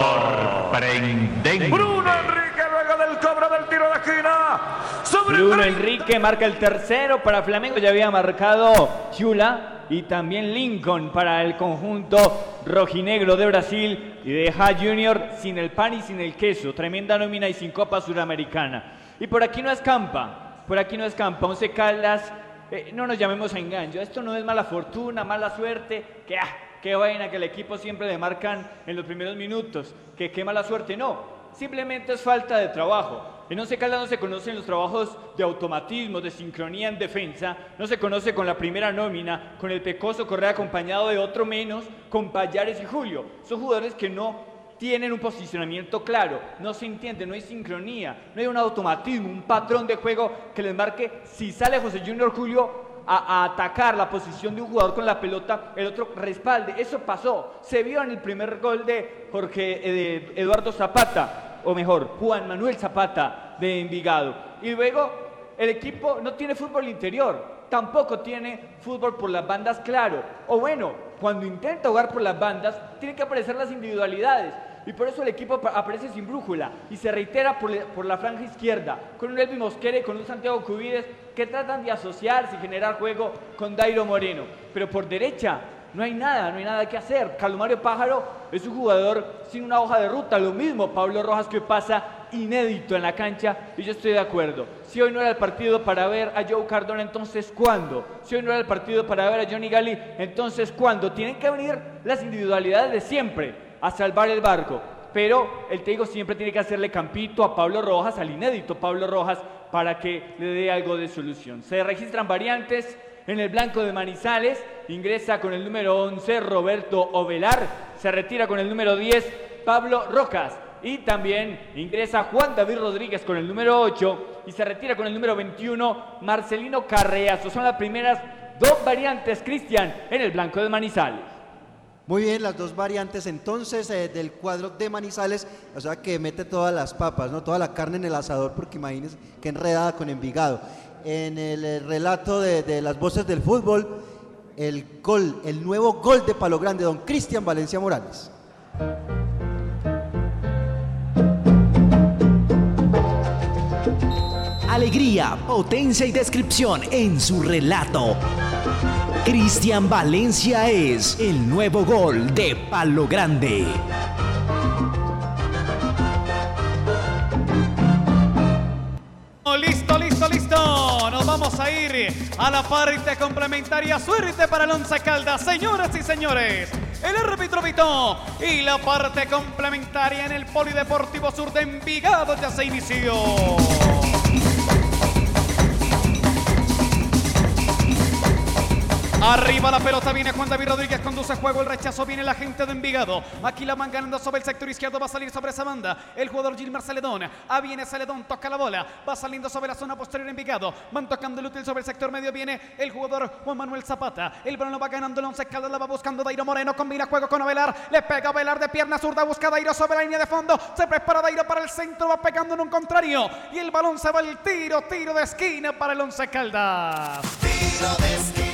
Sorprendente. Bruno Enrique luego del cobro del tiro de esquina. Sobre Bruno Enrique marca el tercero para Flamengo, ya había marcado Chula y también Lincoln para el conjunto rojinegro de Brasil y deja Junior sin el pan y sin el queso, tremenda nómina y sin Copa Suramericana. Y por aquí no escampa, por aquí no escampa, Once Caldas, eh, no nos llamemos a engaño, esto no es mala fortuna, mala suerte, que ah, qué vaina que el equipo siempre le marcan en los primeros minutos, que qué mala suerte, no, simplemente es falta de trabajo. En Once Caldas no se conocen los trabajos de automatismo, de sincronía en defensa, no se conoce con la primera nómina, con el Pecoso Correa acompañado de otro menos, con Payares y Julio. Son jugadores que no tienen un posicionamiento claro, no se entiende, no hay sincronía, no hay un automatismo, un patrón de juego que les marque si sale José Junior Julio a, atacar la posición de un jugador con la pelota, el otro respalde. Eso pasó, se vio en el primer gol de Jorge eh, Eduardo Zapata o mejor, Juan Manuel Zapata de Envigado. Y luego el equipo no tiene fútbol interior, tampoco tiene fútbol por las bandas claro. O bueno, cuando intenta jugar por las bandas, tienen que aparecer las individualidades. Y por eso el equipo apa- aparece sin brújula y se reitera por, por la franja izquierda, con un Elvi Mosquera y con un Santiago Cubides que tratan de asociarse y generar juego con Dairo Moreno. Pero por derecha no hay nada, no hay nada que hacer. Carlos Mario Pájaro es un jugador sin una hoja de ruta, lo mismo Pablo Rojas que pasa inédito en la cancha y yo estoy de acuerdo. Si hoy no era el partido para ver a Joe Cardona, entonces ¿cuándo? Si hoy no era el partido para ver a Johnny Gali, entonces ¿cuándo? Tienen que venir las individualidades de siempre a salvar el barco. Pero el Teigo siempre tiene que hacerle campito a Pablo Rojas, al inédito Pablo Rojas, para que le dé algo de solución. Se registran variantes en el blanco de Manizales, ingresa con el número 11 Roberto Ovelar, se retira con el número 10 Pablo Rojas y también ingresa Juan David Rodríguez con el número 8 y se retira con el número 21 Marcelino Carreazo. Son las primeras dos variantes, Cristian, en el blanco de Manizales. Muy bien, las dos variantes entonces eh, del cuadro de Manizales, o sea que mete todas las papas, ¿no? toda la carne en el asador, porque imagínense qué enredada con Envigado. En el eh, relato de, de las voces del fútbol, el gol, el nuevo gol de Palo Grande, don Cristian Valencia Morales. Alegría, potencia y descripción en su relato. Cristian Valencia es el nuevo gol de Palo Grande. Listo, listo, listo. Nos vamos a ir a la parte complementaria. Suerte para el Once Caldas, señoras y señores. El árbitro pitó y la parte complementaria en el Polideportivo Sur de Envigado ya se inició. Arriba la pelota viene Juan David Rodríguez, conduce juego, el rechazo viene la gente de Envigado. Aquí la van ganando sobre el sector izquierdo, va a salir sobre esa banda. El jugador Gilmar Celedón. Ah, viene Celedón, toca la bola, va saliendo sobre la zona posterior Envigado. Van tocando el útil sobre el sector medio, viene el jugador Juan Manuel Zapata. El balón va ganando el once Caldas, la va buscando Dairo Moreno, combina juego con Avelar, le pega Avelar de pierna zurda, busca Dairo sobre la línea de fondo, se prepara Dairo para el centro, va pegando en un contrario. Y el balón se va al tiro, tiro de esquina para el once Caldas. Tiro de esquina.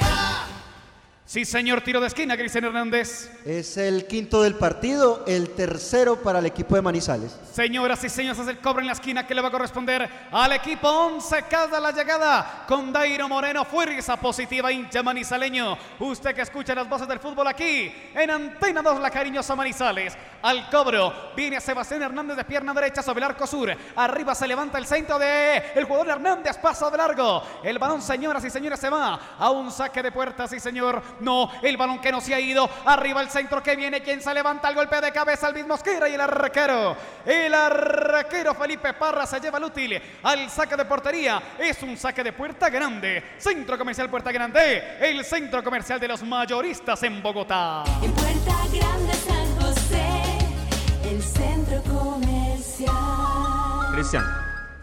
Sí, señor, tiro de esquina, Cristian Hernández. Es el quinto del partido, el tercero para el equipo de Manizales. Señoras y señores, es el cobro en la esquina que le va a corresponder al equipo 11 cada la llegada con Dairo Moreno, fuerza positiva, hincha manizaleño. Usted que escucha las voces del fútbol aquí en Antena 2, la cariñosa Manizales. Al cobro viene Sebastián Hernández de pierna derecha sobre el arco sur. Arriba se levanta el centro de el jugador Hernández, pasa de largo. El balón, señoras y señores, se va a un saque de puerta, sí señor. No, el balón que no se ha ido. Arriba el centro que viene, quien se levanta el golpe de cabeza, el mismo Mosquera y el arquero. El arquero Felipe Parra se lleva el útil al saque de portería. Es un saque de puerta grande. Centro comercial Puerta Grande, el centro comercial de los mayoristas en Bogotá. Puerta Grande San José, el centro comercial. Cristian.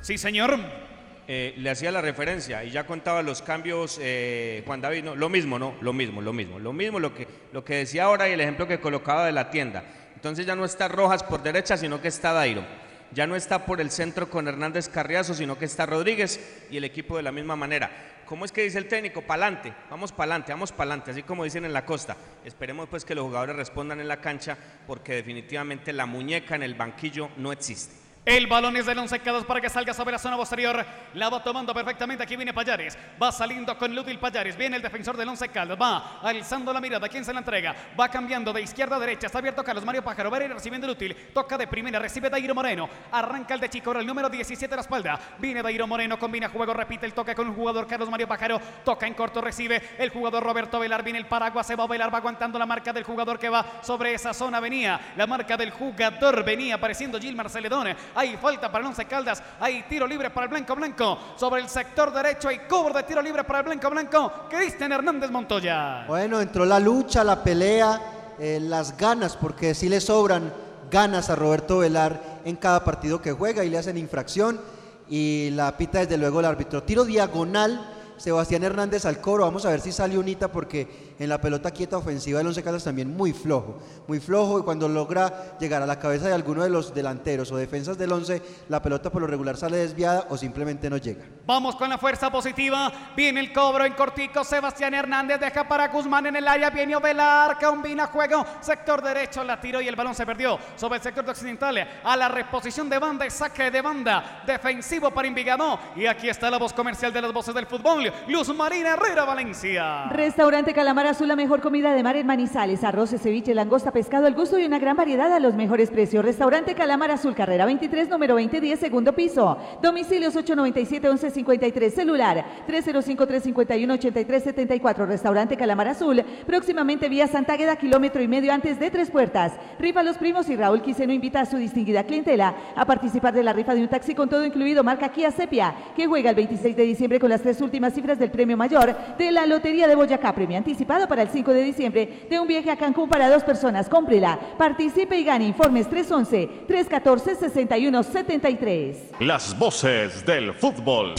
Sí, señor. Eh, le hacía la referencia y ya contaba los cambios, eh, Juan David, no, lo mismo, no, lo mismo, lo mismo, lo mismo, lo que, lo que decía ahora y el ejemplo que colocaba de la tienda. Entonces ya no está Rojas por derecha, sino que está Dairo. Ya no está por el centro con Hernández Carriazo, sino que está Rodríguez y el equipo de la misma manera. ¿Cómo es que dice el técnico? Pa'lante, vamos pa'lante, vamos pa'lante, así como dicen en la costa. Esperemos pues que los jugadores respondan en la cancha porque definitivamente la muñeca en el banquillo no existe. El balón es del 11 Caldas para que salga sobre la zona posterior. La va tomando perfectamente. Aquí viene Payares. Va saliendo con el útil Payares. Viene el defensor del 11 Caldas. Va alzando la mirada. ¿Quién se la entrega? Va cambiando de izquierda a derecha. Está abierto Carlos Mario Pájaro. Va a ir recibiendo el. Toca de primera. Recibe Dairo Moreno. Arranca el de Chico. El número 17 a la espalda. Viene Dairo Moreno. Combina juego. Repite el toque con un jugador Carlos Mario Pájaro. Toca en corto. Recibe el jugador Roberto Velar. Viene el paraguas. Se va a Velar. Va aguantando la marca del jugador que va sobre esa zona. Venía la marca del jugador. Venía apareciendo Gilmar Celedón. Hay falta para el 11 Caldas. Hay tiro libre para el Blanco Blanco. Sobre el sector derecho hay cobro de tiro libre para el Blanco Blanco. Cristian Hernández Montoya. Bueno, entró la lucha, la pelea, eh, las ganas, porque sí le sobran ganas a Roberto Velar en cada partido que juega y le hacen infracción y la pita desde luego el árbitro. Tiro diagonal, Sebastián Hernández al coro, vamos a ver si sale unita porque en la pelota quieta ofensiva del Once Caldas también muy flojo, muy flojo y cuando logra llegar a la cabeza de alguno de los delanteros o defensas del Once, la pelota por lo regular sale desviada o simplemente no llega. Vamos con la fuerza positiva. Viene el cobro en cortico. Sebastián Hernández deja para Guzmán en el área. Viene Ovelar. Combina juego. Sector derecho la tiró y el balón se perdió sobre el sector de occidental. A la reposición de banda y saque de banda. Defensivo para Envigado. Y aquí está la voz comercial de las voces del fútbol. Luz Marina Herrera Valencia. Restaurante Azul, la mejor comida de mar en Manizales, arroz, ceviche, langosta, pescado al gusto y una gran variedad a los mejores precios. Restaurante Calamar Azul, carrera 23, número 2010, segundo piso. Domicilios 897-1153, celular 305-351-8374. Restaurante Calamar Azul, próximamente vía Santágueda, kilómetro y medio antes de Tres Puertas. Rifa Los Primos y Raúl Quiseno invita a su distinguida clientela a participar de la rifa de un taxi con todo incluido, marca Kia Sepia, que juega el 26 de diciembre con las tres últimas cifras del premio mayor de la Lotería de Boyacá. Premio anticipado para el 5 de diciembre de un viaje a Cancún para dos personas. Cómprela, participe y gane. Informes 311-314-6173. Las voces del fútbol.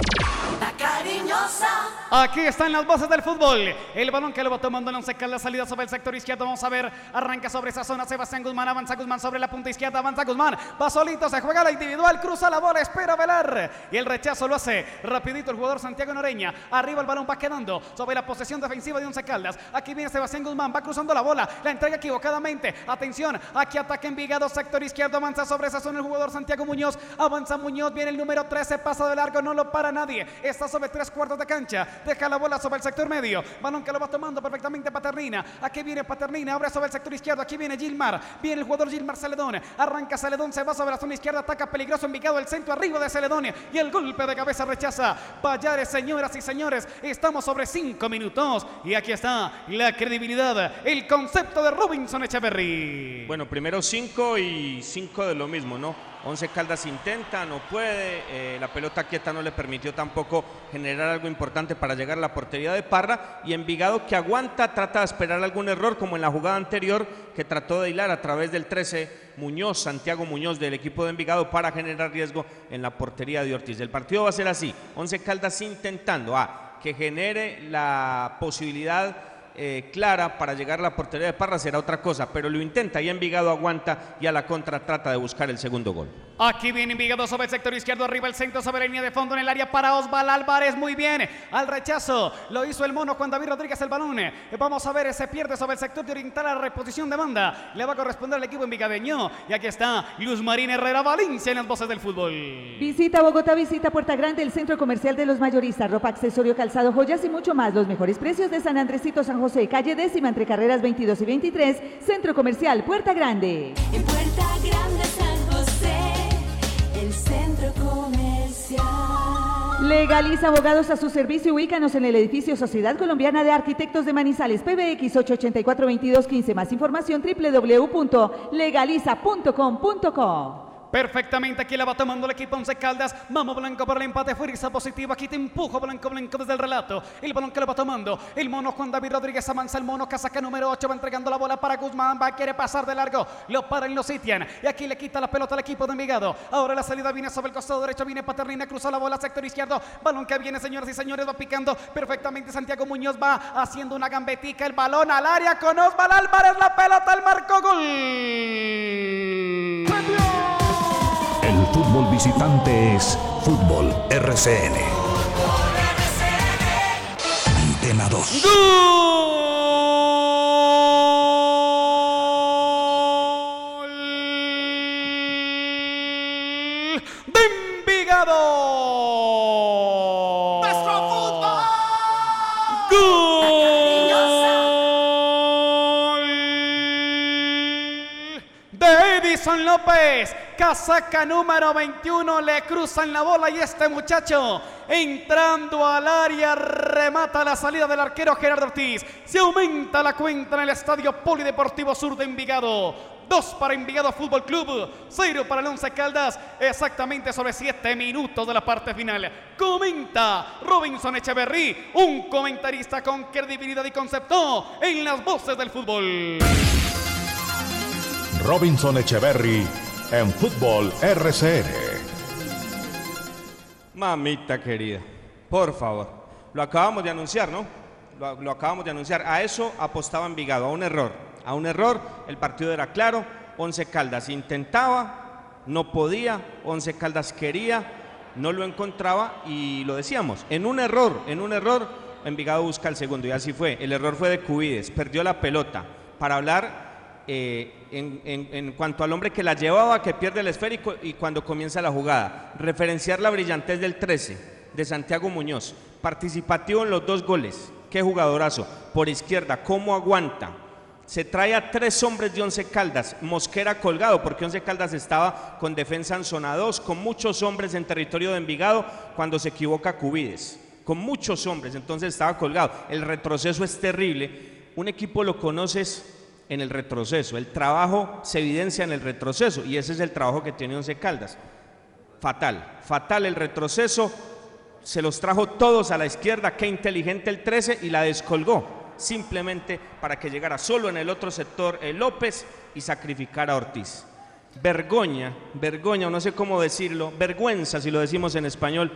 La cariñosa. Aquí están las voces del fútbol. El balón que lo va tomando Once Caldas, salida sobre el sector izquierdo. Vamos a ver, arranca sobre esa zona. Sebastián Guzmán, avanza Guzmán sobre la punta izquierda. Avanza Guzmán, va solito, se juega la individual, cruza la bola, espera velar. Y el rechazo lo hace rapidito el jugador Santiago Noreña. Arriba el balón va quedando sobre la posesión defensiva de Once Caldas. Aquí viene Sebastián Guzmán, va cruzando la bola, la entrega equivocadamente. Atención, aquí ataca Envigado, sector izquierdo, avanza sobre esa zona el jugador Santiago Muñoz. Avanza Muñoz, viene el número 13, pasa de largo, no lo para nadie. Está sobre tres cuartos de cancha, deja la bola sobre el sector medio. Balón que lo va tomando perfectamente Paternina. Aquí viene Paternina, abre sobre el sector izquierdo. Aquí viene Gilmar, viene el jugador Gilmar Celedón. Arranca Celedón, se va sobre la zona izquierda, ataca peligroso Envigado, el centro arriba de Celedón. Y el golpe de cabeza rechaza. Payares, señoras y señores, estamos sobre cinco minutos. Y aquí está la credibilidad, el concepto de Robinson Echeverry. Bueno, primero cinco y cinco de lo mismo, ¿no? Once Caldas intenta, no puede, eh, la pelota quieta no le permitió tampoco generar algo importante para llegar a la portería de Parra y Envigado que aguanta, trata de esperar algún error como en la jugada anterior que trató de hilar a través del 13 Muñoz, Santiago Muñoz del equipo de Envigado para generar riesgo en la portería de Ortiz. El partido va a ser así, Once Caldas intentando a que genere la posibilidad eh, clara para llegar a la portería de Parra será otra cosa, pero lo intenta y Envigado aguanta y a la contra trata de buscar el segundo gol. Aquí viene Envigado sobre el sector izquierdo, arriba el centro sobre la línea de fondo en el área para Osval Álvarez, muy bien, al rechazo, lo hizo el mono Juan David Rodríguez el balón, vamos a ver, se pierde sobre el sector de oriental a la reposición de banda, le va a corresponder al equipo envigadeño, y aquí está Luz Marín Herrera Valencia en las voces del fútbol. Visita Bogotá, visita Puerta Grande, el centro comercial de los mayoristas, ropa, accesorio, calzado, joyas y mucho más. Los mejores precios de San Andresito, San José, calle décima entre carreras 22 y 23, centro comercial Puerta Grande. En Puerta Grande Legaliza abogados a su servicio y ubícanos en el edificio Sociedad Colombiana de Arquitectos de Manizales, PBX 884-2215. Más información www.legaliza.com.co. Perfectamente, aquí la va tomando el equipo Once Caldas. Vamos Blanco por el empate, fuerza positiva. Aquí te empujo Blanco Blanco desde el relato. El balón que lo va tomando. El mono Juan David Rodríguez avanza el mono. Casaca número 8 va entregando la bola para Guzmán. Va, quiere pasar de largo. Lo paran lo sitian. Y aquí le quita la pelota al equipo de Envigado. Ahora la salida viene sobre el costado derecho. Viene Paternina, cruza la bola, sector izquierdo. Balón que viene, señoras y señores, va picando perfectamente. Santiago Muñoz va haciendo una gambetica. El balón al área con Osval Álvarez. La pelota al marco. Gol. El fútbol visitante es Fútbol RCN. Antena 2. de Envigado. Nuestro fútbol. Gol de Edison López. Casaca número 21. Le cruzan la bola y este muchacho entrando al área remata la salida del arquero Gerardo Ortiz. Se aumenta la cuenta en el Estadio Polideportivo Sur de Envigado. Dos para Envigado Fútbol Club, cero para el Once Caldas, exactamente sobre siete minutos de la parte final. Comenta Robinson Echeverry, un comentarista con credibilidad y concepto en las voces del fútbol. Robinson Echeverry en Fútbol RCN. Mamita querida, por favor, lo acabamos de anunciar, ¿no? lo, lo acabamos de anunciar. A eso apostaba Envigado, a un error. A un error, el partido era claro. Once Caldas intentaba, no podía. Once Caldas quería, no lo encontraba y lo decíamos. En un error, en un error, Envigado busca el segundo y así fue. El error fue de Cubides, perdió la pelota. Para hablar eh, en, en- cuanto al hombre que la llevaba, que pierde el esférico y cuando comienza la jugada. Referenciar la brillantez del 13 de Santiago Muñoz. Participativo en los dos goles. Qué jugadorazo. Por izquierda, cómo aguanta. Se trae a tres hombres de Once Caldas. Mosquera colgado, porque Once Caldas estaba con defensa en zona 2, con muchos hombres en territorio de Envigado cuando se equivoca Cubides. Con muchos hombres, entonces estaba colgado. El retroceso es terrible. Un equipo lo conoces en el retroceso. El trabajo se evidencia en el retroceso y ese es el trabajo que tiene Once Caldas. Fatal, fatal el retroceso. Se los trajo todos a la izquierda, qué inteligente el 13 y la descolgó. Simplemente para que llegara solo en el otro sector el López y sacrificara a Ortiz. Vergoña, vergoña, no sé cómo decirlo, vergüenza si lo decimos en español.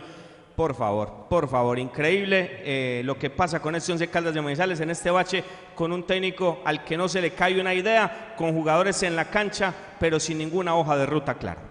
Por favor, por favor, increíble eh, lo que pasa con este Once Caldas de Manizales en este bache, con un técnico al que no se le cae una idea, con jugadores en la cancha, pero sin ninguna hoja de ruta clara.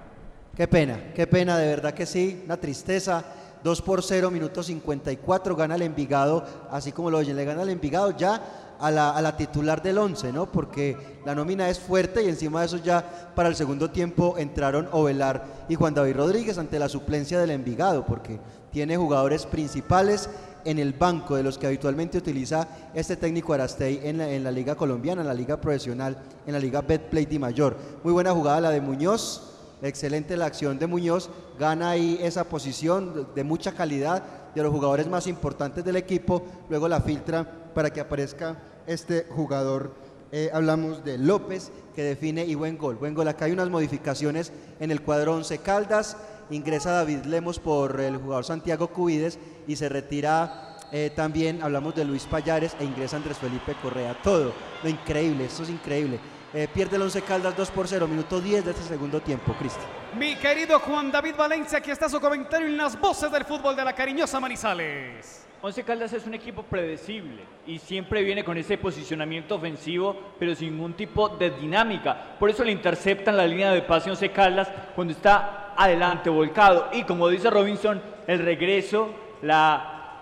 Qué pena, qué pena, de verdad que sí, una tristeza. 2 por 0, minuto 54, gana el Envigado, así como lo oyen, le gana el Envigado ya a la, a la titular del 11, ¿no? Porque la nómina es fuerte y encima de eso ya para el segundo tiempo entraron Ovelar y Juan David Rodríguez ante la suplencia del Envigado, porque tiene jugadores principales en el banco de los que habitualmente utiliza este técnico Arastey en la, en la liga colombiana, en la liga profesional, en la liga Betplay Di Mayor. Muy buena jugada la de Muñoz, Excelente la acción de Muñoz, gana ahí esa posición de- mucha calidad de los jugadores más importantes del equipo, luego la filtra para que aparezca este jugador. Eh, hablamos de López que define y buen gol, buen gol. Acá hay unas modificaciones en el cuadro 11 Caldas, ingresa David Lemos por el jugador Santiago Cubides y se retira eh, también, hablamos de Luis Payares e ingresa Andrés Felipe Correa. Todo, lo increíble, esto es increíble. Eh, pierde el 11 Caldas 2 por 0, minuto 10 de este segundo tiempo, Cristian. Mi querido Juan David Valencia, aquí está su comentario en las voces del fútbol de la cariñosa Manizales. Once Caldas es un equipo predecible y siempre viene con ese posicionamiento ofensivo, pero sin ningún tipo de dinámica. Por eso le interceptan la línea de pase Once Caldas cuando está adelante, volcado. Y como dice Robinson, el regreso, la,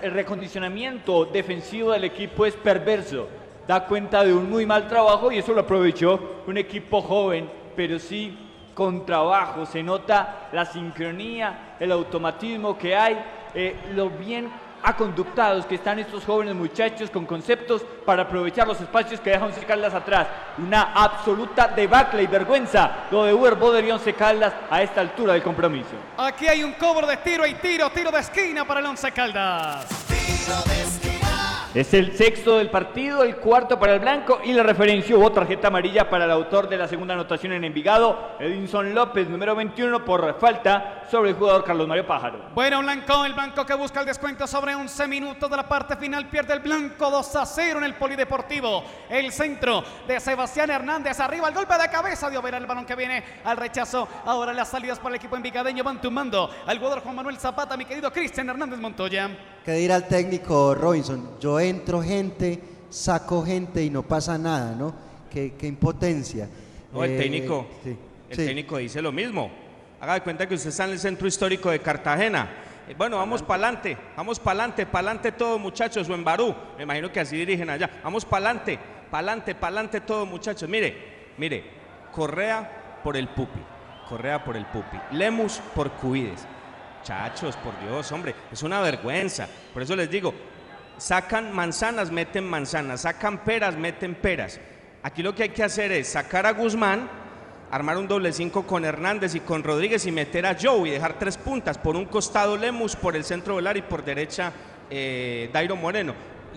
el recondicionamiento defensivo del equipo es perverso. Da cuenta de un muy mal trabajo y eso lo aprovechó un equipo joven, pero sí con trabajo. Se nota la sincronía, el automatismo que hay, eh, lo bien aconductados que están estos jóvenes muchachos con conceptos para aprovechar los espacios que deja Once Caldas atrás. Una absoluta debacle y vergüenza lo de Uber Boder y Once Caldas a esta altura del compromiso. Aquí hay un cobro de tiro y tiro, tiro de esquina para el Once Caldas. Es el sexto del partido, el cuarto para el blanco y la referencia hubo tarjeta amarilla para el autor de la segunda anotación en Envigado, Edinson López, número 21, por falta sobre el jugador Carlos Mario Pájaro. Bueno, Blanco, el Blanco que busca el descuento sobre 11 minutos de la parte final, pierde el Blanco 2 a 0 en el Polideportivo. El centro de Sebastián Hernández, arriba el golpe de cabeza de Overa, el balón que viene al rechazo. Ahora las salidas para el equipo envigadeño van tumbando al jugador Juan Manuel Zapata, mi querido Cristian Hernández Montoya. ¿Qué dirá el técnico Robinson? Yo entro gente, saco gente y no pasa nada, ¿no? Qué, qué impotencia. No, el Eh, técnico, sí, el sí. técnico dice lo mismo. Haga de cuenta que usted está en el centro histórico de Cartagena. Eh, Bueno, vamos para adelante, vamos para adelante, para adelante todos muchachos, o en Barú, me imagino que así dirigen allá. Vamos para adelante, para adelante, para adelante todos muchachos. Mire, mire, Correa por el Pupi, Correa por el Pupi, Lemus por Cubides. Chachos, por Dios, hombre, es una vergüenza. Por eso les digo, sacan manzanas, meten manzanas, sacan peras, meten peras. Aquí lo que hay que hacer es sacar a Guzmán, armar un doble cinco con Hernández y con Rodríguez y meter a Joe y dejar tres puntas. Por un costado Lemus, por el centro Velar y por derecha eh, Dairo Moreno.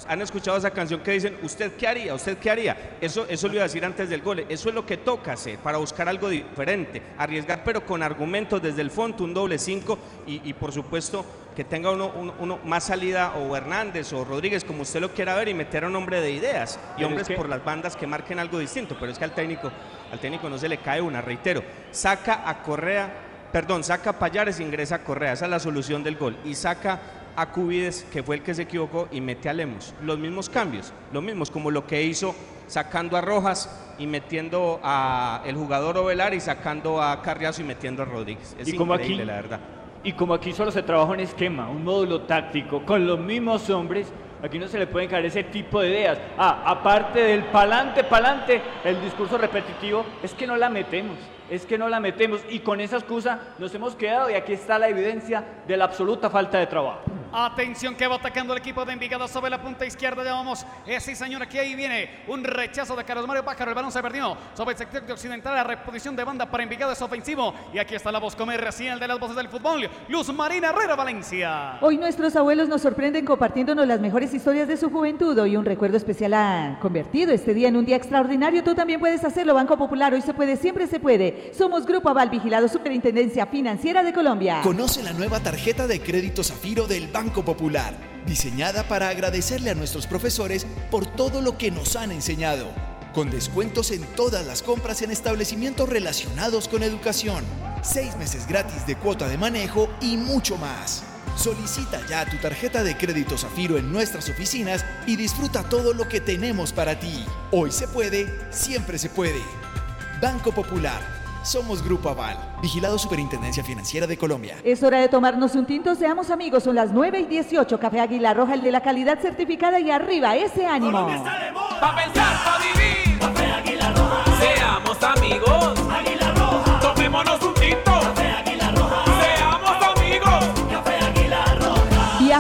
¿Han escuchado esa canción que dicen, ¿usted qué haría? ¿Usted qué haría? Eso, eso lo iba a decir antes del gol. Eso es lo que toca hacer para buscar algo diferente. Arriesgar, pero con argumentos desde el fondo, un doble cinco y, y por supuesto que tenga uno, uno- uno más salida o Hernández o Rodríguez, como usted lo quiera ver, y meter a un hombre de ideas y Pero es hombres que- por las bandas que marquen algo distinto. Pero es que al técnico, al técnico no se le cae una, reitero. Saca a Correa, perdón, saca a Payares, ingresa a Correa. Esa es la solución del gol. Y saca a Cubides, que fue el que se equivocó, y mete a Lemos. Los mismos cambios, los mismos, como lo que hizo sacando a Rojas y metiendo a el jugador Ovelar y sacando a Carriazo y metiendo a Rodríguez. Es Y como increíble, aquí- la verdad. Y como aquí solo se trabaja un esquema, un módulo táctico, con los mismos hombres, aquí no se le pueden caer ese tipo de ideas. Ah, aparte del pa'lante, pa'lante, el discurso repetitivo, es que no la metemos, es que no la metemos. Y con esa excusa nos hemos quedado y aquí está la evidencia de la absoluta falta de trabajo. Atención que va atacando el equipo de Envigado sobre la punta izquierda. Ya vamos. Eh, sí, señor, aquí ahí viene un rechazo de Carlos Mario Pájaro. El balón se perdió sobre el sector de occidental. La reposición de banda para Envigado es ofensivo. Y aquí está la voz comercial de las voces del fútbol. Luz Marina Herrera Valencia. Hoy nuestros abuelos nos sorprenden compartiéndonos las mejores historias de su juventud. Hoy un recuerdo especial ha convertido este día en un día extraordinario. Tú también puedes hacerlo. Banco Popular, hoy se puede, siempre se puede. Somos Grupo Aval, vigilado Superintendencia Financiera de Colombia. Conoce la nueva tarjeta de crédito Zafiro del Banco Popular, diseñada para agradecerle a nuestros profesores por todo lo que nos han enseñado, con descuentos en todas las compras en establecimientos relacionados con educación, seis meses gratis de cuota de manejo y mucho más. Solicita ya tu tarjeta de crédito Zafiro en nuestras oficinas y disfruta todo lo que tenemos para ti. Hoy se puede, siempre se puede. Banco Popular. Somos Grupo Aval, vigilado Superintendencia Financiera de Colombia. Es hora de tomarnos un tinto, seamos amigos, son las 9 y 18. Café Águila Roja, el de la calidad certificada y arriba, ese ánimo. Pa' pensar, pa' vivir. Café Águila Roja. Seamos amigos. Águila Roja. Tomémonos un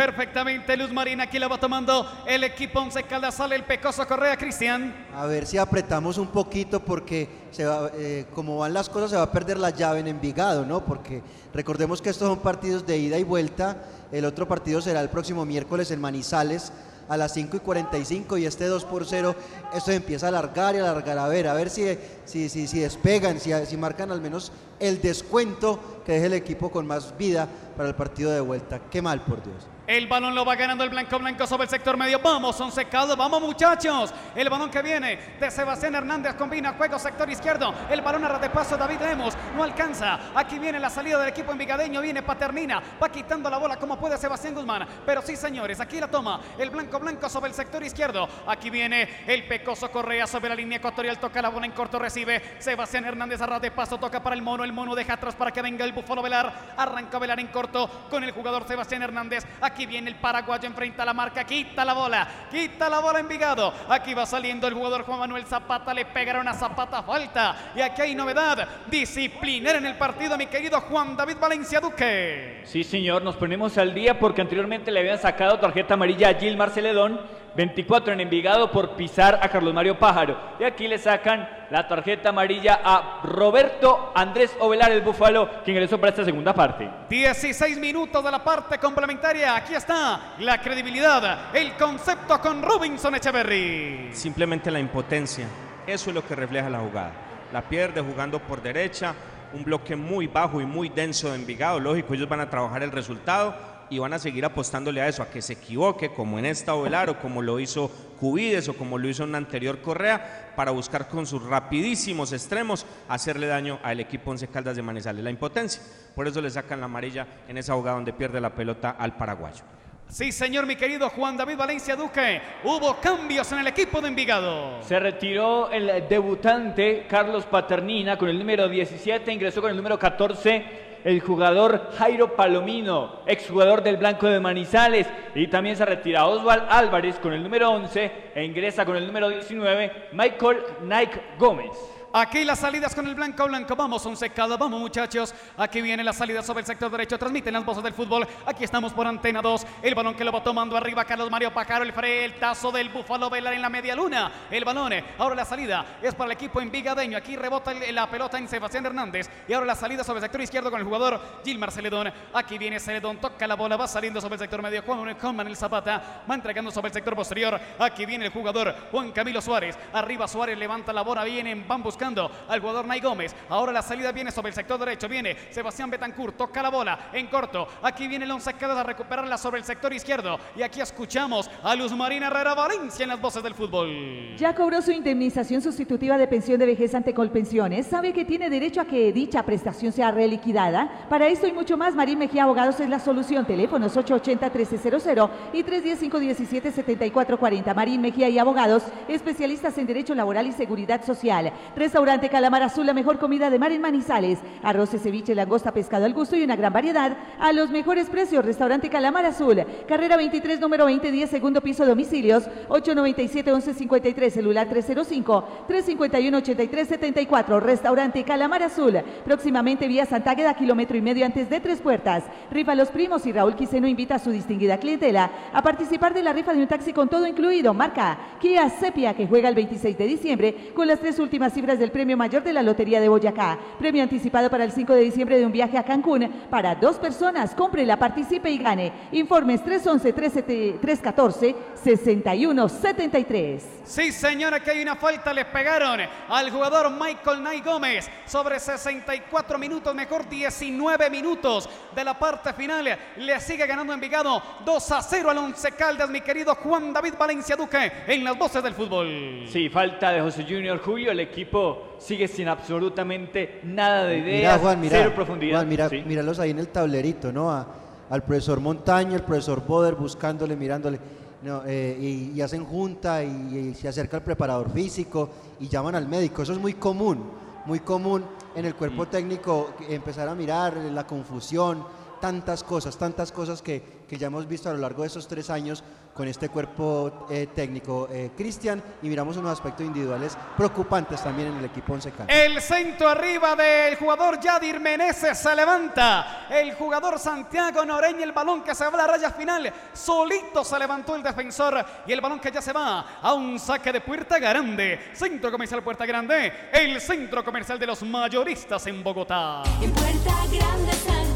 Perfectamente, Luz Marina. Aquí la va tomando el equipo Once Caldas. Sale el Pecoso Correa, Cristian. A ver si apretamos un poquito porque se va, eh, como van las cosas se va a perder la llave en Envigado, ¿no? Porque recordemos que estos son partidos de ida y vuelta. El otro partido será el próximo miércoles en Manizales a las 5 y 45 y este 2 por 0, esto empieza a alargar y alargar. A ver, a ver si, si, si, si despegan, si, si marcan al menos el descuento que deje el equipo con más vida para el partido de vuelta. Qué mal, por Dios. El balón lo va ganando el blanco blanco sobre el sector medio. Vamos, Once Caldas, vamos muchachos. El balón que viene de Sebastián Hernández combina juego sector izquierdo. El balón a de paso David Lemos no alcanza. Aquí viene la salida del equipo envigadeño. Viene Paternina. Va quitando la bola como puede Sebastián Guzmán. Pero sí, señores, aquí la toma. El blanco blanco sobre el sector izquierdo. Aquí viene el Pecoso Correa sobre la línea ecuatorial. Toca la bola en corto, recibe Sebastián Hernández a de paso. Toca para el mono. El mono deja atrás para que venga el búfalo Velar. Arranca Velar en corto con el jugador Sebastián Hernández. Aquí viene el paraguayo, enfrenta la marca, quita la bola, quita la bola Envigado. Aquí va saliendo el jugador Juan Manuel Zapata, le pegará una Zapata falta. Y aquí hay novedad, disciplinaria en el partido, mi querido Juan David Valencia Duque. Sí, señor, nos ponemos al día porque anteriormente le habían sacado tarjeta amarilla a Gil Marceledón, 24 en Envigado por pisar a Carlos Mario Pájaro. Y aquí le sacan la tarjeta amarilla a Roberto Andrés Ovelar, el Búfalo, que ingresó para esta segunda parte. 16 minutos de la parte complementaria. Aquí está la credibilidad, el concepto con Robinson Echeverry. Simplemente la impotencia. Eso es lo que refleja la jugada. La pierde jugando por derecha, un bloque muy bajo y muy denso de Envigado. Lógico, ellos van a trabajar el resultado y van a seguir apostándole a eso, a que se equivoque, como en esta Ovelar o como lo hizo Cubides o como lo hizo en una anterior Correa, para buscar con sus rapidísimos extremos hacerle daño al equipo Once Caldas de Manizales. La impotencia. Por eso le sacan la amarilla en esa jugada donde pierde la pelota al paraguayo. Sí, señor, mi querido Juan David Valencia Duque. Hubo cambios en el equipo de Envigado. Se retiró el debutante Carlos Paternina con el número 17, ingresó con el número 14 el jugador Jairo Palomino, exjugador del Blanco de Manizales, y también se retira Osval Álvarez con el número 11 e ingresa con el número 19 Michael Nike Gómez. Aquí las salidas con el blanco blanco. Vamos, un secado. Vamos, muchachos. Aquí viene la salida sobre el sector derecho. Transmiten las voces del fútbol. Aquí estamos por antena 2. El balón que lo va tomando arriba Carlos Mario Pajaro. El fre, el tazo del Búfalo Velar en la media luna. El balón. eh, Ahora la salida es para el equipo envigadeño. Aquí rebota la pelota en Sebastián Hernández. Y ahora la salida sobre el sector izquierdo con el jugador Gilmar Celedón. Aquí viene Celedón. Toca la bola. Va saliendo sobre el sector medio. Juan con Manuel Zapata. Va entregando sobre el sector posterior. Aquí viene el jugador Juan Camilo Suárez. Arriba Suárez levanta la bola. Vienen. Van buscando buscando al jugador Nay Gómez. Ahora la salida viene sobre el sector derecho. Viene Sebastián Betancourt, toca la bola en corto. Aquí viene el once a recuperarla sobre el sector izquierdo. Y aquí escuchamos a Luz Marina Herrera Valencia en las voces del fútbol. Ya cobró su indemnización sustitutiva de pensión de vejez ante Colpensiones. ¿Sabe que tiene derecho a que dicha prestación sea reliquidada? Para esto y mucho más, Marín Mejía Abogados es la solución. Teléfonos 880-1300 y 310-517-7440. Marín Mejía y Abogados, especialistas en Derecho Laboral y Seguridad Social. Restaurante Calamar Azul, la mejor comida de mar en Manizales. Arroz, ceviche, langosta, pescado al gusto y una gran variedad a los mejores precios. Restaurante Calamar Azul, carrera 23, número 20, 10, segundo piso, domicilios 897-1153, celular 305-351-8374. Restaurante Calamar Azul, próximamente vía Santágueda, kilómetro y medio antes de Tres Puertas. Rifa Los Primos y Raúl Quiseno invita a su distinguida clientela a participar de la rifa de un taxi con todo incluido. Marca Kia Sepia, que juega el 26 de diciembre con las tres últimas cifras del premio mayor de la Lotería de Boyacá. Premio anticipado para el 5 de diciembre de un viaje a Cancún para dos personas. Cómprela, participe y gane. Informes 311-314-6173. Sí, señora, que hay una falta. Le pegaron al jugador Michael Nay Gómez sobre 64 minutos, mejor 19 minutos de la parte final. Le sigue ganando Envigado 2 a 0 al Once Caldas, mi querido Juan David Valencia Duque, en las voces del fútbol. Sí, falta de José Junior Julio. El equipo sigue sin absolutamente nada de Mira, ideas, Juan, mira, cero profundidad. Juan, mira, Sí. míralos ahí en el tablerito, ¿no? A- al profesor Montaño, el profesor Boder buscándole, mirándole. no, eh, y, y hacen junta y, y se acerca el preparador físico y llaman al médico. Eso es muy común, muy común en el cuerpo técnico que empezar a mirar la confusión, tantas cosas, tantas cosas que, que ya hemos visto a lo largo de esos tres años con este cuerpo eh, técnico. Eh, Cristian, y miramos unos aspectos individuales preocupantes también en el equipo Once Caldas. El centro arriba del jugador Yadir Meneses se levanta. El jugador Santiago Noreña, el balón que se va a la raya final. Solito se levantó el defensor y el balón que ya se va a un saque de Puerta Grande. Centro comercial Puerta Grande, el centro comercial de los mayoristas en Bogotá. En Puerta Grande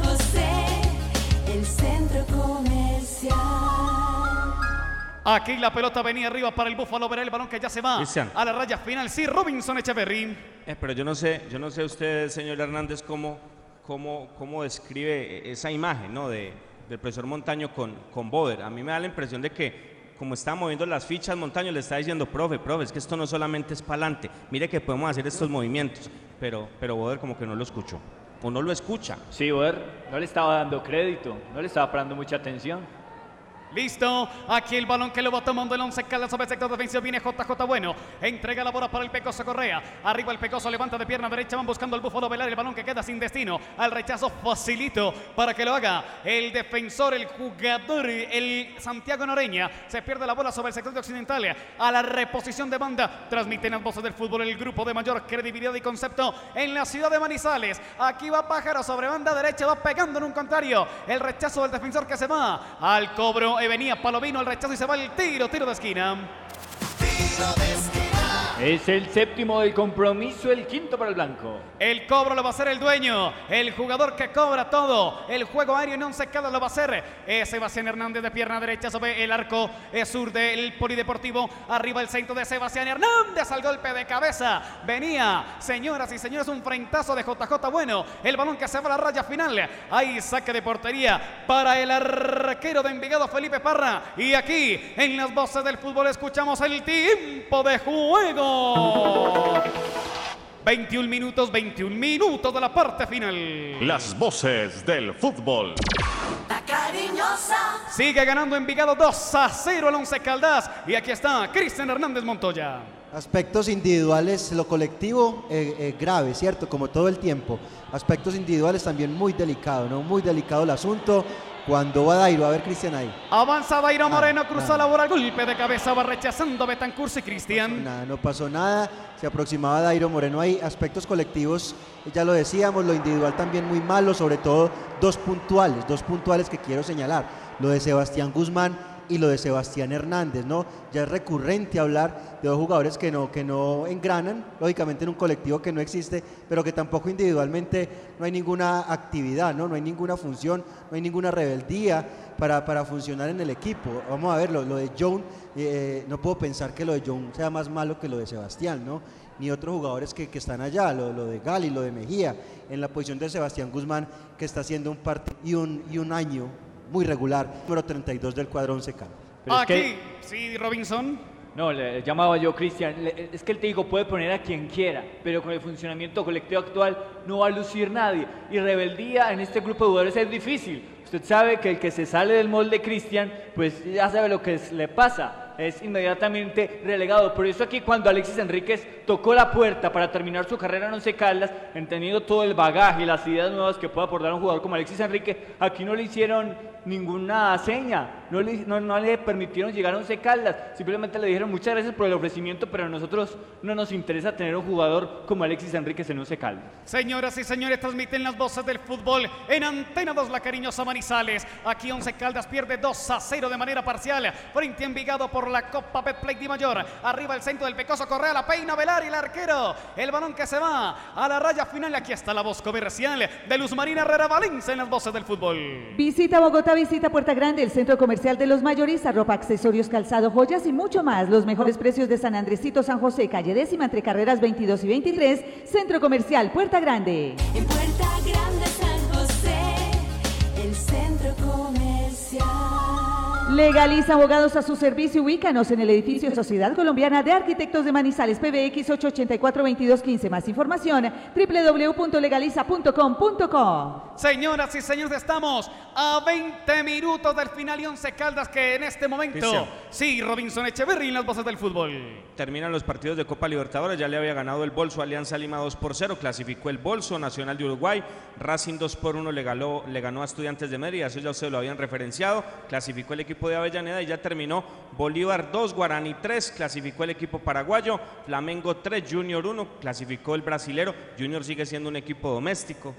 Aquí la pelota venía arriba para el Búfalo, verá el balón que ya se va Cristian. a la raya final. Sí, Robinson Echeverry. Eh, pero yo no sé, yo no sé usted, señor Hernández, cómo, cómo, cómo describe esa imagen ¿no? de, del profesor Montaño con, con Boder. A mí me da la impresión de que como está moviendo las fichas, Montaño le está diciendo, profe, profe, es que esto no solamente es para adelante, mire que podemos hacer estos movimientos, pero, pero Boder como que no lo escuchó, o no lo escucha. Sí, Boder no le estaba dando crédito, no le estaba prestando mucha atención. Listo, aquí el balón que lo va tomando el 11 Caldas sobre el sector defensivo. Viene JJ Bueno, entrega la bola para el Pecoso Correa. Arriba el Pecoso levanta de pierna derecha, van buscando al Búfalo Velar. El balón que queda sin destino. Al rechazo facilito para que lo haga el defensor, el jugador, el Santiago Noreña. Se pierde la bola sobre el sector de occidental. A la reposición de banda. Transmiten las voces del fútbol el grupo de mayor credibilidad y concepto en la ciudad de Manizales. Aquí va Pájaro sobre banda derecha, va pegando en un contrario. El rechazo del defensor que se va al cobro. Y venía Palomino el rechazo y se va el tiro, tiro de esquina. Es el séptimo del compromiso, el quinto para el blanco. El cobro lo va a hacer el dueño, el jugador que cobra todo. El juego aéreo en once cada lo va a hacer eh, Sebastián Hernández de pierna derecha sobre el arco sur del Polideportivo. Arriba el centro de Sebastián Hernández al golpe de cabeza. Venía, señoras y señores, un frentazo de JJ Bueno. El balón que se va a la raya final. Ahí saque de portería para el arquero de Envigado Felipe Parra. Y aquí en las voces del fútbol escuchamos el tiempo de juego. 21 minutos, 21 minutos de la parte final. Las voces del fútbol. Cariñosa. Sigue ganando Envigado 2 a 0 al 11 Caldas. Y aquí está Cristian Hernández Montoya. Aspectos individuales, lo colectivo eh, eh, grave, ¿cierto? Como todo el tiempo. Aspectos individuales también muy delicado, ¿no? Muy delicado el asunto. Cuando va Dairo, a ver Cristian ahí. Avanza Dairo Moreno, cruza nada. la bola, golpe de cabeza, va rechazando Betancurso y Cristian. Nada, no pasó nada. Se aproximaba Dairo Moreno ahí. Aspectos colectivos, ya lo decíamos, lo individual también muy malo, sobre todo dos puntuales, dos puntuales que quiero señalar. Lo de Sebastián Guzmán y lo de Sebastián Hernández, ¿no? Ya es recurrente hablar de dos jugadores que no, que no engranan, lógicamente en un colectivo que no existe, pero que tampoco individualmente no hay ninguna actividad, ¿no? No hay ninguna función, no hay ninguna rebeldía para, para funcionar en el equipo. Vamos a ver, lo, de John, eh, no puedo pensar que lo de John sea más malo que lo de Sebastián, ¿no? ni otros jugadores que, que están allá, lo, lo de Gali, lo de Mejía, en la posición de Sebastián Guzmán, que está haciendo un partido y un, y un año muy regular, número 32 del cuadro 11 Caldas. Pero es Aquí, que- sí, Robinson. No, le llamaba yo Cristian. le- Es que el técnico puede poner a quien quiera, pero con el funcionamiento colectivo actual no va a lucir nadie. Y rebeldía en este grupo de jugadores es difícil. Usted sabe que el que se sale del molde Cristian, pues ya sabe lo que es- le pasa. Es inmediatamente relegado. Por eso aquí cuando Alexis Enríquez tocó la puerta para terminar su carrera en Once Caldas, entendiendo todo el bagaje y las ideas nuevas que puede aportar un jugador como Alexis Enrique, aquí no le hicieron ninguna seña, no le, no, no le permitieron llegar a Once Caldas, simplemente le dijeron muchas gracias por el ofrecimiento, pero a nosotros no nos interesa tener un jugador como Alexis Enríquez en Once Caldas. Señoras y señores, transmiten las voces del fútbol en Antena 2 La Cariñosa Manizales. Aquí Once Caldas pierde 2 a 0 de manera parcial frente a Envigado por la Copa Betplay Di Mayor. Arriba el centro del Pecoso Correa, la peina Velar y el arquero. El balón que se va a la raya final. Aquí está la voz comercial de Luz Marina Herrera Valencia en las voces del fútbol. Visita Bogotá, visita Puerta Grande, el centro comercial de los mayoristas, ropa, accesorios, calzado, joyas y mucho más. Los mejores precios de San Andresito, San José, calle décima entre carreras 22 y 23, centro comercial Puerta Grande. En Puerta Grande Legaliza abogados a su servicio. Ubícanos en el edificio Sociedad Colombiana de Arquitectos de Manizales, PBX 884-2215. Más información, www.legaliza.com.co. Señoras y señores, estamos a 20 minutos del final y 11 Caldas que en este momento, Cristian. sí, Robinson Echeverry en las voces del fútbol. Terminan los partidos de Copa Libertadores, ya le había ganado el Bolso Alianza Lima 2 por 0, clasificó el Bolso Nacional de Uruguay, Racing 2 por 1 le ganó, le ganó a Estudiantes de Mérida, eso ya ustedes lo habían referenciado, clasificó el equipo de Avellaneda y ya terminó. Bolívar 2, Guaraní 3, clasificó el equipo paraguayo, Flamengo 3, Junior 1, clasificó el brasilero, Junior sigue siendo un equipo doméstico.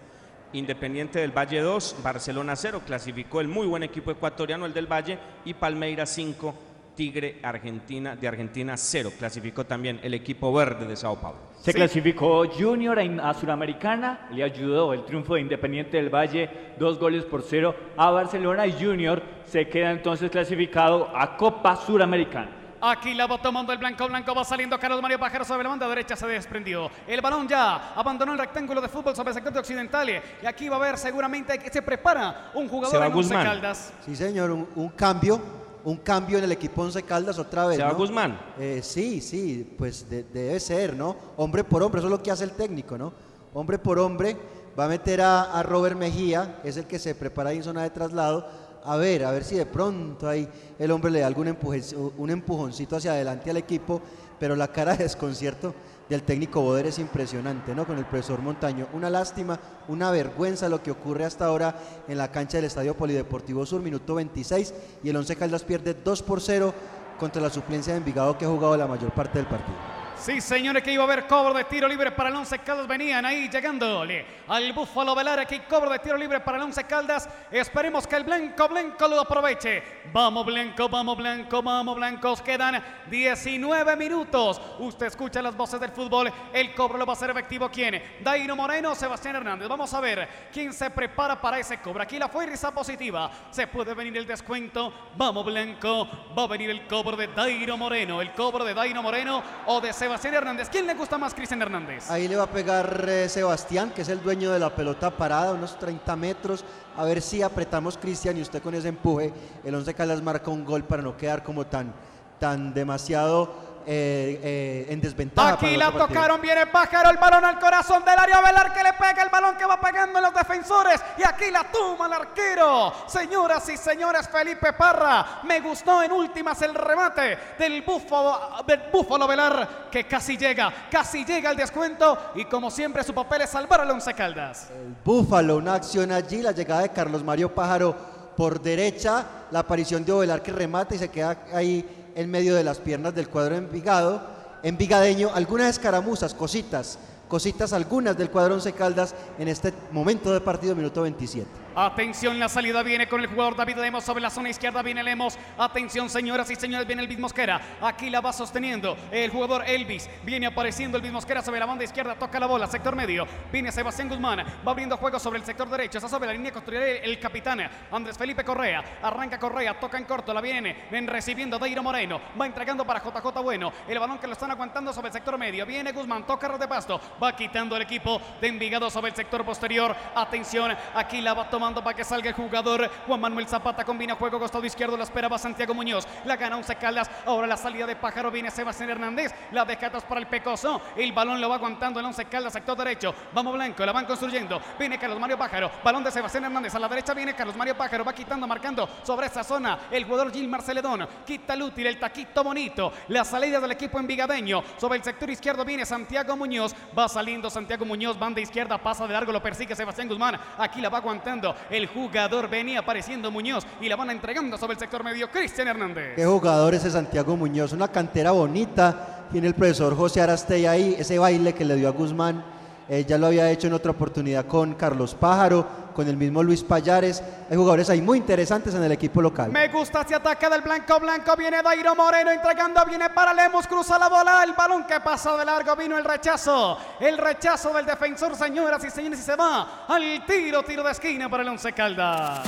Independiente del Valle 2, Barcelona 0, clasificó el muy buen equipo ecuatoriano, el del Valle, y Palmeiras 5, Tigre Argentina de Argentina 0, clasificó también el equipo verde de Sao Paulo. Se clasificó Junior a, Suramericana, le ayudó el triunfo de Independiente del Valle, dos goles por cero a Barcelona y Junior se queda entonces clasificado a Copa Suramericana. Aquí la va tomando el blanco, blanco va saliendo Carlos Mario Pajero sobre la banda derecha, se desprendió. El balón ya abandonó el rectángulo de fútbol sobre el sector de occidental y aquí va a haber seguramente que se prepara un jugador Guzmán. Caldas. Sí, señor, un, un cambio, un cambio en el equipo Once Caldas otra vez. ¿Se va ¿no? Guzmán? Eh, sí, sí, pues de- debe ser, ¿no? Hombre por hombre, eso es lo que hace el técnico, ¿no? Hombre por hombre, va a meter a, a Robert Mejía, es el que se prepara ahí en zona de traslado. A ver, a ver si de pronto ahí el hombre le da algún empuje, un empujoncito hacia adelante al equipo, pero la cara de desconcierto del técnico Boder es impresionante, ¿no? Con el profesor Montaño. Una lástima, una vergüenza lo que ocurre hasta ahora en la cancha del Estadio Polideportivo Sur, minuto 26, y el Once Caldas pierde 2 por 0 contra la suplencia de Envigado que ha jugado la mayor parte del partido. Sí, señores, que iba a haber cobro de tiro libre para el Once Caldas. Venían ahí llegándole al Búfalo Velar. Aquí cobro de tiro libre para el Once Caldas. Esperemos que el Blanco Blanco lo aproveche. Vamos Blanco, vamos Blanco, vamos Blancos. Quedan 19 minutos. Usted escucha las voces del fútbol. El cobro lo va a hacer efectivo. ¿Quién? Daino Moreno Sebastián Hernández. Vamos a ver quién se prepara para ese cobro. Aquí la fuerza positiva. Se puede venir el descuento. Vamos Blanco. Va a venir el cobro de Daino Moreno. El cobro de Daino Moreno o de Sebastián Hernández. ¿Quién le gusta más, Cristian Hernández? Ahí le va a pegar eh, Sebastián, que es el dueño de la pelota parada, unos 30 metros. A ver si apretamos Cristian y usted con ese empuje, el Once Caldas marca un gol para no quedar como tan, tan demasiado eh, eh, en desventaja. Aquí el la tocaron, viene Pájaro, el balón al corazón del área Velar que le pega el balón que va pegando en los defensores y aquí la toma el arquero. Señoras y señores, Felipe Parra, me gustó en últimas el remate del Búfalo, del Búfalo Velar que casi llega, casi llega el descuento y como siempre su papel es salvar al Once Caldas. Búfalo, una acción allí, la llegada de Carlos Mario Pájaro por derecha, la aparición de Ovelar que remata y se queda ahí en medio de las piernas del cuadro Envigado. Envigadeño, algunas escaramuzas, cositas, cositas algunas del cuadro Once Caldas en este momento de partido, minuto 27. Atención, la salida viene con el jugador David Lemos sobre la zona izquierda. Viene Lemos. Atención, señoras y señores, viene Elvis Mosquera. Aquí la va sosteniendo el jugador Elvis. Viene apareciendo Elvis Mosquera sobre la banda izquierda. Toca la bola, sector medio. Viene Sebastián Guzmán. Va abriendo juego sobre el sector derecho. Está sobre la línea construida el, capitán Andrés Felipe Correa. Arranca Correa, toca en corto. La viene ven recibiendo Dairo Moreno. Va entregando para JJ Bueno. El balón que lo están aguantando sobre el sector medio. Viene Guzmán, toca de pasto. Va quitando el equipo de Envigado sobre el sector posterior. Atención, aquí la va tomando para que salga el jugador. Juan Manuel Zapata combina juego costado izquierdo. La esperaba Santiago Muñoz. La gana Once Caldas. Ahora la salida de Pájaro viene Sebastián Hernández. La deja para el Pecoso. El balón lo va aguantando el Once Caldas, sector derecho. Vamos Blanco, la van construyendo. Viene Carlos Mario Pájaro. Balón de Sebastián Hernández. A la derecha viene Carlos Mario Pájaro. Va quitando, marcando sobre esa zona. El jugador Gilmar Celedón. Quita el útil, el taquito bonito. La salida del equipo envigadeño. Sobre el sector izquierdo viene Santiago Muñoz. Va saliendo Santiago Muñoz. Banda izquierda. Pasa de largo. Lo persigue Sebastián Guzmán. Aquí la va aguantando el jugador. Venía apareciendo Muñoz. Y la van entregando sobre el sector medio. Cristian Hernández. Qué jugador ese Santiago Muñoz, una cantera bonita. Tiene el profesor José Arastey ahí, ese baile que le dio a Guzmán. Eh, ya lo había hecho en otra oportunidad con Carlos Pájaro, con el mismo Luis Payares. Hay jugadores ahí muy interesantes en el equipo local. Me gusta, se ataca del blanco, blanco, viene Dairo Moreno entregando, viene para Lemos, cruza la bola, el balón que pasa de largo, vino el rechazo, el rechazo del defensor, señoras y señores, y se va al tiro, tiro de esquina para el Once Caldas.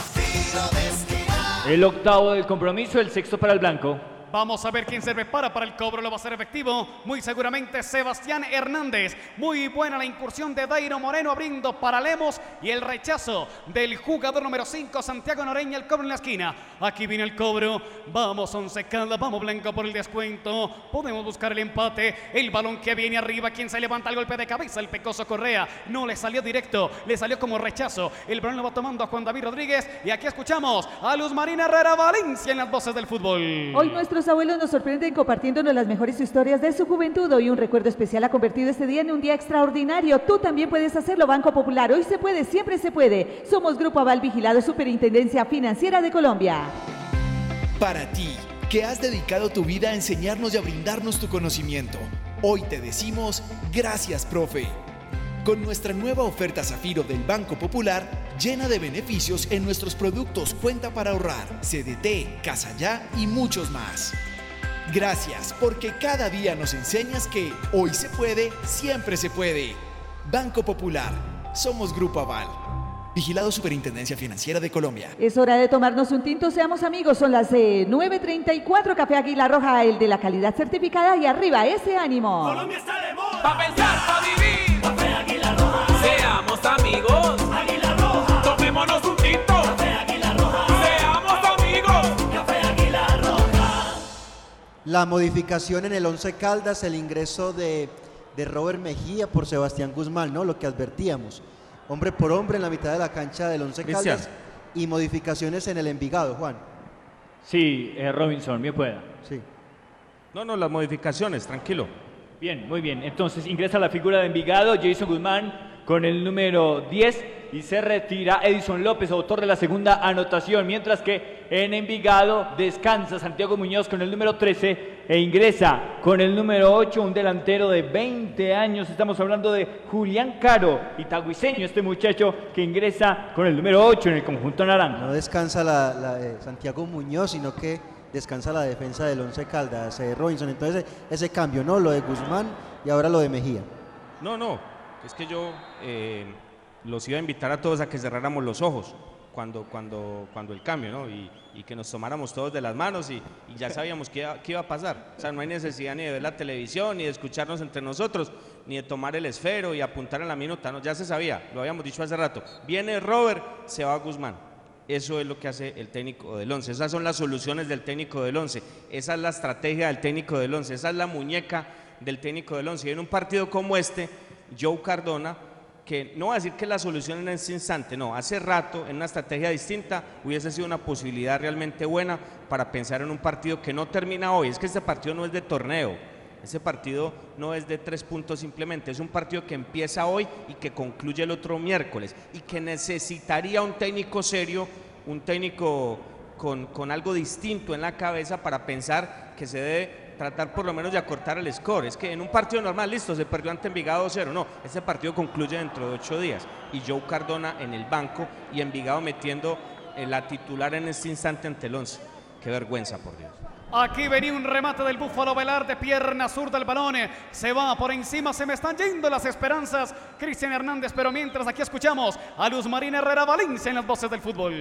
El octavo del compromiso, el sexto para el blanco. Vamos a ver quién se prepara para el cobro, lo va a hacer efectivo. Muy seguramente Sebastián Hernández. Muy buena la incursión de Dairo Moreno abriendo para Lemos y el rechazo del jugador número 5, Santiago Noreña, el cobro en la esquina. Aquí viene el cobro. Vamos, Once Caldas, vamos Blanco por el descuento. Podemos buscar el empate. El balón que viene arriba, quien se levanta el golpe de cabeza, el Pecoso Correa. No le salió directo, le salió como rechazo. El balón lo va tomando a Juan David Rodríguez. Y aquí escuchamos a Luz Marina Herrera Valencia en las voces del fútbol. Hoy nuestros abuelos nos sorprenden compartiéndonos las mejores historias de su juventud. Hoy un recuerdo especial ha convertido este día en un día extraordinario. Tú también puedes hacerlo, Banco Popular. Hoy se puede, siempre se puede. Somos Grupo Aval Vigilado Superintendencia Financiera de Colombia. Para ti, que has dedicado tu vida a enseñarnos y a brindarnos tu conocimiento, hoy te decimos gracias, profe. Con nuestra nueva oferta Zafiro del Banco Popular, llena de beneficios en nuestros productos Cuenta para ahorrar, CDT, Casa Ya y muchos más. Gracias, porque cada día nos enseñas que hoy se puede, siempre se puede. Banco Popular, somos Grupo Aval. Vigilado Superintendencia Financiera de Colombia. Es hora de tomarnos un tinto, seamos amigos. Son las eh, 9.34, Café Águila Roja, el de la calidad certificada y arriba ese ánimo. Colombia está de moda. Pa' pensar, pa' vivir. Seamos amigos. Águila Roja. Tomémonos un tinto. Café Águila Roja. Seamos amigos. Café Águila Roja. La modificación en el Once Caldas, el ingreso de, de Robert Mejía por Sebastián Guzmán, ¿no? Lo que advertíamos. Hombre por hombre en la mitad de la cancha del Once Cristian. Caldas y modificaciones en el Envigado, Juan. Sí, eh, Robinson, bien pueda. Sí. No, no, las modificaciones, tranquilo. Bien, muy bien. Entonces ingresa la figura de Envigado, Jason Guzmán con el número 10 y se retira Edison López, autor de la segunda anotación, mientras que en Envigado descansa Santiago Muñoz con el número 13 e ingresa con el número 8 un delantero de 20 años. Estamos hablando de Julián Caro, itagüiseño, este muchacho que ingresa con el número 8 en el conjunto naranja. No descansa la, la de Santiago Muñoz, sino que descansa la defensa del Once Caldas, eh, Robinson. Entonces ese cambio, ¿no? Lo de Guzmán y ahora lo de Mejía. No, no, es que yo eh, los iba a invitar a todos a que cerráramos los ojos cuando, cuando, cuando el cambio, ¿no? Y, que nos tomáramos todos de las manos y, ya sabíamos qué iba, qué iba a pasar. O sea, no hay necesidad ni de ver la televisión, ni de escucharnos entre nosotros, ni de tomar el esfero y apuntar en la minuta, ¿no? Ya se sabía, lo habíamos dicho hace rato. Viene Robert, se va Guzmán. Eso es lo que hace el técnico del 11. Esas son las soluciones del técnico del 11. Esa es la estrategia del técnico del 11. Esa es la muñeca del técnico del 11. Y en un partido como este, Joe Cardona, que no va a decir que la solución en ese instante, no, hace rato en una estrategia distinta hubiese sido una posibilidad realmente buena para pensar en un partido que no termina hoy. Es que este partido no es de torneo. Ese partido no es de tres puntos simplemente, es un partido que empieza hoy y que concluye el otro miércoles y que necesitaría un técnico serio, un técnico con, con algo distinto en la cabeza para pensar que se debe tratar por lo menos de acortar el score. Es que en un partido normal, listo, se perdió ante Envigado 0. No, ese partido concluye dentro de ocho días. Y Joe Cardona en el banco y Envigado metiendo eh, la titular en este instante ante el 11. Qué vergüenza, por Dios. Aquí venía un remate del Búfalo Velar de pierna zurda el balón. Se va por encima, se me están yendo las esperanzas. Cristian Hernández, pero mientras aquí escuchamos a Luz Marina Herrera Valencia en las voces del fútbol.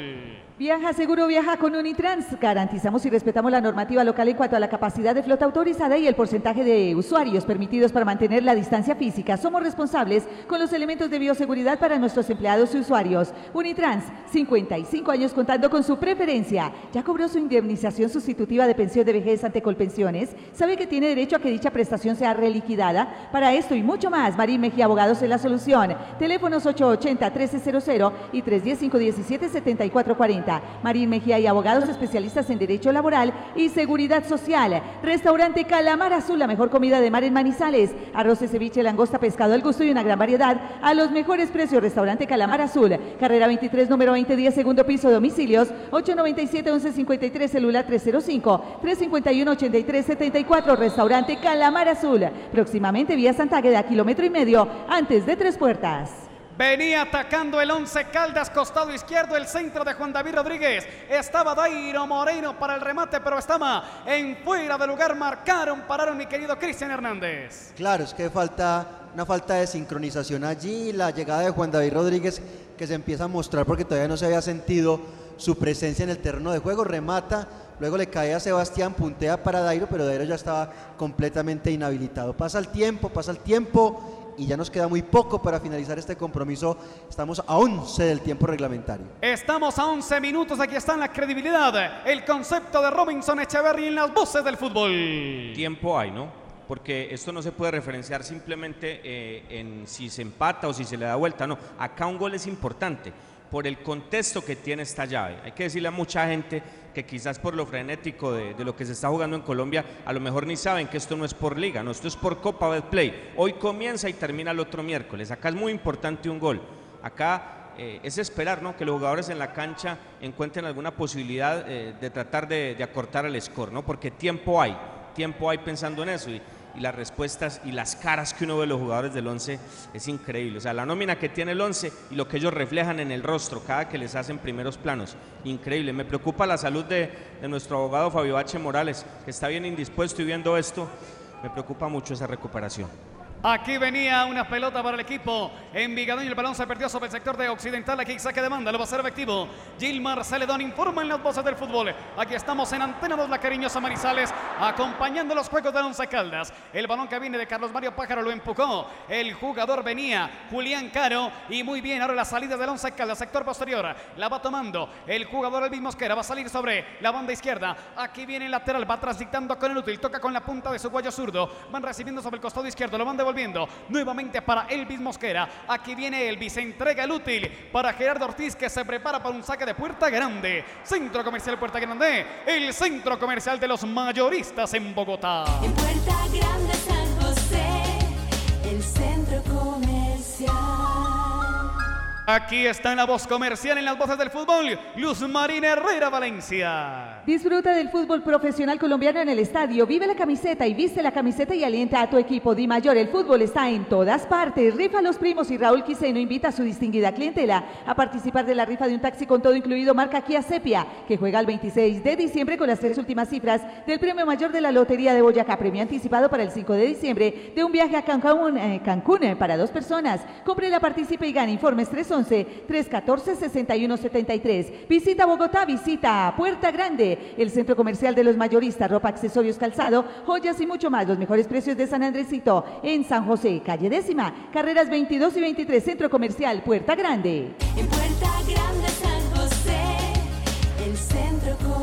Viaja seguro, viaja con Unitrans. Garantizamos y respetamos la normativa local en cuanto a la capacidad de flota autorizada y el porcentaje de usuarios permitidos para mantener la distancia física. Somos responsables con los elementos de bioseguridad para nuestros empleados y usuarios. Unitrans, 55 años contando con su preferencia. Ya cobró su indemnización sustitutiva de pensión de vejez ante Colpensiones. ¿Sabe que tiene derecho a que dicha prestación sea reliquidada? Para esto y mucho más, Marín Mejía Abogados es la solución. Teléfonos 880-1300 y 310-517-7440. Marín Mejía y abogados especialistas en Derecho Laboral y Seguridad Social. Restaurante Calamar Azul, la mejor comida de mar en Manizales. Arroz ceviche, langosta, pescado al gusto y una gran variedad a los mejores precios. Restaurante Calamar Azul, carrera 23, número 2010, segundo piso, domicilios 897-1153, celular 305 351-8374, restaurante Calamar Azul. Próximamente vía Santa Águeda, kilómetro y medio, antes de Tres Puertas. Venía atacando el Once Caldas, costado izquierdo, el centro de Juan David Rodríguez. Estaba Dairo Moreno para el remate, pero estaba en fuera de lugar. Marcaron, pararon mi querido Cristian Hernández. Claro, es que falta una falta de sincronización allí, la llegada de Juan David Rodríguez que se empieza a mostrar porque todavía no se había sentido su presencia en el terreno de juego, remata, luego le cae a Sebastián, puntea para Dairo, pero Dairo ya estaba completamente inhabilitado. Pasa el tiempo, pasa el tiempo y ya nos queda muy poco para finalizar este compromiso. Estamos a 11 del tiempo reglamentario. Estamos a 11 minutos, aquí está la credibilidad, el concepto de Robinson Echeverry en las voces del fútbol. Tiempo hay, ¿no? Porque esto no se puede referenciar simplemente eh, en si se empata o si se le da vuelta, no. Acá un gol es importante por el contexto que tiene esta llave. Hay que decirle a mucha gente que quizás por lo frenético de, lo que se está jugando en Colombia, a lo mejor ni saben que esto no es por liga, no, esto es por Copa Betplay. Hoy comienza y termina el otro miércoles. Acá es muy importante un gol. Acá eh, es esperar ¿no? que los jugadores en la cancha encuentren alguna posibilidad eh, de tratar de, acortar el score, ¿no? porque tiempo hay, tiempo hay pensando en eso. Y las respuestas y las caras que uno ve de los jugadores del 11 es increíble. O sea, la nómina que tiene el 11 y lo que ellos reflejan en el rostro cada que les hacen primeros planos. Increíble. Me preocupa la salud de, de nuestro abogado Fabio H. Morales, que está bien indispuesto y viendo esto. Me preocupa mucho esa recuperación. Aquí venía una pelota para el equipo Envigado y el balón se perdió sobre el sector de Occidental. Aquí saque de banda, lo va a hacer efectivo. Gilmar Celedón informa en las voces del fútbol. Aquí estamos en Antena 2, la cariñosa Manizales, acompañando los juegos de Once Caldas. El balón que viene de Carlos Mario Pájaro lo empujó. El jugador venía, Julián Caro. Y muy bien, ahora la salida del Once Caldas, sector posterior. La va tomando el jugador Elvis Mosquera. Va a salir sobre la banda izquierda. Aquí viene el lateral, va transitando con el útil. Toca con la punta de su cuello zurdo. Van recibiendo sobre el costado izquierdo, lo van devolviendo nuevamente para Elvis Mosquera. Aquí viene Elvis, entrega el útil para Gerardo Ortiz que se prepara para un saque de Puerta Grande. Centro Comercial Puerta Grande, el centro comercial de los mayoristas en Bogotá. En Puerta Grande San José, el centro comercial. Aquí está en la voz comercial en las voces del fútbol, Luz Marina Herrera Valencia. Disfruta del fútbol profesional colombiano en el estadio. Vive la camiseta y viste la camiseta y alienta a tu equipo. Di Mayor, el fútbol está en todas partes. Rifa los primos y Raúl Quiseno invita a su distinguida clientela a participar de la rifa de un taxi con todo incluido marca Kia Sepia, que juega el 26 de diciembre con las tres últimas cifras del premio mayor de la Lotería de Boyacá. Premio anticipado para el 5 de diciembre de un viaje a Cancún, eh, eh, para dos personas. Compre la participe y gane. Informes 311-314-6173. Visita Bogotá, visita Puerta Grande el centro comercial de los mayoristas, ropa, accesorios, calzado, joyas y mucho más. Los mejores precios de San Andresito en San José, calle décima, carreras 22 y 23, centro comercial Puerta Grande. En Puerta Grande San José, el centro comercial.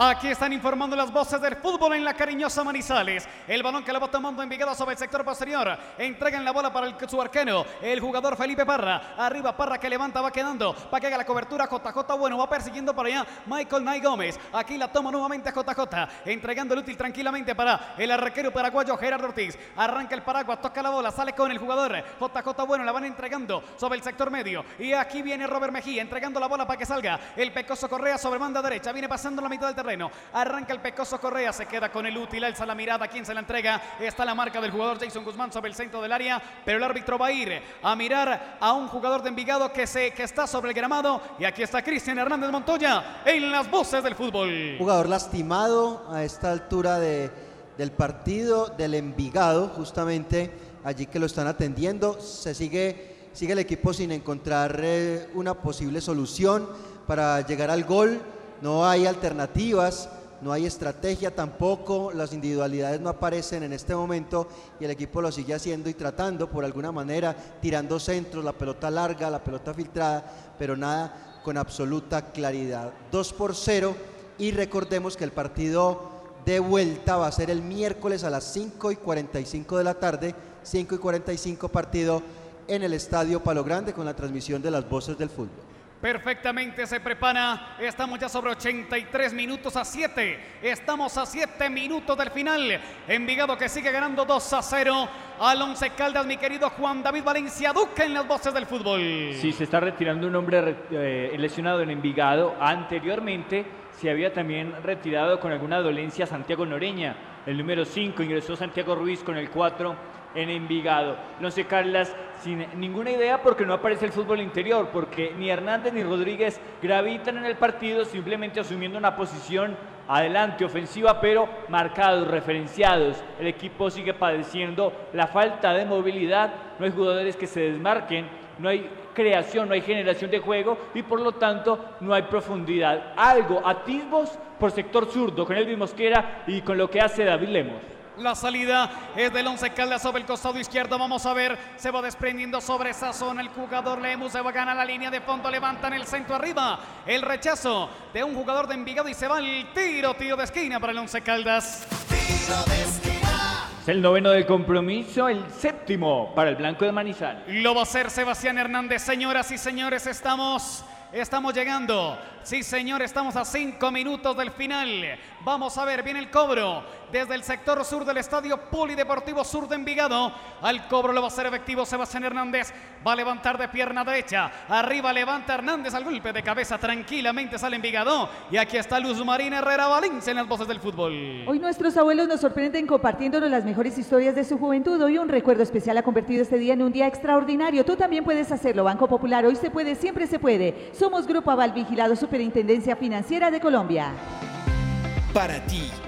Aquí están informando las voces del fútbol en la cariñosa Manizales. El balón que la va tomando Envigado sobre el sector posterior. Entregan la bola para el, su arquero, el jugador Felipe Parra. Arriba Parra que levanta, va quedando. Para que haga la cobertura JJ. Bueno, va persiguiendo por allá Michael Nay Gómez. Aquí la toma nuevamente JJ. Entregando el útil tranquilamente para el arquero paraguayo Gerardo Ortiz. Arranca el paraguas, toca la bola, sale con el jugador JJ. Bueno, la van entregando sobre el sector medio. Y aquí viene Robert Mejía entregando la bola para que salga el Pecoso Correa sobre banda derecha. Viene pasando la mitad del terreno Arranca el Pecoso Correa, se queda con el útil, alza la mirada, ¿quién se la entrega? Está la marca del jugador Jason Guzmán sobre el centro del área, pero el árbitro va a ir a mirar a un jugador de Envigado que, se, que está sobre el gramado. Y aquí está Cristian Hernández Montoya en las voces del fútbol. Jugador lastimado a esta altura de, del partido del Envigado, justamente allí que lo están atendiendo. Se sigue, sigue el equipo sin encontrar eh, una posible solución para llegar al gol. No hay alternativas, no hay estrategia tampoco, las individualidades no aparecen en este momento y el equipo lo sigue haciendo y tratando por alguna manera, tirando centros, la pelota larga, la pelota filtrada, pero nada con absoluta claridad. 2 por 0 y recordemos que el partido de vuelta va a ser el miércoles a las 5 y 45 de la tarde, 5 y 45 partido en el Estadio Palo Grande con la transmisión de las voces del fútbol. Perfectamente se prepara. Estamos ya sobre 83 minutos a 7. Estamos a 7 minutos del final. Envigado que sigue ganando 2 a 0 al Once Caldas, mi querido Juan David Valencia Duque en las voces del fútbol. Sí, se está retirando un hombre re- eh, lesionado en Envigado. Anteriormente se había también retirado con alguna dolencia Santiago Noreña. El número 5 ingresó Santiago Ruiz con el 4 en Envigado. No sé, Carlas, sin ninguna idea porque no aparece el fútbol interior, porque ni Hernández ni Rodríguez gravitan en el partido simplemente asumiendo una posición adelante, ofensiva, pero marcados, referenciados. El equipo sigue padeciendo la falta de movilidad, no hay jugadores que se desmarquen, no hay creación, no hay generación de juego y por lo tanto no hay profundidad. Algo, atisbos por sector zurdo con Elvis Mosquera y con lo que hace David Lemos. La salida es del Once Caldas sobre el costado izquierdo. Vamos a ver, se va desprendiendo sobre esa zona. El jugador Lemus se va a ganar la línea de fondo. Levantan el centro arriba. El rechazo de un jugador de Envigado y se va el tiro, tiro de esquina para el Once Caldas. Es el noveno del compromiso, el séptimo para el Blanco de Manizal. Lo va a hacer Sebastián Hernández. Señoras y señores, estamos, estamos llegando. Sí, señor, estamos a cinco minutos del final. Vamos a ver, viene el cobro desde el sector sur del Estadio Polideportivo Sur de Envigado. Al cobro lo va a hacer efectivo Sebastián Hernández. Va a levantar de pierna derecha. Arriba levanta Hernández al golpe de cabeza. Tranquilamente sale Envigado. Y aquí está Luz Marina Herrera Valencia en las voces del fútbol. Hoy nuestros abuelos nos sorprenden compartiéndonos las mejores historias de su juventud. Hoy un recuerdo especial ha convertido este día en un día extraordinario. Tú también puedes hacerlo. Banco Popular, hoy se puede, siempre se puede. Somos Grupo Aval Vigilado Superintendencia Financiera de Colombia. Para ti,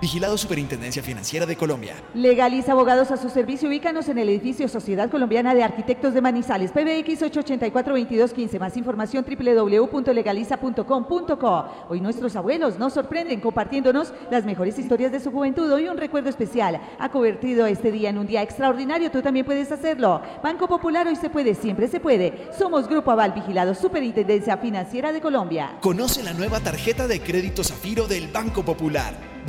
Vigilado Superintendencia Financiera de Colombia. Legaliza Abogados a su servicio. Ubícanos en el edificio Sociedad Colombiana de Arquitectos de Manizales. PBX 884-2215. Más información www.legaliza.com.co. Hoy nuestros abuelos nos sorprenden compartiéndonos las mejores historias de su juventud. Hoy un recuerdo especial ha convertido este día en un día extraordinario. Tú también puedes hacerlo. Banco Popular hoy se puede, siempre se puede. Somos Grupo Aval Vigilado Superintendencia Financiera de Colombia. Conoce la nueva tarjeta de crédito Zafiro del Banco Popular,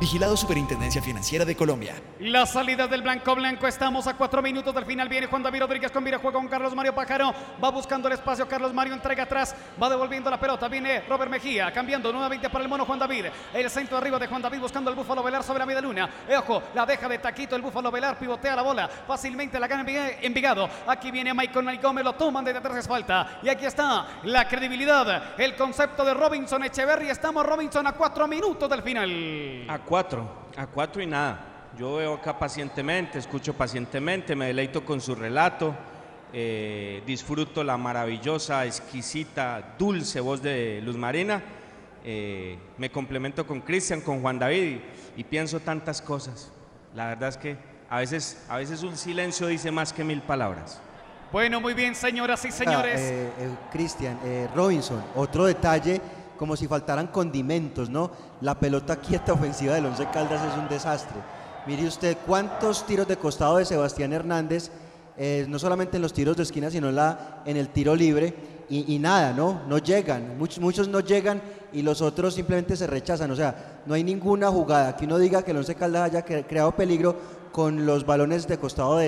Vigilado Superintendencia Financiera de Colombia. La salida del blanco blanco. Estamos a cuatro minutos del final. Viene Juan David Rodríguez con vira juega con Carlos Mario Pájaro. Va buscando el espacio. Carlos Mario entrega atrás. Va devolviendo la pelota. Viene Robert Mejía. Cambiando nuevamente para el mono Juan David. El centro arriba de Juan David buscando el búfalo velar sobre la media luna. Eh, ojo, la deja de taquito el búfalo velar. Pivotea la bola. Fácilmente la gana Envig- Envigado. Aquí viene Michael Gómez. Lo toman desde atrás. es falta. Y aquí está la credibilidad. El concepto de Robinson Echeverry. Estamos Robinson a cuatro minutos del final. A cuatro, a cuatro y nada. Yo veo acá pacientemente, escucho pacientemente, me deleito con su relato, eh, disfruto la maravillosa, exquisita, dulce voz de Luz Marina. eh, me complemento con Cristian, con Juan David y, y pienso tantas cosas. La verdad es que a veces, a veces un silencio dice más que mil palabras. Bueno, muy bien, señoras y señores. Ah, eh, eh, Cristian, eh, Robinson, otro detalle, como si faltaran condimentos, ¿no? La pelota quieta ofensiva del Once Caldas es un desastre. Mire usted cuántos tiros de costado de Sebastián Hernández, eh, no solamente en los tiros de esquina, sino en, el tiro libre, y, nada, ¿no? No llegan, muchos, muchos no llegan y los otros simplemente se rechazan. O sea, no hay ninguna jugada que uno diga que el Once Caldas haya cre- creado peligro con los balones de costado de